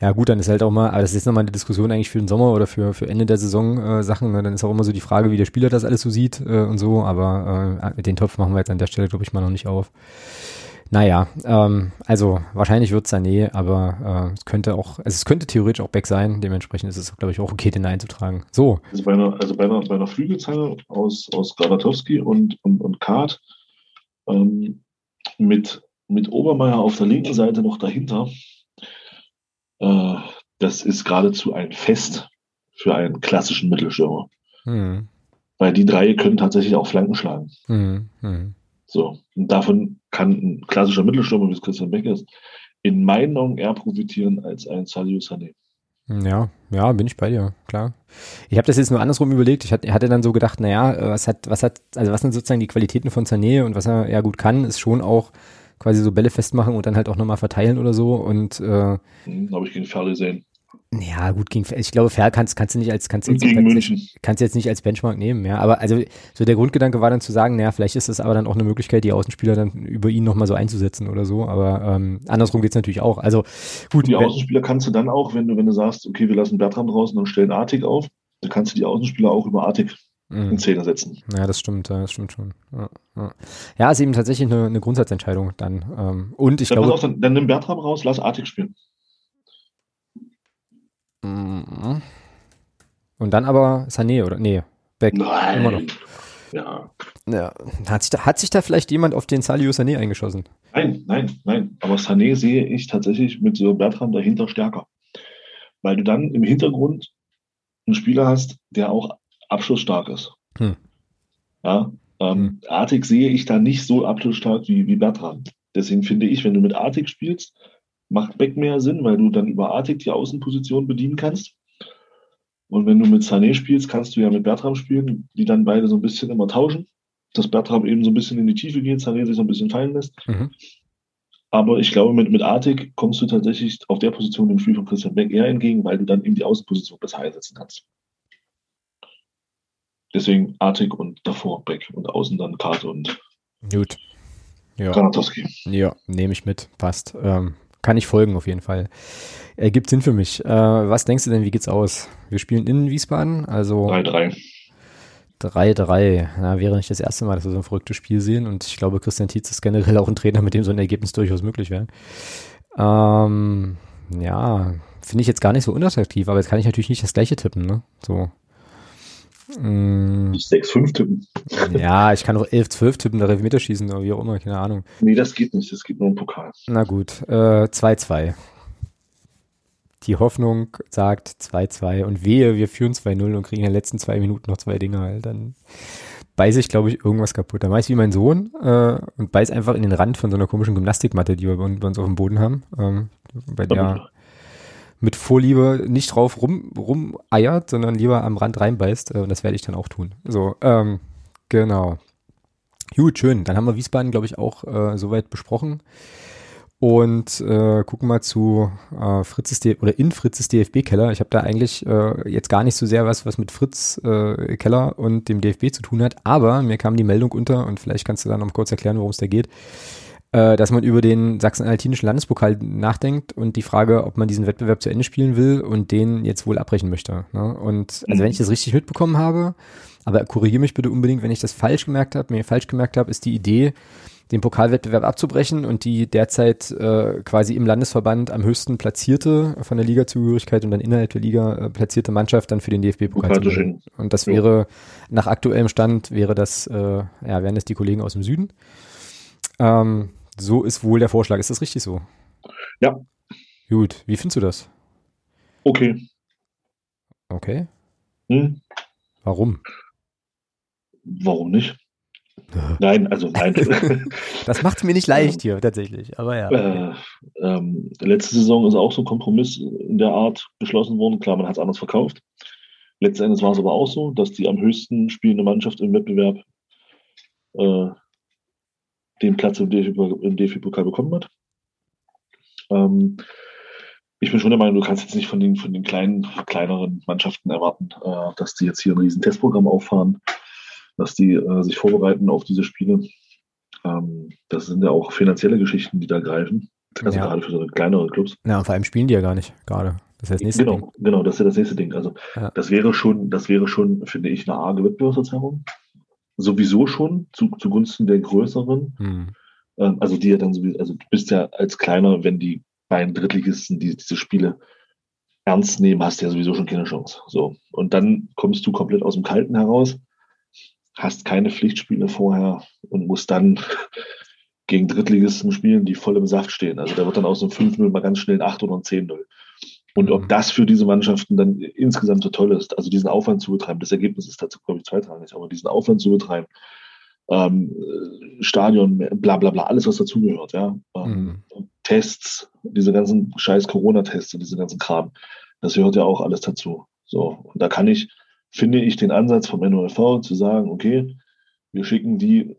Ja, gut, dann ist halt auch mal, aber das ist nochmal eine Diskussion eigentlich für den Sommer oder für, für Ende der Saison äh, Sachen. Ne? Dann ist auch immer so die Frage, wie der Spieler das alles so sieht äh, und so, aber äh, den Topf machen wir jetzt an der Stelle, glaube ich, mal noch nicht auf. Naja, ähm, also wahrscheinlich wird Sané, aber äh, es könnte auch, also es könnte theoretisch auch Beck sein, dementsprechend ist es, glaube ich, auch okay, den einzutragen. So.
Also bei einer, also bei einer, bei einer Flügelzange aus, aus Granatowski und, und, und Kart ähm, mit, mit Obermeier auf der linken Seite noch dahinter, äh, das ist geradezu ein Fest für einen klassischen Mittelstürmer. Mhm. Weil die drei können tatsächlich auch Flanken schlagen. Mhm. So, und davon kann ein klassischer Mittelstürmer, wie es Christian Beck ist, in meinen Augen eher profitieren als ein Sadio Sané.
Ja, ja, bin ich bei dir, klar. Ich habe das jetzt nur andersrum überlegt. Ich hatte, dann so gedacht, naja, äh, was hat, was hat, also was sind sozusagen die Qualitäten von Sané und was er ja gut kann, ist schon auch quasi so Bälle festmachen und dann halt auch nochmal verteilen oder so. Und äh,
hm, habe ich gegen Ferl gesehen.
Ja, gut, gegen, ich glaube, Fair kannst, kannst du nicht als, kannst, jetzt, kannst, kannst jetzt nicht als Benchmark nehmen, ja. Aber also, so der Grundgedanke war dann zu sagen, naja, vielleicht ist das aber dann auch eine Möglichkeit, die Außenspieler dann über ihn nochmal so einzusetzen oder so. Aber ähm, andersrum geht's natürlich auch. Also, gut.
Die Außenspieler kannst du dann auch, wenn du, wenn du sagst, okay, wir lassen Bertram draußen und stellen Artig auf, dann kannst du die Außenspieler auch über Artig in Szene setzen.
Ja, das stimmt, das stimmt schon. Ja, ja. ja ist eben tatsächlich eine, eine Grundsatzentscheidung dann. Ähm, und ich
dann
glaube.
Auf, dann, dann nimm Bertram raus, lass Artig spielen.
Mhm. Und dann aber Sané oder nee, Beck.
Nein. Immer noch.
Ja. ja. Hat, sich da, hat sich da vielleicht jemand auf den Salio Sané eingeschossen?
Nein, nein, nein. Aber Sané sehe ich tatsächlich mit so Bertram dahinter stärker. Weil du dann im Hintergrund einen Spieler hast, der auch abschlussstark ist. Hm. Ja, ähm, hm. Artig sehe ich da nicht so abschlussstark wie, wie Bertram. Deswegen finde ich, wenn du mit Artig spielst, macht Beck mehr Sinn, weil du dann über Artig die Außenposition bedienen kannst. Und wenn du mit Sané spielst, kannst du ja mit Bertram spielen, die dann beide so ein bisschen immer tauschen. Dass Bertram eben so ein bisschen in die Tiefe geht, Sané sich so ein bisschen fallen lässt. Mhm. Aber ich glaube, mit, mit Artig kommst du tatsächlich auf der Position dem Spiel von Christian Beck eher entgegen, weil du dann eben die Außenposition besser einsetzen kannst. Deswegen Artig und davor Beck und außen dann Karte und
Gut.
Ja. Granatowski.
Ja, nehme ich mit. Passt. Ähm, kann ich folgen auf jeden Fall. Ergibt Sinn für mich. Äh, was denkst du denn, wie geht's aus? Wir spielen in Wiesbaden, also
3-3.
3-3. Na, wäre nicht das erste Mal, dass wir so ein verrücktes Spiel sehen und ich glaube, Christian Tietz ist generell auch ein Trainer, mit dem so ein Ergebnis durchaus möglich wäre. Ähm, ja, finde ich jetzt gar nicht so unattraktiv, aber jetzt kann ich natürlich nicht das gleiche tippen, ne? So.
6-5 mm. tippen.
Ja, ich kann auch 11-12 tippen, da Meter schießen oder wie auch immer, keine Ahnung.
Nee, das geht nicht, das geht nur im Pokal.
Na gut, 2-2. Äh, die Hoffnung sagt 2-2 und wehe, wir führen 2-0 und kriegen in den letzten zwei Minuten noch zwei Dinger, dann beiße ich, glaube ich, irgendwas kaputt. Dann mache ich wie mein Sohn äh, und beiß einfach in den Rand von so einer komischen Gymnastikmatte, die wir bei uns auf dem Boden haben, ähm, bei der mit Vorliebe nicht drauf rum, rumeiert, sondern lieber am Rand reinbeißt. Äh, und das werde ich dann auch tun. So, ähm, genau. Gut, schön. Dann haben wir Wiesbaden, glaube ich, auch äh, soweit besprochen. Und äh, gucken mal zu äh, Fritzes D oder in Fritzes DFB-Keller. Ich habe da eigentlich äh, jetzt gar nicht so sehr was, was mit Fritz äh, Keller und dem DFB zu tun hat, aber mir kam die Meldung unter und vielleicht kannst du da noch kurz erklären, worum es da geht äh, dass man über den Sachsen-Anhaltinischen Landespokal nachdenkt und die Frage, ob man diesen Wettbewerb zu Ende spielen will und den jetzt wohl abbrechen möchte. Ne? Und also wenn ich das richtig mitbekommen habe, aber korrigiere mich bitte unbedingt, wenn ich das falsch gemerkt habe, mir falsch gemerkt habe, ist die Idee, den Pokalwettbewerb abzubrechen und die derzeit äh, quasi im Landesverband am höchsten platzierte von der Ligazugehörigkeit und dann innerhalb der Liga äh, platzierte Mannschaft dann für den DFB-Pokal zu bringen. Und das wäre nach aktuellem Stand wäre das äh, ja wären das die Kollegen aus dem Süden. Ähm, so ist wohl der Vorschlag. Ist das richtig so?
Ja.
Gut. Wie findest du das?
Okay.
Okay.
Hm?
Warum?
Warum nicht? Nein, also nein.
das macht es mir nicht leicht hier tatsächlich, aber ja.
Äh, ähm, letzte Saison ist auch so ein Kompromiss in der Art beschlossen worden. Klar, man hat es anders verkauft. Letzten Endes war es aber auch so, dass die am höchsten spielende Mannschaft im Wettbewerb äh, den Platz im DFB-Pokal bekommen hat. Ähm, ich bin schon der Meinung, du kannst jetzt nicht von den, von den kleinen, kleineren Mannschaften erwarten, äh, dass die jetzt hier ein riesen Testprogramm auffahren dass die äh, sich vorbereiten auf diese Spiele. Ähm, das sind ja auch finanzielle Geschichten, die da greifen. Also ja. gerade für so kleinere Clubs.
Ja, und vor allem spielen die ja gar nicht gerade. Das ist das nächste
genau,
Ding.
Genau, das ist ja das nächste Ding. Also ja. das wäre schon, das wäre schon, finde ich, eine arge Wettbewerbsverzerrung. Sowieso schon zu, zugunsten der größeren. Hm. Ähm, also die ja dann sowieso, also du bist ja als kleiner, wenn die beiden Drittligisten die, diese Spiele ernst nehmen, hast du ja sowieso schon keine Chance. So. Und dann kommst du komplett aus dem Kalten heraus hast keine Pflichtspiele vorher und musst dann gegen Drittligisten spielen, die voll im Saft stehen. Also da wird dann aus einem 5-0 mal ganz schnell ein 8 oder ein 10-0. Und ob das für diese Mannschaften dann insgesamt so toll ist, also diesen Aufwand zu betreiben, das Ergebnis ist dazu, glaube ich, zweitrangig, aber diesen Aufwand zu betreiben, ähm, Stadion, bla bla bla, alles, was dazugehört, ja. Ähm, mhm. Tests, diese ganzen scheiß Corona-Tests und diese ganzen Kram, das gehört ja auch alles dazu. So, und da kann ich, finde ich den Ansatz vom NOLV zu sagen, okay, wir schicken die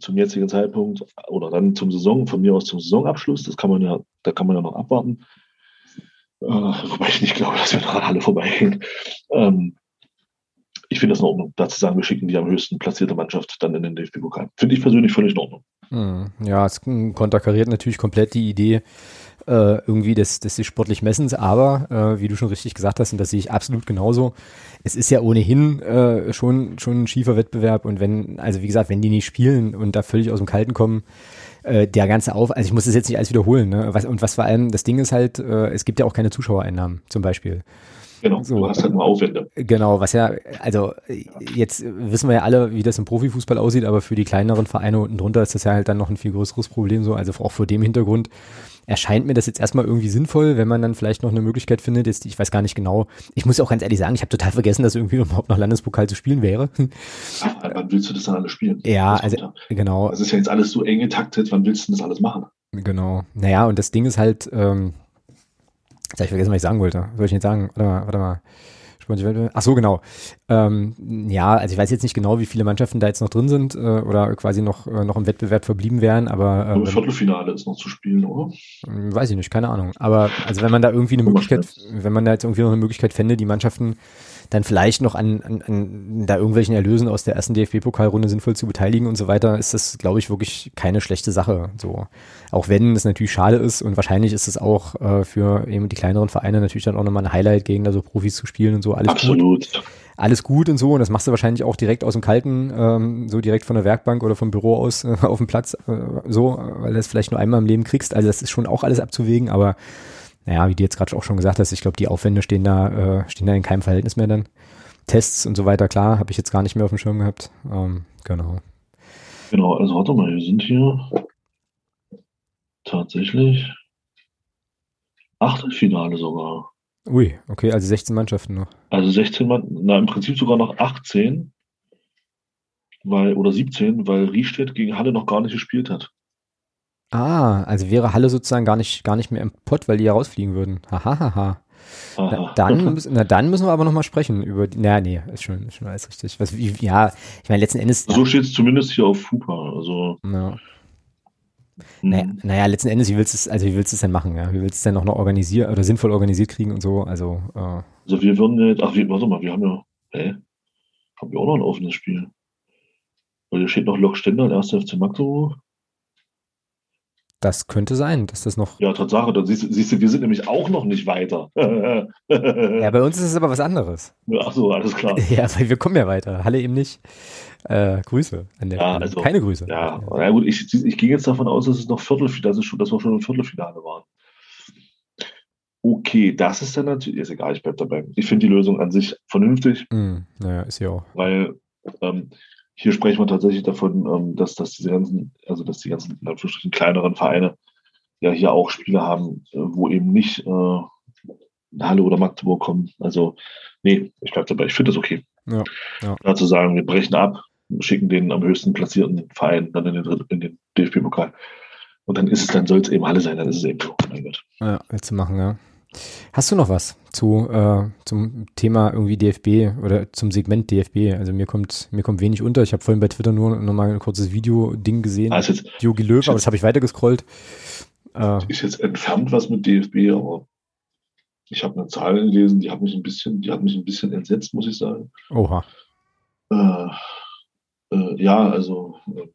zum jetzigen Zeitpunkt oder dann zum Saison, von mir aus zum Saisonabschluss, das kann man ja, da kann man ja noch abwarten. Äh, wobei ich nicht glaube, dass wir daran alle vorbeigehen. Ähm, ich finde das in Ordnung, da zu sagen, wir schicken die am höchsten platzierte Mannschaft dann in den DFB-Pokal. Finde ich persönlich völlig in Ordnung.
Hm, ja, es konterkariert natürlich komplett die Idee, äh, irgendwie des, des sportlich Messens, aber äh, wie du schon richtig gesagt hast, und das sehe ich absolut genauso, es ist ja ohnehin äh, schon, schon ein schiefer Wettbewerb und wenn, also wie gesagt, wenn die nicht spielen und da völlig aus dem Kalten kommen, äh, der ganze Auf, also ich muss das jetzt nicht alles wiederholen, ne? Was, und was vor allem, das Ding ist halt, äh, es gibt ja auch keine Zuschauereinnahmen zum Beispiel.
Genau, so, du hast halt nur Aufwände.
Genau, was ja, also jetzt wissen wir ja alle, wie das im Profifußball aussieht, aber für die kleineren Vereine unten drunter ist das ja halt dann noch ein viel größeres Problem so, also auch vor dem Hintergrund erscheint mir das jetzt erstmal irgendwie sinnvoll, wenn man dann vielleicht noch eine Möglichkeit findet. Jetzt, ich weiß gar nicht genau. Ich muss auch ganz ehrlich sagen, ich habe total vergessen, dass irgendwie überhaupt noch Landespokal zu spielen wäre.
Ach, wann willst du das dann alles spielen?
Ja, also genau.
Das ist ja jetzt alles so eng getaktet. Wann willst du das alles machen?
Genau. Naja, und das Ding ist halt, ähm, jetzt habe ich vergessen, was ich sagen wollte. Was soll ich nicht sagen? Warte mal, warte mal. Ach so, genau. Ähm, ja, also ich weiß jetzt nicht genau, wie viele Mannschaften da jetzt noch drin sind äh, oder quasi noch, äh, noch im Wettbewerb verblieben wären, aber.
Äh, Viertelfinale ist noch zu spielen, oder?
Hm, weiß ich nicht, keine Ahnung. Aber also wenn man da irgendwie eine Möglichkeit, wenn man da jetzt irgendwie noch eine Möglichkeit fände, die Mannschaften dann vielleicht noch an, an, an da irgendwelchen Erlösen aus der ersten DFB-Pokalrunde sinnvoll zu beteiligen und so weiter, ist das, glaube ich, wirklich keine schlechte Sache. So, auch wenn es natürlich schade ist und wahrscheinlich ist es auch äh, für eben die kleineren Vereine natürlich dann auch nochmal ein Highlight, gegen da so Profis zu spielen und so. Alles
Absolut.
Gut. Alles gut und so. Und das machst du wahrscheinlich auch direkt aus dem Kalten, ähm, so direkt von der Werkbank oder vom Büro aus äh, auf dem Platz, äh, so, weil du das vielleicht nur einmal im Leben kriegst. Also das ist schon auch alles abzuwägen, aber naja, wie du jetzt gerade auch schon gesagt hast, ich glaube, die Aufwände stehen da, äh, stehen da in keinem Verhältnis mehr dann. Tests und so weiter, klar, habe ich jetzt gar nicht mehr auf dem Schirm gehabt. Ähm, genau.
Genau, also warte mal, wir sind hier tatsächlich Achtelfinale sogar.
Ui, okay, also 16 Mannschaften noch.
Also 16 Mannschaften, na im Prinzip sogar noch 18, weil, oder 17, weil Riestedt gegen Halle noch gar nicht gespielt hat.
Ah, also wäre Halle sozusagen gar nicht, gar nicht mehr im Pott, weil die ja rausfliegen würden. Hahaha. Na, dann, müssen, na, dann müssen wir aber nochmal sprechen über die. Na, nee, ist schon, ist schon alles richtig. Was, ja, ich meine, letzten Endes.
So steht es zumindest hier auf FUPA. Also.
Ja. Naja, mhm. naja, letzten Endes, wie willst du es, also wie willst du es denn machen, ja? Wie willst du es denn noch, noch organisieren oder sinnvoll organisiert kriegen und so? Also,
äh. also wir würden jetzt, ach, warte mal, wir haben ja, hä? Haben wir auch noch ein offenes Spiel? Weil hier steht noch Lok Stendal, 1. FC Magdeburg.
Das könnte sein, dass das noch.
Ja, Tatsache, dann siehst, siehst du, wir sind nämlich auch noch nicht weiter.
ja, bei uns ist es aber was anderes.
Ach so, alles klar.
Ja, weil wir kommen ja weiter. Halle eben nicht. Äh, Grüße
an der ja, Stelle. Also,
Keine Grüße.
Ja, ja gut, ich, ich gehe jetzt davon aus, dass es noch Viertelfinale, dass, dass wir schon im Viertelfinale waren. Okay, das ist dann natürlich, ist egal, ich bleibe dabei. Ich finde die Lösung an sich vernünftig.
Mm, naja, ist ja auch.
Weil ähm, hier sprechen wir tatsächlich davon, ähm, dass, dass diese ganzen, also dass die ganzen in kleineren Vereine ja hier auch Spiele haben, äh, wo eben nicht äh, Halle oder Magdeburg kommen. Also, nee, ich bleibe dabei. Ich finde das okay. Ja, ja. Da zu sagen, wir brechen ab, schicken den am höchsten platzierten Verein dann in den, in den DFB-Pokal. Und dann ist es, dann soll es eben Halle sein, dann ist es eben so. Mein Gott.
Ja, willst du machen, ja. Hast du noch was zu äh, zum Thema irgendwie DFB oder zum Segment DFB? Also mir kommt mir kommt wenig unter. Ich habe vorhin bei Twitter nur noch mal ein kurzes Video-Ding gesehen.
Also
Jogi Löw, aber das habe ich weitergescrollt.
Äh, ist jetzt entfernt was mit DFB, aber ich habe eine Zahl gelesen, die hat mich ein bisschen, die hat mich ein bisschen entsetzt, muss ich sagen.
Oha.
Äh, äh, ja, also äh,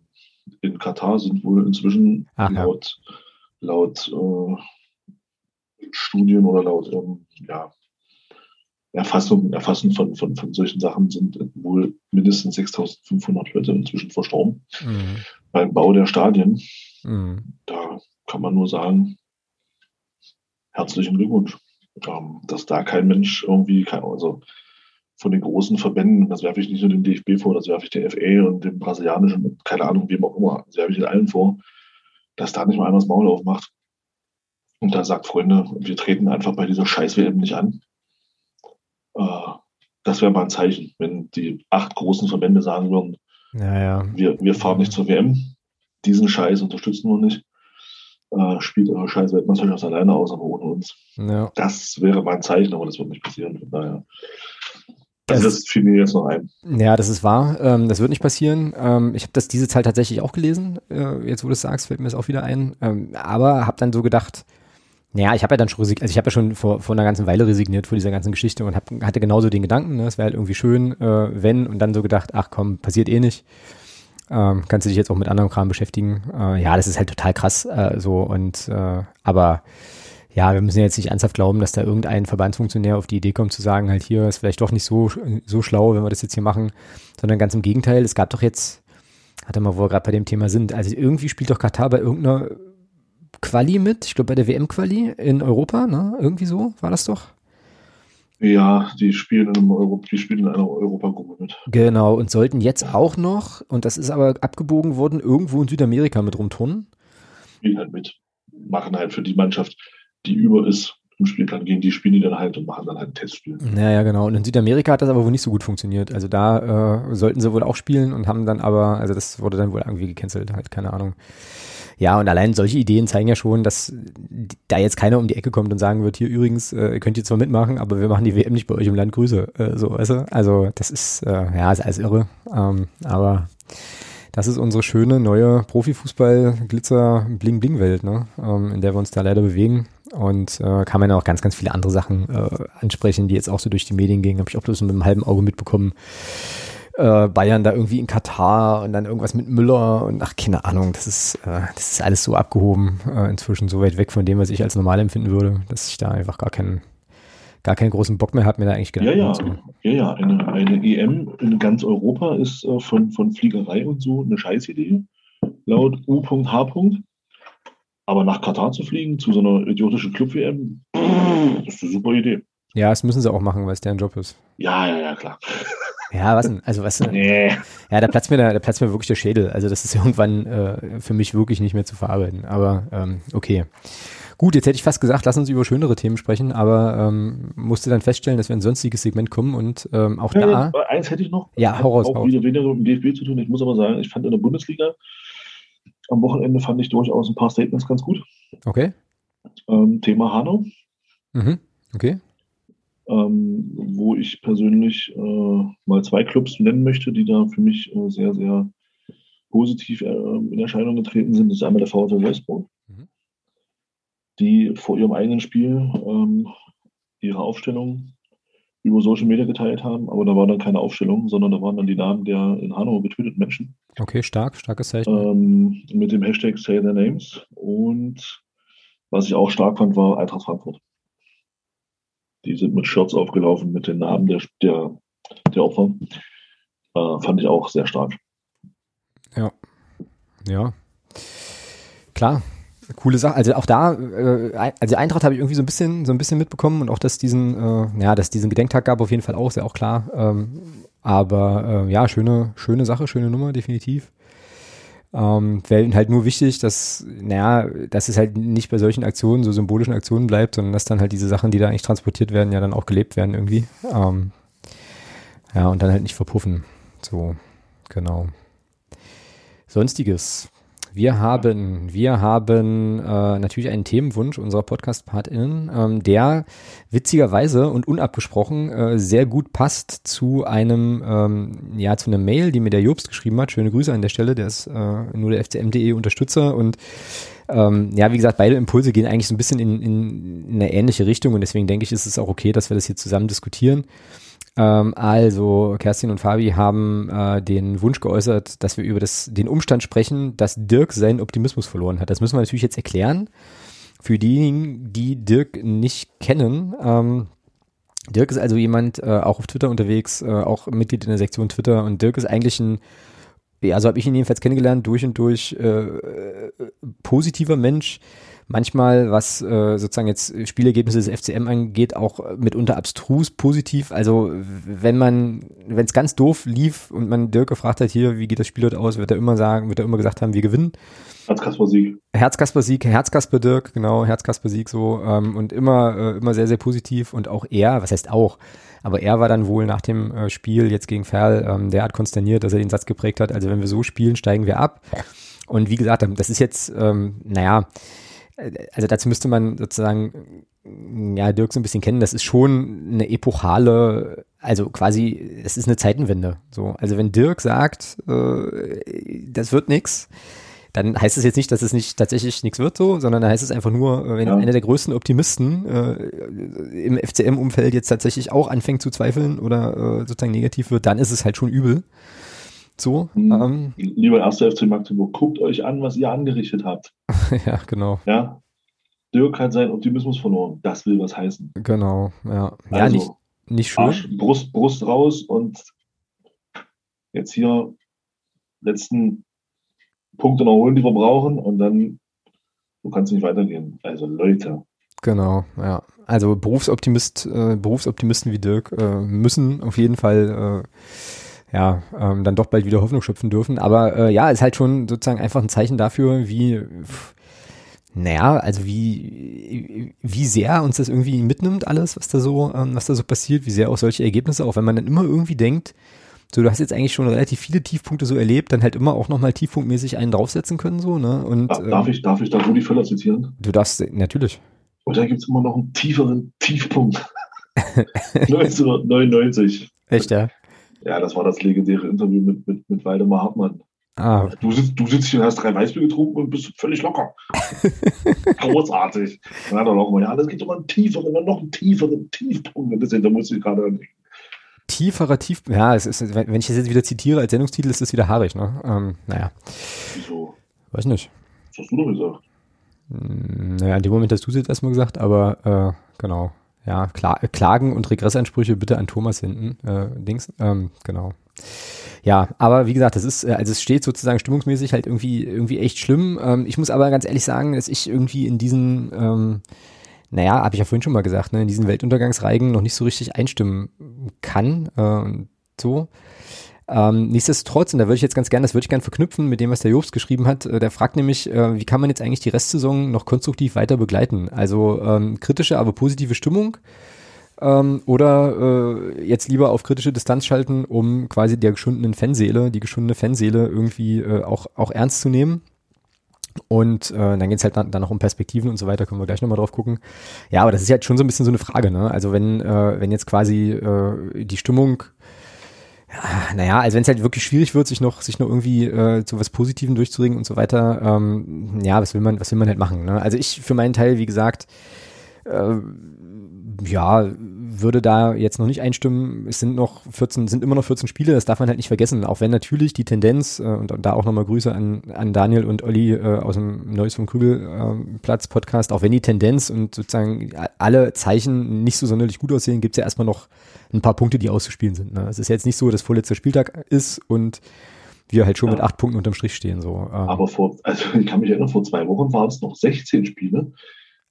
in Katar sind wohl inzwischen Ach, laut, laut äh, Studien oder laut ähm, ja, Erfassung, Erfassen von, von, von solchen Sachen sind wohl mindestens 6500 Leute inzwischen verstorben mhm. beim Bau der Stadien. Mhm. Da kann man nur sagen, herzlichen Glückwunsch. Ähm, dass da kein Mensch irgendwie, also von den großen Verbänden, das werfe ich nicht nur dem DFB vor, das werfe ich der FA und dem brasilianischen, keine Ahnung, wem auch immer, das werfe ich den allen vor, dass da nicht mal einer das Maul aufmacht und da sagt, Freunde, wir treten einfach bei dieser Scheiß-WM nicht an. Äh, das wäre mal ein Zeichen, wenn die acht großen Verbände sagen würden,
ja, ja.
Wir, wir fahren nicht zur WM, diesen Scheiß unterstützen wir nicht äh, spielt eure scheiß Weltmeisterschaft alleine aus, aber ohne uns. Ja. Das wäre mein Zeichen, aber das wird nicht passieren. Von daher. Also das, das fiel mir jetzt noch ein.
Ja, das ist wahr. Ähm, das wird nicht passieren. Ähm, ich habe das diese Zahl tatsächlich auch gelesen. Äh, jetzt, wo du es sagst, fällt mir das auch wieder ein. Ähm, aber habe dann so gedacht, naja, ich habe ja dann schon resigniert, also ich habe ja schon vor, vor einer ganzen Weile resigniert vor dieser ganzen Geschichte und hab, hatte genauso den Gedanken, ne, es wäre halt irgendwie schön, äh, wenn, und dann so gedacht, ach komm, passiert eh nicht. Ähm, kannst du dich jetzt auch mit anderem Kram beschäftigen. Äh, ja, das ist halt total krass äh, so und äh, aber ja, wir müssen jetzt nicht ernsthaft glauben, dass da irgendein Verbandsfunktionär auf die Idee kommt zu sagen, halt hier ist vielleicht doch nicht so, so schlau, wenn wir das jetzt hier machen, sondern ganz im Gegenteil, es gab doch jetzt, hatte mal, wo wir gerade bei dem Thema sind, also irgendwie spielt doch Katar bei irgendeiner Quali mit, ich glaube bei der WM-Quali in Europa, ne? Irgendwie so war das doch.
Ja, die spielen in, einem Euro, die spielen in einer Europagruppe mit.
Genau, und sollten jetzt auch noch, und das ist aber abgebogen worden, irgendwo in Südamerika mit rumturnen.
Spielen halt mit. Machen halt für die Mannschaft, die über ist, im Spielplan gehen, die spielen die dann halt und machen dann halt ein Testspiel.
Naja, genau. Und in Südamerika hat das aber wohl nicht so gut funktioniert. Also da äh, sollten sie wohl auch spielen und haben dann aber, also das wurde dann wohl irgendwie gecancelt, halt, keine Ahnung. Ja, und allein solche Ideen zeigen ja schon, dass da jetzt keiner um die Ecke kommt und sagen wird, hier übrigens, äh, könnt ihr zwar mitmachen, aber wir machen die WM nicht bei euch im Land Grüße. Äh, so, weißt du? Also das ist, äh, ja, ist alles irre. Ähm, aber das ist unsere schöne neue Profifußball-Glitzer-Bling-Bling-Welt, ne? ähm, in der wir uns da leider bewegen. Und äh, kann man ja auch ganz, ganz viele andere Sachen äh, ansprechen, die jetzt auch so durch die Medien gingen. Habe ich auch bloß mit einem halben Auge mitbekommen äh, Bayern da irgendwie in Katar und dann irgendwas mit Müller und ach, keine Ahnung, das ist, äh, das ist alles so abgehoben, äh, inzwischen so weit weg von dem, was ich als normal empfinden würde, dass ich da einfach gar keinen, gar keinen großen Bock mehr habe, mir da eigentlich
Gedanken ja, ja. ja, ja, eine, eine EM in ganz Europa ist äh, von, von Fliegerei und so eine Scheißidee, laut U.H. Aber nach Katar zu fliegen, zu so einer idiotischen Club-WM, ist eine super Idee.
Ja, das müssen sie auch machen, weil es deren Job ist.
Ja, ja, ja, klar.
Ja, was denn? Also was denn? Nee. Ja, da platzt mir da, da platzt mir wirklich der Schädel. Also das ist irgendwann äh, für mich wirklich nicht mehr zu verarbeiten. Aber ähm, okay. Gut, jetzt hätte ich fast gesagt, lass uns über schönere Themen sprechen, aber ähm, musste dann feststellen, dass wir in ein sonstiges Segment kommen und ähm, auch ja,
da. Eins hätte ich noch.
Ja, hau raus.
Auch wieder weniger mit dem DFB zu tun. Ich muss aber sagen, ich fand in der Bundesliga am Wochenende fand ich durchaus ein paar Statements ganz gut.
Okay.
Ähm, Thema Hanau.
Mhm. Okay
ähm, wo ich persönlich äh, mal zwei Clubs nennen möchte, die da für mich äh, sehr, sehr positiv äh, in Erscheinung getreten sind. Das ist einmal der VfL Wolfsburg, mhm. die vor ihrem eigenen Spiel ähm, ihre Aufstellung über Social Media geteilt haben, aber da war dann keine Aufstellung, sondern da waren dann die Namen der in Hanau getöteten Menschen.
Okay, stark, starkes Zeichen.
Ähm, mit dem Hashtag Say Their Names und was ich auch stark fand, war Eintracht Frankfurt. Die sind mit Shirts aufgelaufen mit den Namen der, der, der Opfer. Äh, fand ich auch sehr stark.
Ja. Ja. Klar. Coole Sache. Also auch da, äh, also Eintracht habe ich irgendwie so ein bisschen, so ein bisschen mitbekommen und auch, dass diesen, äh, ja, dass diesen Gedenktag gab, auf jeden Fall auch, ist ja auch klar. Ähm, aber äh, ja, schöne, schöne Sache, schöne Nummer, definitiv. Ähm, Wäre halt nur wichtig, dass, naja, dass es halt nicht bei solchen Aktionen, so symbolischen Aktionen bleibt, sondern dass dann halt diese Sachen, die da eigentlich transportiert werden, ja dann auch gelebt werden irgendwie. Ähm, ja, und dann halt nicht verpuffen. So, genau. Sonstiges. Wir haben, wir haben äh, natürlich einen Themenwunsch unserer Podcast-PartInnen, ähm, der witzigerweise und unabgesprochen äh, sehr gut passt zu einem, ähm, ja, zu einer Mail, die mir der Jobst geschrieben hat. Schöne Grüße an der Stelle, der ist äh, nur der FCM.de Unterstützer und ähm, ja, wie gesagt, beide Impulse gehen eigentlich so ein bisschen in, in, in eine ähnliche Richtung und deswegen denke ich, ist es auch okay, dass wir das hier zusammen diskutieren. Ähm, also Kerstin und Fabi haben äh, den Wunsch geäußert, dass wir über das, den Umstand sprechen, dass Dirk seinen Optimismus verloren hat. Das müssen wir natürlich jetzt erklären. Für diejenigen, die Dirk nicht kennen, ähm, Dirk ist also jemand, äh, auch auf Twitter unterwegs, äh, auch Mitglied in der Sektion Twitter und Dirk ist eigentlich ein, ja, so habe ich ihn jedenfalls kennengelernt, durch und durch äh, positiver Mensch, manchmal, was äh, sozusagen jetzt Spielergebnisse des FCM angeht, auch mitunter abstrus positiv. Also wenn man, wenn es ganz doof lief und man Dirk gefragt hat, hier, wie geht das Spiel heute aus, wird er immer sagen, wird er immer gesagt haben, wir gewinnen.
Herzkasper-Sieg.
Herzkasper-Sieg, Herzkasper-Dirk, genau, Herzkasper-Sieg so ähm, und immer, äh, immer sehr, sehr positiv und auch er, was heißt auch, aber er war dann wohl nach dem äh, Spiel jetzt gegen Ferl ähm, derart konsterniert, dass er den Satz geprägt hat, also wenn wir so spielen, steigen wir ab. Und wie gesagt, das ist jetzt, ähm, naja, also dazu müsste man sozusagen ja Dirk so ein bisschen kennen. Das ist schon eine epochale, also quasi, es ist eine Zeitenwende. So, also wenn Dirk sagt, äh, das wird nix, dann heißt es jetzt nicht, dass es nicht tatsächlich nichts wird so, sondern dann heißt es einfach nur, wenn ja. einer der größten Optimisten äh, im FCM-Umfeld jetzt tatsächlich auch anfängt zu zweifeln oder äh, sozusagen negativ wird, dann ist es halt schon übel. So.
Mhm. Ähm, Lieber erster FC Magdeburg, guckt euch an, was ihr angerichtet habt.
ja, genau.
Ja. Dirk hat seinen Optimismus verloren. Das will was heißen.
Genau, ja.
Also, ja, nicht, nicht schön. Arsch, Brust, Brust raus und jetzt hier letzten Punkte noch holen, die wir brauchen und dann du kannst nicht weitergehen. Also Leute.
Genau, ja. Also Berufsoptimist, äh, Berufsoptimisten wie Dirk äh, müssen auf jeden Fall äh, ja, ähm, dann doch bald wieder Hoffnung schöpfen dürfen. Aber äh, ja, ist halt schon sozusagen einfach ein Zeichen dafür, wie, naja, also wie, wie sehr uns das irgendwie mitnimmt, alles, was da so, ähm, was da so passiert, wie sehr auch solche Ergebnisse, auch wenn man dann immer irgendwie denkt, so, du hast jetzt eigentlich schon relativ viele Tiefpunkte so erlebt, dann halt immer auch nochmal tiefpunktmäßig einen draufsetzen können, so, ne? Und,
darf, ähm, ich, darf ich da Rudi Völler zitieren?
Du darfst, natürlich.
Und da gibt's immer noch einen tieferen Tiefpunkt. 1999.
Echt, ja?
Ja, das war das legendäre Interview mit, mit, mit Waldemar Hartmann. Ah. Du, sitzt, du sitzt hier und hast drei Weißbier getrunken und bist völlig locker. Großartig. Dann hat er auch mal, ja, das geht um einen tieferen, noch einen tieferen Tiefpunkt. Das, da muss ich gerade denken.
Tieferer Tief, ja, es ist, wenn ich das jetzt wieder zitiere als Sendungstitel, ist das wieder haarig, ne? Ähm, naja.
Wieso?
Weiß nicht.
Was hast du doch gesagt?
Hm, naja, in dem Moment hast du es jetzt erstmal gesagt, aber äh, genau. Ja, Kla Klagen und Regressansprüche bitte an Thomas hinten. Äh, Dings, ähm, genau. Ja, aber wie gesagt, das ist, äh, also es steht sozusagen stimmungsmäßig halt irgendwie, irgendwie echt schlimm. Ähm, ich muss aber ganz ehrlich sagen, dass ich irgendwie in diesen, ähm, naja, habe ich ja vorhin schon mal gesagt, ne, in diesen Weltuntergangsreigen noch nicht so richtig einstimmen kann äh, und so. Ähm, nichtsdestotrotz, und da würde ich jetzt ganz gerne, das würde ich gerne verknüpfen mit dem, was der Jobst geschrieben hat, äh, der fragt nämlich, äh, wie kann man jetzt eigentlich die Restsaison noch konstruktiv weiter begleiten? Also ähm, kritische, aber positive Stimmung ähm, oder äh, jetzt lieber auf kritische Distanz schalten, um quasi der geschundenen Fanseele, die geschundene Fanseele irgendwie äh, auch, auch ernst zu nehmen. Und äh, dann geht es halt dann, dann noch um Perspektiven und so weiter, können wir gleich nochmal drauf gucken. Ja, aber das ist halt schon so ein bisschen so eine Frage, ne? Also wenn, äh, wenn jetzt quasi äh, die Stimmung naja, also wenn es halt wirklich schwierig wird, sich noch, sich noch irgendwie äh, zu was Positivem durchzuringen und so weiter, ähm, ja, was will man, was will man halt machen? Ne? Also ich für meinen Teil, wie gesagt, äh, ja, würde da jetzt noch nicht einstimmen. Es sind noch 14, sind immer noch 14 Spiele, das darf man halt nicht vergessen. Auch wenn natürlich die Tendenz, äh, und, und da auch nochmal Grüße an, an Daniel und Olli äh, aus dem Neues vom Krügelplatz äh, Podcast, auch wenn die Tendenz und sozusagen alle Zeichen nicht so sonderlich gut aussehen, gibt's ja erstmal noch ein paar Punkte, die auszuspielen sind. Ne? Es ist jetzt nicht so, dass vorletzter Spieltag ist und wir halt schon ja. mit acht Punkten unterm Strich stehen. So.
Ähm. Aber vor, also ich kann mich erinnern, vor zwei Wochen waren es noch 16 Spiele.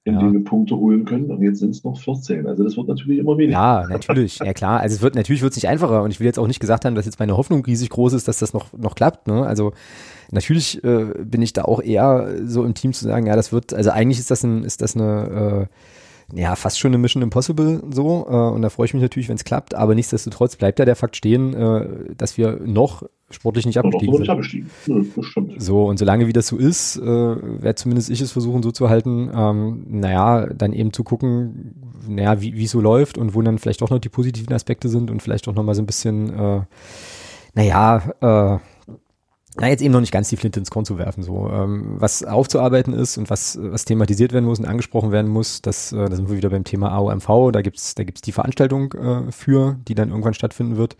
Indem ja. wir Punkte holen können. Und jetzt sind es noch 14. Also das wird natürlich immer weniger.
Ja, natürlich. Ja klar. Also es wird natürlich wird es nicht einfacher. Und ich will jetzt auch nicht gesagt haben, dass jetzt meine Hoffnung riesig groß ist, dass das noch noch klappt. Ne? Also natürlich äh, bin ich da auch eher so im Team zu sagen, ja, das wird. Also eigentlich ist das ein ist das eine äh, ja, fast schon eine Mission Impossible so. Äh, und da freue ich mich natürlich, wenn es klappt. Aber nichtsdestotrotz bleibt ja der Fakt stehen, äh, dass wir noch sportlich nicht abgestiegen sind. Abgestiegen. Nö, so, und solange wie das so ist, äh, werde zumindest ich es versuchen so zu halten, ähm, naja, dann eben zu gucken, naja, wie es so läuft und wo dann vielleicht auch noch die positiven Aspekte sind und vielleicht auch noch mal so ein bisschen, äh, naja, äh, na, jetzt eben noch nicht ganz die Flinte ins Korn zu werfen. So, ähm, was aufzuarbeiten ist und was, was thematisiert werden muss und angesprochen werden muss, das, äh, da sind wir wieder beim Thema AOMV. Da gibt's da gibt's die Veranstaltung äh, für, die dann irgendwann stattfinden wird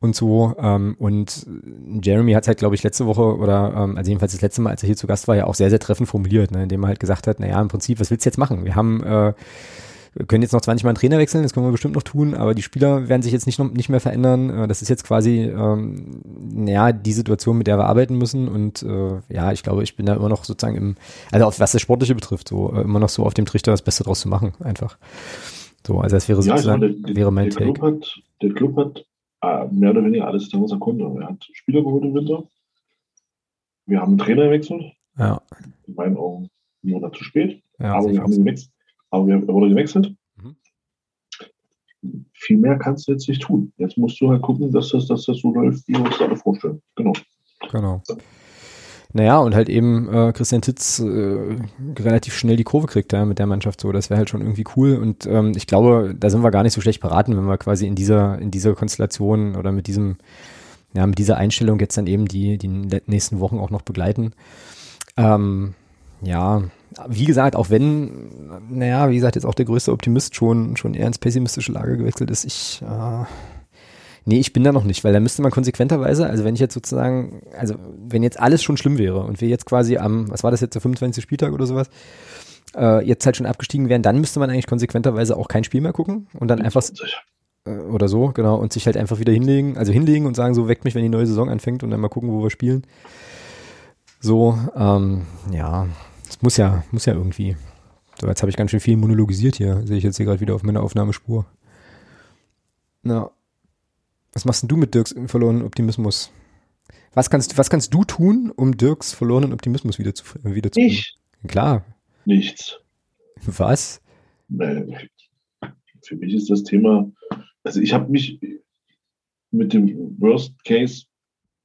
und so. Ähm, und Jeremy hat halt, glaube ich, letzte Woche oder ähm, also jedenfalls das letzte Mal, als er hier zu Gast war, ja auch sehr, sehr treffend formuliert, ne, indem er halt gesagt hat, naja, im Prinzip, was willst du jetzt machen? Wir haben äh, wir können jetzt noch 20 Mal einen Trainer wechseln, das können wir bestimmt noch tun, aber die Spieler werden sich jetzt nicht, noch, nicht mehr verändern. Äh, das ist jetzt quasi, ähm, naja, die Situation, mit der wir arbeiten müssen. Und äh, ja, ich glaube, ich bin da immer noch sozusagen im, also auf was das Sportliche betrifft, so äh, immer noch so auf dem Trichter, das Beste draus zu machen, einfach. So, also das wäre ja, sozusagen, meine, der, wäre mein
der Take. Club hat, der Club hat äh, mehr oder weniger alles was er konnte. Er hat Spieler geholt im Winter. Wir haben einen Trainer gewechselt.
Ja.
In meinen Augen nur Monat zu spät. Ja, aber wir haben gewechselt. Aber wir, er wurde gewechselt. Viel mehr kannst du jetzt nicht tun. Jetzt musst du halt gucken, dass das, dass das so läuft, wie wir uns alle vorstellen. Genau.
Genau. Naja, und halt eben äh, Christian Titz äh, relativ schnell die Kurve kriegt ja, mit der Mannschaft so. Das wäre halt schon irgendwie cool. Und ähm, ich glaube, da sind wir gar nicht so schlecht beraten, wenn wir quasi in dieser, in dieser Konstellation oder mit diesem, ja, mit dieser Einstellung jetzt dann eben die, die nächsten Wochen auch noch begleiten. Ähm, ja, wie gesagt, auch wenn, naja, wie gesagt, jetzt auch der größte Optimist schon, schon eher ins pessimistische Lager gewechselt ist, ich, äh, nee, ich bin da noch nicht, weil da müsste man konsequenterweise, also wenn ich jetzt sozusagen, also wenn jetzt alles schon schlimm wäre und wir jetzt quasi am, was war das jetzt, der 25. Spieltag oder sowas, äh, jetzt halt schon abgestiegen wären, dann müsste man eigentlich konsequenterweise auch kein Spiel mehr gucken und dann einfach, äh, oder so, genau, und sich halt einfach wieder hinlegen, also hinlegen und sagen, so weckt mich, wenn die neue Saison anfängt und dann mal gucken, wo wir spielen. So, ähm, ja, es muss ja, muss ja irgendwie. So, jetzt habe ich ganz schön viel monologisiert hier. Sehe ich jetzt hier gerade wieder auf meiner Aufnahmespur. Na, was machst denn du mit Dirks verlorenen Optimismus? Was kannst, was kannst du tun, um Dirks verlorenen Optimismus wieder zu, wieder zu
Ich?
Klar.
Nichts.
Was?
Für mich ist das Thema, also ich habe mich mit dem Worst Case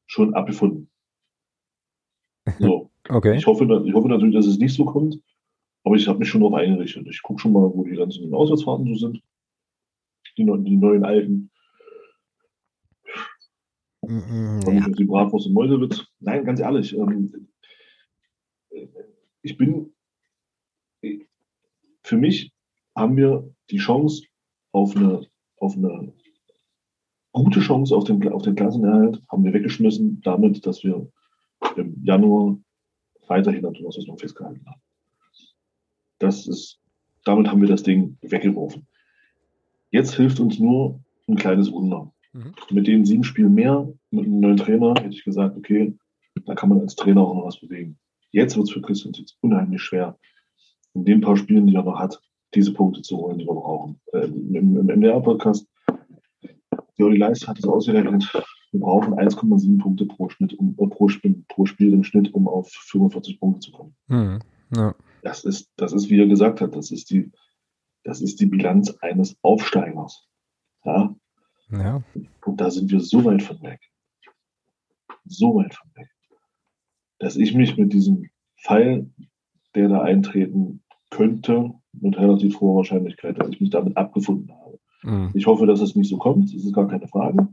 schon abgefunden. So.
Okay.
Ich hoffe, ich hoffe natürlich, dass es nicht so kommt, aber ich habe mich schon darauf eingerichtet. Ich gucke schon mal, wo die ganzen Auswärtsfahrten so sind. Die, die neuen alten. Mm, ja. Die Bratwurst in Meuselwitz. Nein, ganz ehrlich. Ähm, ich bin. Für mich haben wir die Chance auf eine, auf eine gute Chance auf den, auf den Klassenerhalt, haben wir weggeschmissen, damit, dass wir im Januar weiterhin an noch festgehalten haben. Das ist, damit haben wir das Ding weggeworfen. Jetzt hilft uns nur ein kleines Wunder. Mhm. Mit den sieben Spielen mehr, mit einem neuen Trainer, hätte ich gesagt, okay, da kann man als Trainer auch noch was bewegen. Jetzt wird es für Christian jetzt unheimlich schwer, in den paar Spielen, die er noch hat, diese Punkte zu holen, die wir brauchen. Ähm, Im, im MDR-Podcast, Joli Leist hat es ausgerechnet, wir brauchen 1,7 Punkte pro Schnitt, um, äh, pro, Spiel, pro Spiel im Schnitt, um auf 45 Punkte zu kommen. Mhm. Ja. Das ist, das ist, wie er gesagt hat, das ist die, das ist die Bilanz eines Aufsteigers. Ja?
ja.
Und da sind wir so weit von weg. So weit von weg. Dass ich mich mit diesem Fall, der da eintreten könnte, mit relativ hoher Wahrscheinlichkeit, dass ich mich damit abgefunden habe. Mhm. Ich hoffe, dass es nicht so kommt, das ist gar keine Frage.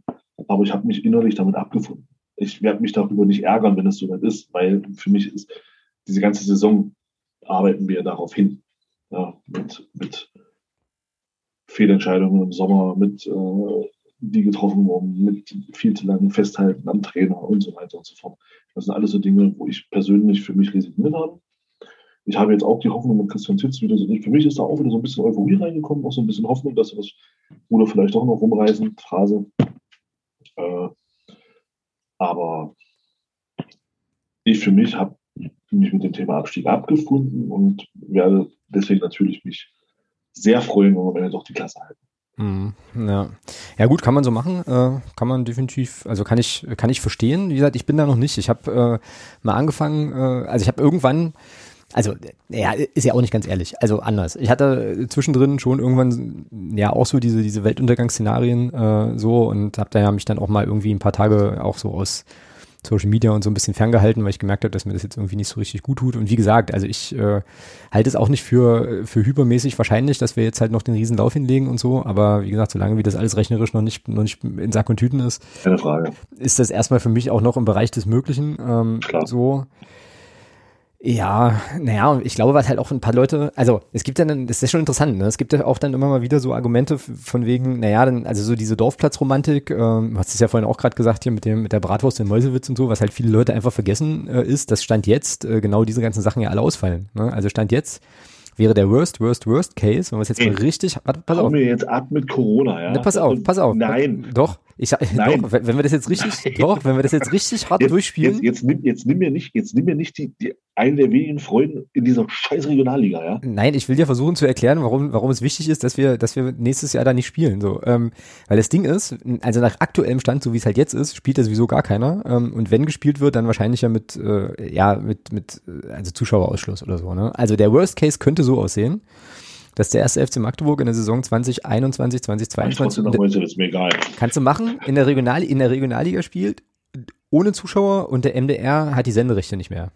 Aber ich habe mich innerlich damit abgefunden. Ich werde mich darüber nicht ärgern, wenn es so weit ist, weil für mich ist diese ganze Saison arbeiten wir darauf hin. Ja, mit, mit Fehlentscheidungen im Sommer, mit äh, die getroffen wurden, mit viel zu langen Festhalten am Trainer und so weiter und so fort. Das sind alles so Dinge, wo ich persönlich für mich resigniert habe. Ich habe jetzt auch die Hoffnung mit Christian Titz wieder so. Für mich ist da auch wieder so ein bisschen Euphorie reingekommen, auch so ein bisschen Hoffnung, dass wir das oder vielleicht auch noch rumreißen, Phrase. Äh, aber ich für mich habe mich mit dem Thema Abstieg abgefunden und werde deswegen natürlich mich sehr freuen, wenn wir doch die Klasse halten.
Mhm, ja. ja gut, kann man so machen, äh, kann man definitiv, also kann ich, kann ich verstehen. Wie gesagt, ich bin da noch nicht. Ich habe äh, mal angefangen, äh, also ich habe irgendwann, also ja, ist ja auch nicht ganz ehrlich, also anders. Ich hatte zwischendrin schon irgendwann ja auch so diese diese Weltuntergangsszenarien äh, so und habe da ja mich dann auch mal irgendwie ein paar Tage auch so aus Social Media und so ein bisschen ferngehalten, weil ich gemerkt habe, dass mir das jetzt irgendwie nicht so richtig gut tut. Und wie gesagt, also ich äh, halte es auch nicht für, für hypermäßig wahrscheinlich, dass wir jetzt halt noch den Riesenlauf hinlegen und so. Aber wie gesagt, solange wie das alles rechnerisch noch nicht, noch nicht in Sack und Tüten ist,
Keine Frage.
ist das erstmal für mich auch noch im Bereich des Möglichen. Ähm,
Klar.
So. Ja, naja, ich glaube, was halt auch ein paar Leute, also es gibt ja dann, das ist schon interessant, ne? Es gibt ja auch dann immer mal wieder so Argumente von wegen, naja, dann, also so diese Dorfplatzromantik, ähm, hast es ja vorhin auch gerade gesagt hier mit dem, mit der Bratwurst in Mäusewitz und so, was halt viele Leute einfach vergessen äh, ist, dass Stand jetzt äh, genau diese ganzen Sachen ja alle ausfallen. Ne? Also Stand jetzt wäre der Worst, Worst, Worst Case, wenn wir es jetzt
Ey,
mal richtig, warte, pass auf.
mir jetzt ab mit Corona, ja?
Ne, pass auf, pass auf.
Nein.
Doch, ich sag,
Nein.
doch, wenn wir das jetzt richtig,
Nein.
doch, wenn wir das jetzt richtig hart
Jetzt,
durchspielen.
jetzt, jetzt, nimm, jetzt nimm mir nicht, jetzt nimm mir nicht die, die einen der wenigen Freuden in dieser scheiß Regionalliga, ja?
Nein, ich will dir versuchen zu erklären, warum, warum es wichtig ist, dass wir, dass wir nächstes Jahr da nicht spielen. So, ähm, weil das Ding ist, also nach aktuellem Stand, so wie es halt jetzt ist, spielt ja sowieso gar keiner. Ähm, und wenn gespielt wird, dann wahrscheinlich ja mit, äh, ja, mit, mit, äh, also Zuschauerausschluss oder so. Ne? Also der Worst Case könnte so aussehen, dass der erste FC Magdeburg in der Saison 2021,
Ich trotzdem
2022
noch Mäuse, ist mir egal.
kannst du machen, in der Regional, in der Regionalliga spielt, ohne Zuschauer und der MDR hat die Senderechte nicht mehr.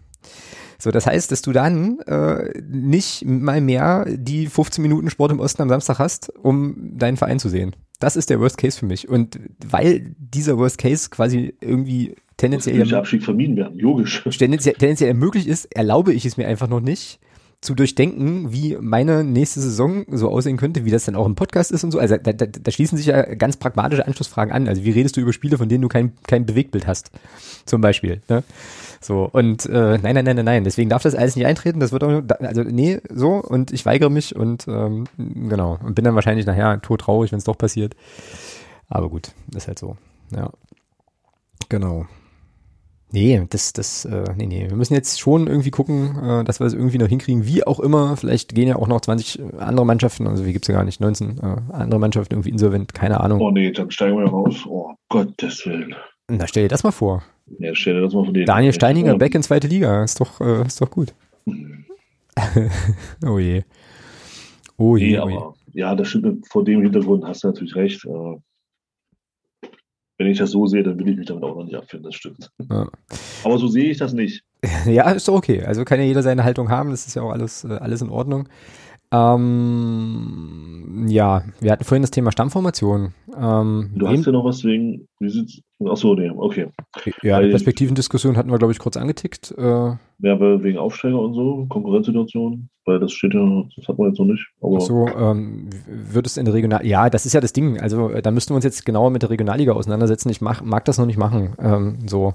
So, das heißt, dass du dann äh, nicht mal mehr die 15 Minuten Sport im Osten am Samstag hast, um deinen Verein zu sehen. Das ist der Worst Case für mich. Und weil dieser Worst Case quasi irgendwie tendenziell,
Abstieg vermieden werden, logisch.
tendenziell, tendenziell möglich ist, erlaube ich es mir einfach noch nicht zu durchdenken, wie meine nächste Saison so aussehen könnte, wie das dann auch im Podcast ist und so. Also da, da, da schließen sich ja ganz pragmatische Anschlussfragen an. Also wie redest du über Spiele, von denen du kein, kein Bewegtbild hast, zum Beispiel. Ne? So, und äh, nein, nein, nein, nein, nein. Deswegen darf das alles nicht eintreten. Das wird auch, also nee, so, und ich weigere mich und ähm, genau. Und bin dann wahrscheinlich nachher todtraurig, wenn es doch passiert. Aber gut, ist halt so. Ja. Genau. Nee, das, das, äh, nee, nee. Wir müssen jetzt schon irgendwie gucken, äh, dass wir das irgendwie noch hinkriegen. Wie auch immer, vielleicht gehen ja auch noch 20 andere Mannschaften, also wie gibt's ja gar nicht, 19 äh, andere Mannschaften irgendwie insolvent, keine Ahnung.
Oh nee, dann steigen wir raus. Oh Gottes Willen.
Na, stell dir das mal vor.
Ja, stell dir das mal denen.
Daniel Steininger,
Ja.
back in zweite Liga, ist doch, äh, ist doch gut. oh je. Oh je,
Nee,
oh je.
aber ja, das stimmt. Vor dem Hintergrund hast du natürlich recht. Äh, wenn ich das so sehe, dann will ich mich damit auch noch nicht abfinden, das stimmt.
Ja.
Aber so sehe ich das nicht.
Ja, ist doch okay. Also kann ja jeder seine Haltung haben, das ist ja auch alles, äh, alles in Ordnung. Ähm, ja, wir hatten vorhin das Thema Stammformation. Ähm,
Du hast ja noch was wegen, wie sieht's? Achso, nee, okay.
ja, die Perspektivendiskussion hatten wir, glaube ich, kurz angetickt. Äh,
Aber wegen Aufsteiger und so, Konkurrenzsituation, weil das steht ja, das hat man jetzt noch nicht. Aber
so, ähm, wird es in der Regional, ja, das ist ja das Ding. Also äh, da müssten wir uns jetzt genauer mit der Regionalliga auseinandersetzen. Ich mach, mag das noch nicht machen. Ähm, so,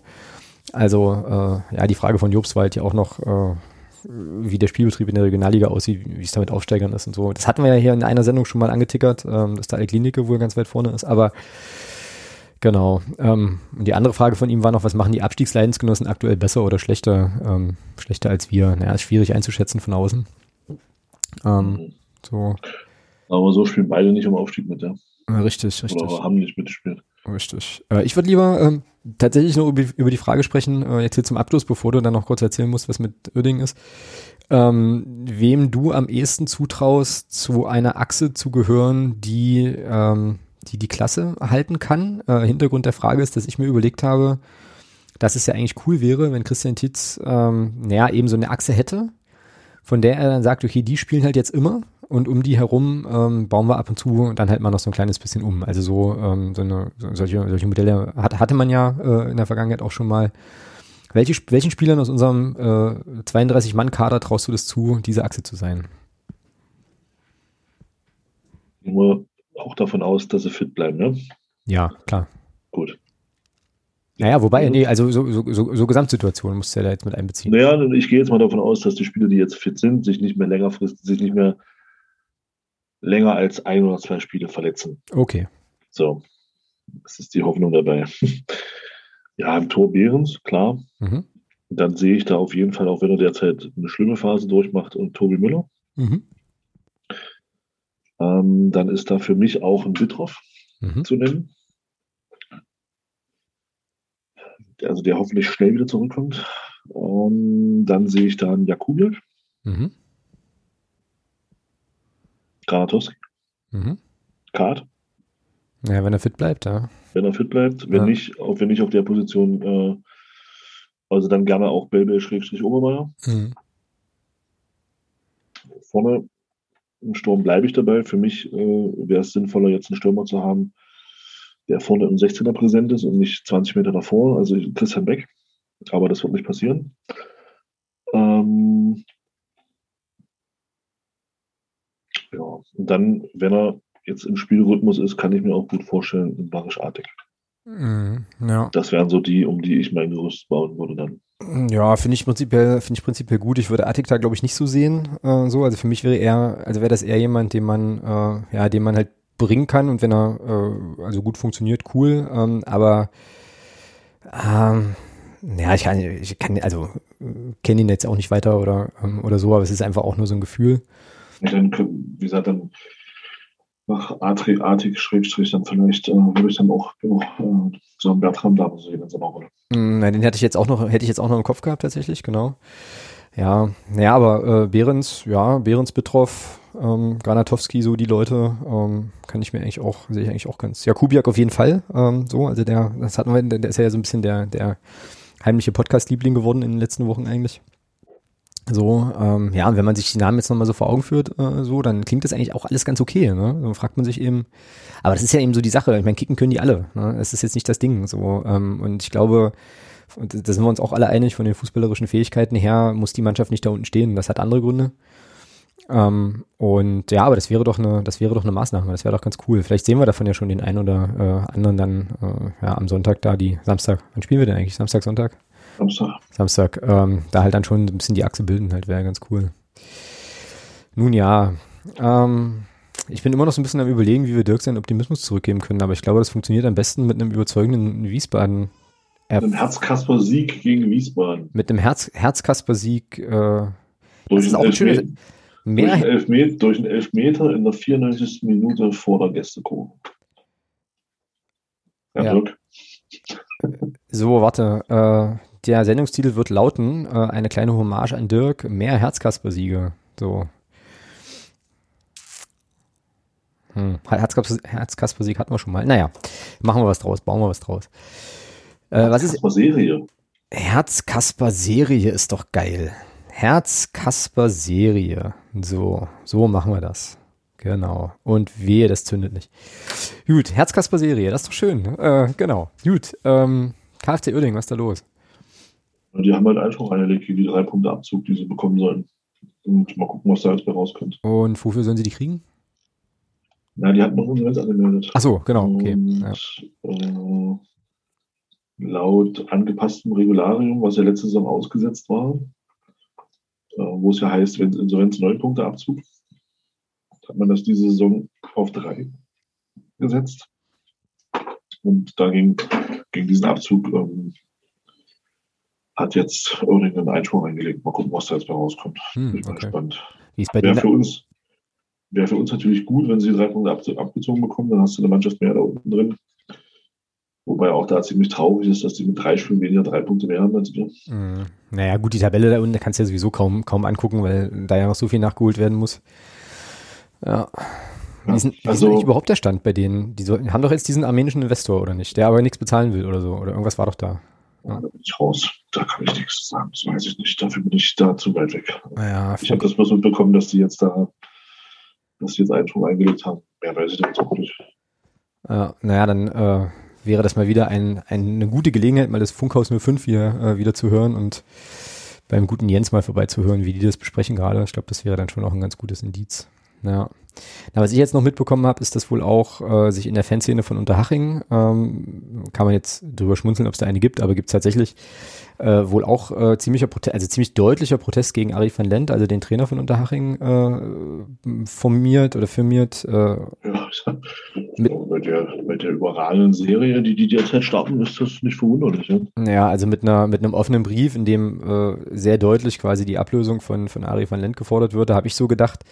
also äh, ja, die Frage von Jobswald ja auch noch, äh, wie der Spielbetrieb in der Regionalliga aussieht, wie es da mit Aufsteigern ist und so. Das hatten wir ja hier in einer Sendung schon mal angetickert, ähm, dass da die Klinike wohl ganz weit vorne ist, aber genau. Ähm, und die andere Frage von ihm war noch, was machen die Abstiegsleidensgenossen aktuell besser oder schlechter, ähm, schlechter als wir? Naja, ist schwierig einzuschätzen von außen. Ähm, so,
aber so spielen beide nicht um Aufstieg mit, ja.
richtig, richtig.
Oder haben nicht mitgespielt.
Richtig. Äh, ich würde lieber ähm, tatsächlich noch über, über die Frage sprechen, äh, jetzt hier zum Abschluss, bevor du dann noch kurz erzählen musst, was mit Uerdingen ist. Ähm, wem du am ehesten zutraust, zu einer Achse zu gehören, die ähm, die, die Klasse halten kann. Äh, Hintergrund der Frage ist, dass ich mir überlegt habe, dass es ja eigentlich cool wäre, wenn Christian Tietz ähm, naja, eben so eine Achse hätte, von der er dann sagt, okay, die spielen halt jetzt immer und um die herum ähm, bauen wir ab und zu dann halt mal noch so ein kleines bisschen um. Also so, ähm, so eine, so, solche, solche Modelle hat, hatte man ja äh, in der Vergangenheit auch schon mal. Welche, welchen Spielern aus unserem äh, 32-Mann-Kader traust du das zu, diese Achse zu sein?
Nur auch davon aus, dass sie fit bleiben, ne?
Ja, klar.
Gut.
Naja, wobei, nee, also so, so, so, so Gesamtsituation musst du ja da jetzt mit einbeziehen.
Naja, ich gehe jetzt mal davon aus, dass die Spieler, die jetzt fit sind, sich nicht mehr längerfristig, sich nicht mehr länger als ein oder zwei Spiele verletzen.
Okay.
So. Das ist die Hoffnung dabei. ja, im Tor Behrens, klar.
Mhm.
Dann sehe ich da auf jeden Fall, auch wenn er derzeit eine schlimme Phase durchmacht, und Tobi Müller.
Mhm.
Ähm, dann ist da für mich auch ein Wittroff mhm. zu nennen. Also der hoffentlich schnell wieder zurückkommt. Ähm, dann sehe ich da einen Jakubiak. Mhm. Granatowski. Mhm. Kart.
Ja, wenn er fit bleibt, ja.
Wenn er fit bleibt, wenn ja. nicht, auch wenn nicht auf der Position, äh, also dann gerne auch Belbel Schrägstrich Obermeier. Mhm. Vorne im Sturm bleibe ich dabei. Für mich äh, wäre es sinnvoller, jetzt einen Stürmer zu haben, der vorne im 16er präsent ist und nicht 20 Meter davor, also Christian Beck. Aber das wird nicht passieren. Ähm, ja, und dann, wenn er jetzt im Spielrhythmus ist, kann ich mir auch gut vorstellen, in Barisch Artig. Mm, ja. Das wären so die, um die ich mein Gerüst bauen würde dann.
Ja, finde ich prinzipiell, finde ich prinzipiell gut. Ich würde Attic da, glaube ich, nicht so sehen. Äh, so, also für mich wäre er, also wäre das eher jemand, den man, äh, ja, den man halt bringen kann und wenn er äh, also gut funktioniert, cool. Ähm, aber ähm, ja, ich kann, ich kann, also kenne ihn jetzt auch nicht weiter oder ähm, oder so, aber es ist einfach auch nur so ein Gefühl.
dann, wie gesagt, dann nach Artig, Schrägstrich, dann vielleicht äh, würde ich dann auch, auch äh, so einen Bertram da sehen in so einer Rolle.
Nein, den hätte ich jetzt auch noch, hätte ich jetzt auch noch im Kopf gehabt tatsächlich, genau. Ja, naja, aber äh, Behrens, ja, Behrens Betroff, ähm, Granatowski, so die Leute, ähm, kann ich mir eigentlich auch, sehe ich eigentlich auch ganz. Ja, Kubiak auf jeden Fall, ähm, so, also der, das hatten wir, der ist ja so ein bisschen der, der heimliche Podcast-Liebling geworden in den letzten Wochen eigentlich. So, ähm, ja, und wenn man sich die Namen jetzt nochmal so vor Augen führt, äh, so, dann klingt das eigentlich auch alles ganz okay. Ne? Dann fragt man sich eben, aber das ist ja eben so die Sache. Ich meine, kicken können die alle. Ne? Das ist jetzt nicht das Ding. So, ähm, und ich glaube, da sind wir uns auch alle einig, von den fußballerischen Fähigkeiten her muss die Mannschaft nicht da unten stehen. Das hat andere Gründe. Ähm, und ja, aber das wäre doch eine, das wäre doch eine Maßnahme. Das wäre doch ganz cool. Vielleicht sehen wir davon ja schon den einen oder äh, anderen dann äh, ja, am Sonntag da, die Samstag. Wann spielen wir denn eigentlich? Samstag, Sonntag? Samstag. Samstag. Ähm, da halt dann schon ein bisschen die Achse bilden, halt wäre ganz cool. Nun ja, ähm, ich bin immer noch so ein bisschen am überlegen, wie wir Dirk seinen Optimismus zurückgeben können, aber ich glaube, das funktioniert am besten mit einem überzeugenden Wiesbaden.
Mit einem Herzkasper-Sieg gegen Wiesbaden.
Mit einem Herz Herzkasper-Sieg. Äh,
durch, ist schönes, mehr durch, einen Elfmeter, durch einen Elfmeter in der 94. Minute vor der Gästekurve.
Ja, ja. Dirk. So, warte. Äh, der Sendungstitel wird lauten, äh, eine kleine Hommage an Dirk, mehr Herzkasper-Siege. So. Hm. Herzkasper-Sieg hatten wir schon mal. Naja, machen wir was draus, bauen wir was draus.
Äh, was ist Serie?
Herzkasper-Serie ist doch geil. Herzkasper-Serie. So, so machen wir das. Genau. Und wehe, das zündet nicht. Gut, Herzkasper-Serie, das ist doch schön. Äh, genau. Gut. Ähm, KFC Oerding, was ist da los?
Die haben halt Einspruch eingelegt gegen die drei Punkte Abzug, die sie bekommen sollen. Und mal gucken, was da jetzt bei rauskommt.
Und wofür sollen sie die kriegen?
Na, die hatten noch Insolvenz angemeldet.
Ach so, genau, okay. Und, ja.
äh, laut angepasstem Regularium, was ja letzte Saison ausgesetzt war, äh, wo es ja heißt, wenn Insolvenz neun Punkte Abzug, hat man das diese Saison auf drei gesetzt. Und dagegen gegen diesen Abzug ähm, hat jetzt irgendeinen Einspruch eingelegt. Mal gucken, was da jetzt bei rauskommt. Hm, Bin okay. gespannt. Wie ist bei wäre, für uns, wäre für uns natürlich gut, wenn sie drei Punkte ab, abgezogen bekommen, dann hast du eine Mannschaft mehr da unten drin. Wobei auch da ziemlich traurig ist, dass die mit drei Spielen weniger drei Punkte mehr haben als wir.
Mhm. Naja, gut, die Tabelle da unten kannst du ja sowieso kaum, kaum angucken, weil da ja noch so viel nachgeholt werden muss. Ja. Wie ist, also, ist überhaupt der Stand bei denen? Die so, haben doch jetzt diesen armenischen Investor, oder nicht? Der aber nichts bezahlen will oder so. Oder irgendwas war doch da.
Ja. Da bin ich raus. Da kann ich nichts sagen. Das weiß ich nicht. Dafür bin ich da zu weit weg.
Ja,
ich habe das bloß mitbekommen, dass die jetzt da, dass sie jetzt einen schon eingelegt haben. Mehr weiß ich da jetzt auch nicht.
Ja, naja, dann äh, wäre das mal wieder ein, ein, eine gute Gelegenheit, mal das Funkhaus 05 hier äh, wieder zu hören und beim guten Jens mal vorbeizuhören, wie die das besprechen gerade. Ich glaube, das wäre dann schon auch ein ganz gutes Indiz. Ja. Na, was ich jetzt noch mitbekommen habe, ist, dass wohl auch äh, sich in der Fanszene von Unterhaching, ähm, kann man jetzt drüber schmunzeln, ob es da eine gibt, aber gibt es tatsächlich äh, wohl auch äh, ziemlicher Protest, also ziemlich deutlicher Protest gegen Ari van Lent, also den Trainer von Unterhaching, äh, formiert oder firmiert. Äh, ja,
mit, bei, der, bei der überragenden Serie, die die derzeit starten, ist das nicht verwunderlich. Ja,
ja also mit einer mit einem offenen Brief, in dem äh, sehr deutlich quasi die Ablösung von von Ari van Lent gefordert wird, da habe ich so gedacht,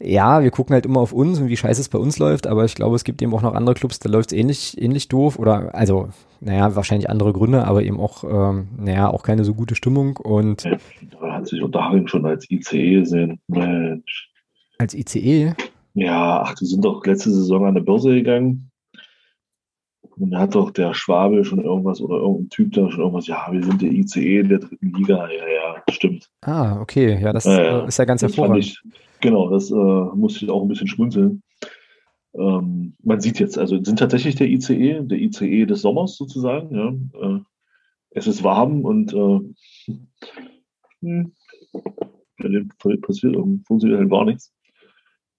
ja, wir gucken halt immer auf uns und wie scheiße es bei uns läuft, aber ich glaube, es gibt eben auch noch andere Clubs, da läuft es ähnlich, ähnlich doof oder, also, naja, wahrscheinlich andere Gründe, aber eben auch, ähm, naja, auch keine so gute Stimmung und.
Da hat sich Unterhaching schon als ICE gesehen. Mensch.
Als ICE?
Ja, ach, die sind doch letzte Saison an der Börse gegangen. Und da hat doch der Schwabe schon irgendwas oder irgendein Typ da schon irgendwas, ja, wir sind der ICE der dritten Liga. Ja, ja, stimmt.
Ah, okay, ja, das äh, ist ja ganz hervorragend.
Ich, genau, das äh, musste ich auch ein bisschen schmunzeln. Ähm, man sieht jetzt, also sind tatsächlich der ICE, der ICE des Sommers sozusagen. Ja. Äh, es ist warm und äh, hm, passiert funktioniert halt gar nichts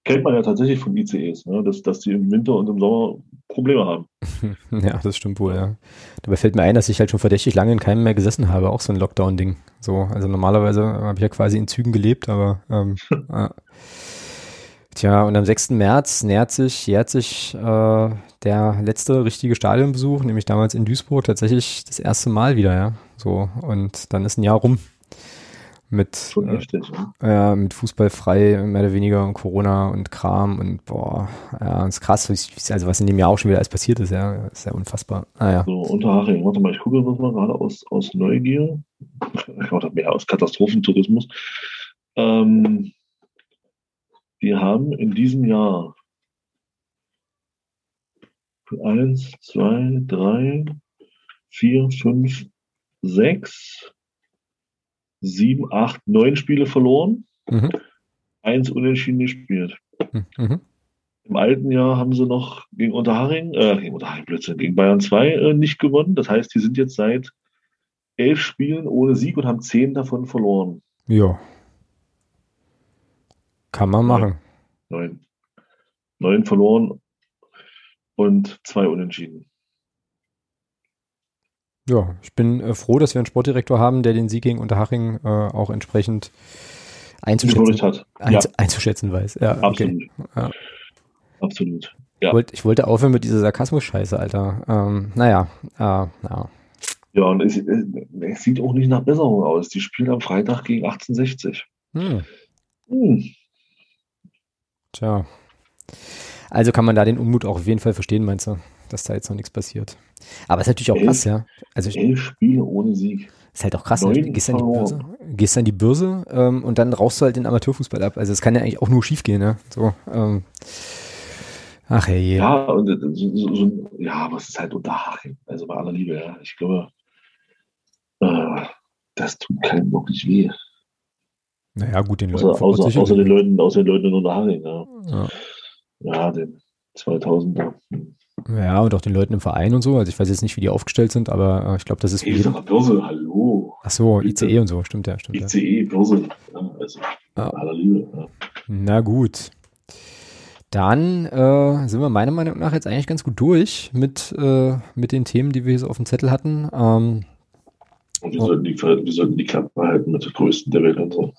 kennt man ja tatsächlich von ICEs, ne? dass, dass die im Winter und im Sommer Probleme haben.
ja, das stimmt wohl, ja. Dabei fällt mir ein, dass ich halt schon verdächtig lange in keinem mehr gesessen habe, auch so ein Lockdown-Ding. So, also normalerweise habe ich ja quasi in Zügen gelebt, aber ähm, äh, Tja, und am 6. März nähert sich, jährt sich äh, der letzte richtige Stadionbesuch, nämlich damals in Duisburg, tatsächlich das erste Mal wieder, ja. So, und dann ist ein Jahr rum mit,
äh, heftig,
ja, mit Fußball frei, mehr oder weniger und Corona und Kram und boah, ja, ist krass, also was in dem Jahr auch schon wieder alles passiert ist, ja, ist ja unfassbar. Ah, ja.
So, Unterhaching, warte mal, ich gucke das mal gerade aus, aus Neugier. Ich mache mehr aus Katastrophentourismus. Ähm, wir haben in diesem Jahr eins, zwei, drei, vier, fünf, sechs, sieben, acht, neun Spiele verloren, mhm. eins unentschieden gespielt. Mhm. Im alten Jahr haben sie noch gegen Unterhaching, äh, gegen Unterhaching Blödsinn, gegen Bayern 2 äh, nicht gewonnen. Das heißt, die sind jetzt seit elf Spielen ohne Sieg und haben zehn davon verloren.
Ja. Kann man machen.
Neun. Neun verloren und zwei unentschieden.
Ja, ich bin äh, froh, dass wir einen Sportdirektor haben, der den Sieg gegen Unterhaching äh, auch entsprechend einzuschätzen,
hat.
Einz, ja. einzuschätzen weiß. Ja,
Absolut.
Okay. Ja.
Absolut.
Ja. Ich, wollte, ich wollte aufhören mit dieser Sarkasmus-Scheiße, Alter. Ähm, naja, äh, ja.
Ja, und es, es, sieht auch nicht nach Besserung aus. Die spielen am Freitag gegen 1860. Hm.
Hm. Tja. Also kann man da den Unmut auch auf jeden Fall verstehen, meinst du? Dass da jetzt noch nichts passiert. Aber es ist natürlich auch elf, krass, ja.
Also elf Spiele ohne Sieg.
Ist halt auch krass. Ne? Gehst an die Börse, gehst an die Börse ähm, und dann rauchst du halt den Amateurfußball ab. Also es kann ja eigentlich auch nur schief gehen, ne? So, ähm, ach hey.
Ja, und äh, so, so, ja, aber es ist halt Unterhaching. Also bei aller Liebe, ja. Ich glaube, äh, das tut keinem wirklich weh.
Naja, gut, den Leuten.
Außer, außer, außer den Leuten, außer den Leuten in Unterhaching, ja. Ja, ja den 2000er.
Ja, und auch den Leuten im Verein und so. Also ich weiß jetzt nicht, wie die aufgestellt sind, aber äh, ich glaube, das ist.
Ich sag Börse, hallo.
Ach so, ICE und so, stimmt ja, stimmt.
ICE, Börse, ja, also ja. aller Liebe. Ja.
Na gut. Dann äh, sind wir meiner Meinung nach jetzt eigentlich ganz gut durch mit, äh, mit den Themen, die wir hier so auf dem Zettel hatten. Ähm,
und wir, oh. sollten die, wir sollten die Klappe behalten mit der größten der Welt und so.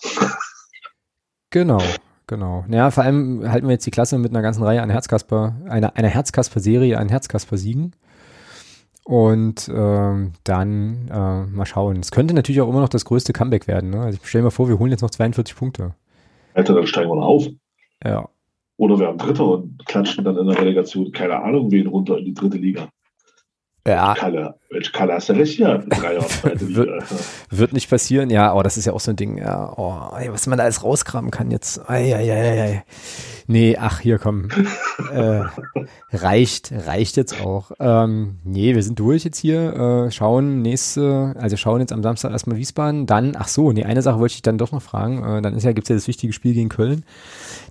Genau, Genau. Ja, vor allem halten wir jetzt die Klasse mit einer ganzen Reihe an Herzkasper, einer, einer Herzkasper-Serie an Herzkasper-Siegen. Und ähm, dann äh, mal schauen. Es könnte natürlich auch immer noch das größte Comeback werden. Ne? Also ich stelle mir vor, wir holen jetzt noch 42 Punkte.
Alter, dann steigen wir noch auf.
Ja.
Oder wir haben Dritter und klatschen dann in der Relegation, keine Ahnung, wen runter in die dritte Liga.
Ja.
Kalle, Kalle hast du recht hier?
wird, wird nicht passieren, ja, aber das ist ja auch so ein Ding, ja, oh, ey, was man da alles rauskramen kann jetzt. Ei, ei, ei, ei. Nee, ach, hier komm. äh, reicht, reicht jetzt auch. Ähm, nee, wir sind durch jetzt hier, äh, schauen nächste, also schauen jetzt am Samstag erstmal Wiesbaden, dann, ach so, nee, eine Sache wollte ich dann doch noch fragen, äh, dann ist ja, gibt's ja das wichtige Spiel gegen Köln.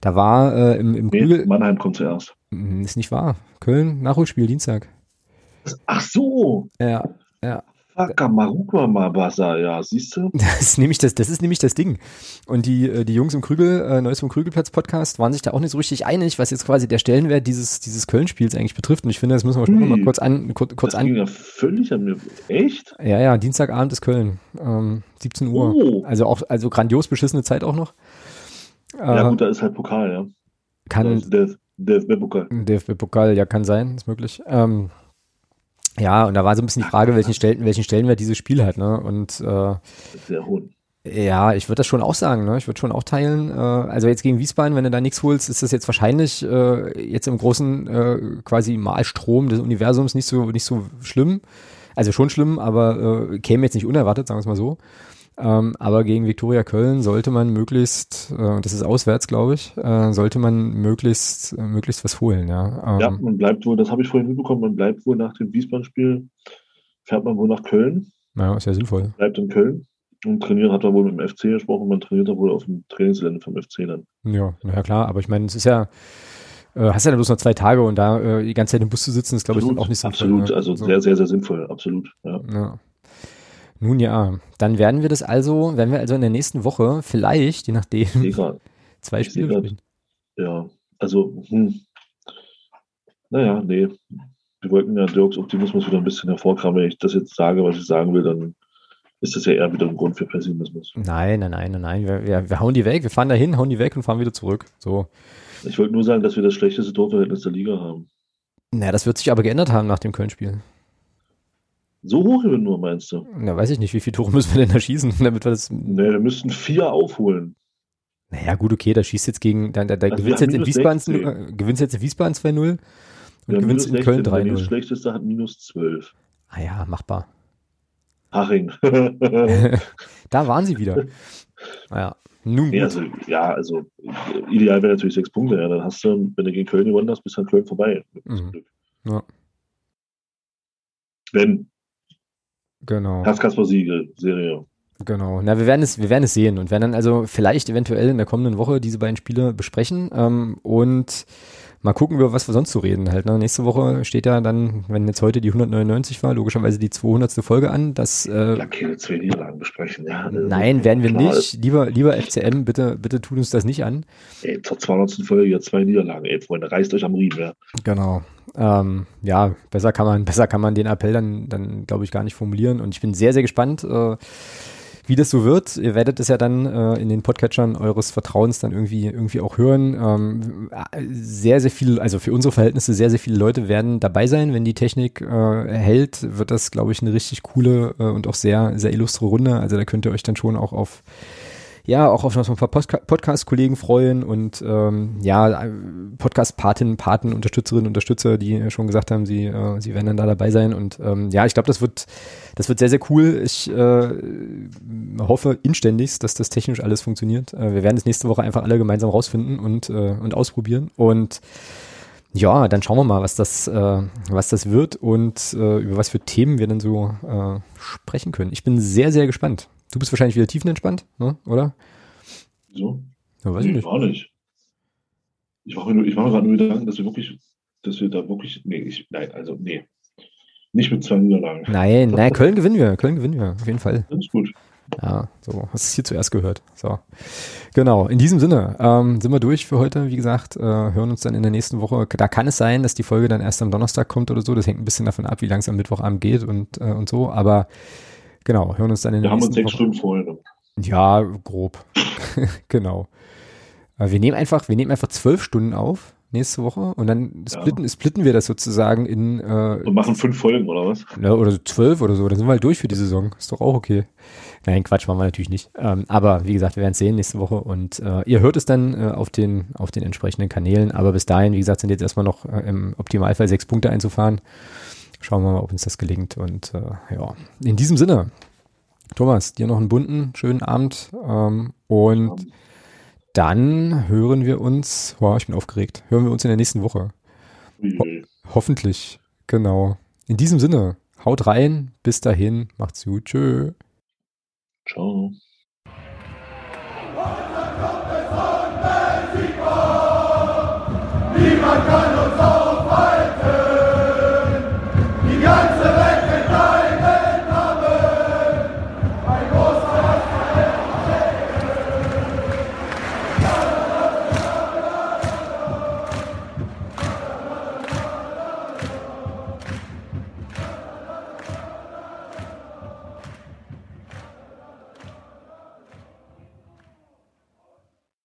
Da war äh, im, im
nee, Grügel, Mannheim kommt zuerst.
Hm, ist nicht wahr. Köln, Nachholspiel, Dienstag.
Ach so.
Ja, ja.
Mabasa, ja, siehst du?
Das ist nämlich das, das ist nämlich das Ding. Und die, äh, die Jungs im Krügel, äh, Neues vom Krügelplatz Podcast, waren sich da auch nicht so richtig einig, was jetzt quasi der Stellenwert dieses, dieses Köln-Spiels eigentlich betrifft. Und ich finde, das müssen wir schon mal kurz an, kurz, kurz
das
an.
Ging ja völlig an mir. Echt?
Ja, ja, Dienstagabend ist Köln. Ähm, 17 Uhr. Oh. Also auch, also grandios beschissene Zeit auch noch.
Ja, äh, gut, da ist halt Pokal, ja.
Kann.
Der DFB-Pokal.
DFB-Pokal, ja, kann sein, ist möglich. Ähm, ja, und da war so ein bisschen die Frage, welchen, Stellen, welchen Stellenwert dieses Spiel hat, ne? Und äh,
sehr hoch.
Ja, ich würde das schon auch sagen, ne? Ich würde schon auch teilen. Äh, also jetzt gegen Wiesbaden, wenn du da nichts holst, ist das jetzt wahrscheinlich äh, jetzt im großen äh, quasi Malstrom des Universums nicht so nicht so schlimm. Also schon schlimm, aber äh, käme jetzt nicht unerwartet, sagen wir es mal so. Ähm, aber gegen Viktoria Köln sollte man möglichst, äh, das ist auswärts, glaube ich, äh, sollte man möglichst, äh, möglichst was holen, ja.
Ähm, ja, man bleibt wohl, das habe ich vorhin mitbekommen, man bleibt wohl nach dem Wiesbaden-Spiel, fährt man wohl nach Köln.
Ja, ist ja sinnvoll.
Bleibt in Köln und trainiert, hat er wohl mit dem FC gesprochen, man trainiert da wohl auf dem Trainingsgelände vom FC dann.
Ja, naja klar, aber ich meine, es ist ja, äh, hast ja bloß noch zwei Tage und da äh, die ganze Zeit im Bus zu sitzen, ist glaube ich auch nicht
sinnvoll. Absolut, ne? also so. sehr, sehr, sehr sinnvoll, absolut. Ja. ja.
Nun ja, dann werden wir das also, werden wir also in der nächsten Woche vielleicht, je nachdem, zwei Spiele spielen.
Ja, also, hm. naja, nee. Wir wollten ja Dirks Optimismus wieder ein bisschen hervorkramen. Wenn ich das jetzt sage, was ich sagen will, dann ist das ja eher wieder ein Grund für Pessimismus.
Nein, nein, nein, nein, nein. Wir, wir, wir hauen die weg, wir fahren dahin, hauen die weg und fahren wieder zurück. So.
Ich wollte nur sagen, dass wir das schlechteste Torverhältnis der Liga haben.
Naja, das wird sich aber geändert haben nach dem Köln-Spiel.
So hoch nur, meinst du?
Na, weiß ich nicht, wie viele Tore müssen wir denn da schießen, damit wir das.
Nee, wir müssten vier aufholen.
Naja, gut, okay, da schießt jetzt gegen, da, da, da also gewinnst jetzt in Wiesbaden, äh, gewinnst jetzt in Wiesbaden 2-0 und ja, gewinnst in 16, Köln 3-0.
Das schlechteste hat minus 12.
Ah ja, machbar.
Haching.
da waren sie wieder. Naja, nun
nee, also, ja, also ideal wäre natürlich sechs Punkte. Ja, dann hast du, wenn du gegen Köln gewonnen hast, bist du an Köln vorbei. Mhm. Ja. Wenn.
Genau.
Kasper-Siegel, Serie.
Genau. Na, wir werden es, wir werden es sehen und werden dann also vielleicht eventuell in der kommenden Woche diese beiden Spiele besprechen ähm, und mal gucken, über was wir sonst zu reden halt. Ne? Nächste Woche steht ja dann, wenn jetzt heute die 199 war, logischerweise die 200. Folge an. Das, äh,
keine zwei Niederlagen besprechen, ja.
Also, nein, werden wir nicht. Lieber, lieber FCM, bitte, bitte tut uns das nicht an.
Ey, zur 200. Folge ja zwei Niederlagen, ey, Freunde, reißt euch am Riemen, ja.
Genau. Ähm, ja, besser kann man, besser kann man den Appell dann, dann glaube ich, gar nicht formulieren. Und ich bin sehr, sehr gespannt, äh, wie das so wird. Ihr werdet es ja dann äh, in den Podcatchern eures Vertrauens dann irgendwie, irgendwie auch hören. Ähm, sehr, sehr viel, also für unsere Verhältnisse sehr, sehr viele Leute werden dabei sein. Wenn die Technik äh, hält, wird das, glaube ich, eine richtig coole äh, und auch sehr, sehr illustre Runde. Also da könnt ihr euch dann schon auch auf ja, auch auf ein paar Podcast-Kollegen freuen und ähm, ja, Podcast-Patinnen, Paten, Unterstützerinnen, Unterstützer, die schon gesagt haben, sie, äh, sie werden dann da dabei sein. Und ähm, ja, ich glaube, das wird, das wird sehr, sehr cool. Ich äh, hoffe inständigst, dass das technisch alles funktioniert. Äh, wir werden es nächste Woche einfach alle gemeinsam rausfinden und, äh, und ausprobieren. Und ja, dann schauen wir mal, was das, äh, was das wird und äh, über was für Themen wir dann so äh, sprechen können. Ich bin sehr, sehr gespannt. Du bist wahrscheinlich wieder tiefenentspannt, ne? oder?
So? Ja, weiß nee, ich nicht. Gar nicht. Ich mache mir, mach mir gerade nur Gedanken, dass wir wirklich, dass wir da wirklich, nee, ich, nein, also, nee. Nicht mit zwei Niederlagen.
Nein, nein, Köln gewinnen wir, Köln gewinnen wir, auf jeden Fall.
Das ist gut.
Ja, so, hast es hier zuerst gehört. So. Genau, in diesem Sinne ähm, sind wir durch für heute. Wie gesagt, äh, hören uns dann in der nächsten Woche. Da kann es sein, dass die Folge dann erst am Donnerstag kommt oder so. Das hängt ein bisschen davon ab, wie lang es am Mittwochabend geht und, äh, und so. Aber Genau, hören uns dann in der
nächsten Wir haben uns sechs Stunden vorher.
Ja, grob. genau. Wir nehmen einfach, wir nehmen einfach zwölf Stunden auf nächste Woche und dann splitten, ja. splitten wir das sozusagen in
äh, und machen fünf Folgen oder was?
Ja, oder so zwölf oder so. Dann sind wir halt durch für die Saison. Ist doch auch okay. Nein, Quatsch, machen wir natürlich nicht. Ähm, aber wie gesagt, wir werden es sehen nächste Woche und äh, ihr hört es dann äh, auf den auf den entsprechenden Kanälen. Aber bis dahin, wie gesagt, sind jetzt erstmal noch äh, im Optimalfall sechs Punkte einzufahren. Schauen wir mal, ob uns das gelingt. Und äh, ja, in diesem Sinne, Thomas, dir noch einen bunten, schönen Abend. Ähm, und dann hören wir uns, wow, ich bin aufgeregt, hören wir uns in der nächsten Woche. Ho hoffentlich, genau. In diesem Sinne, haut rein, bis dahin, macht's gut, tschö.
Ciao.
Niemand kann uns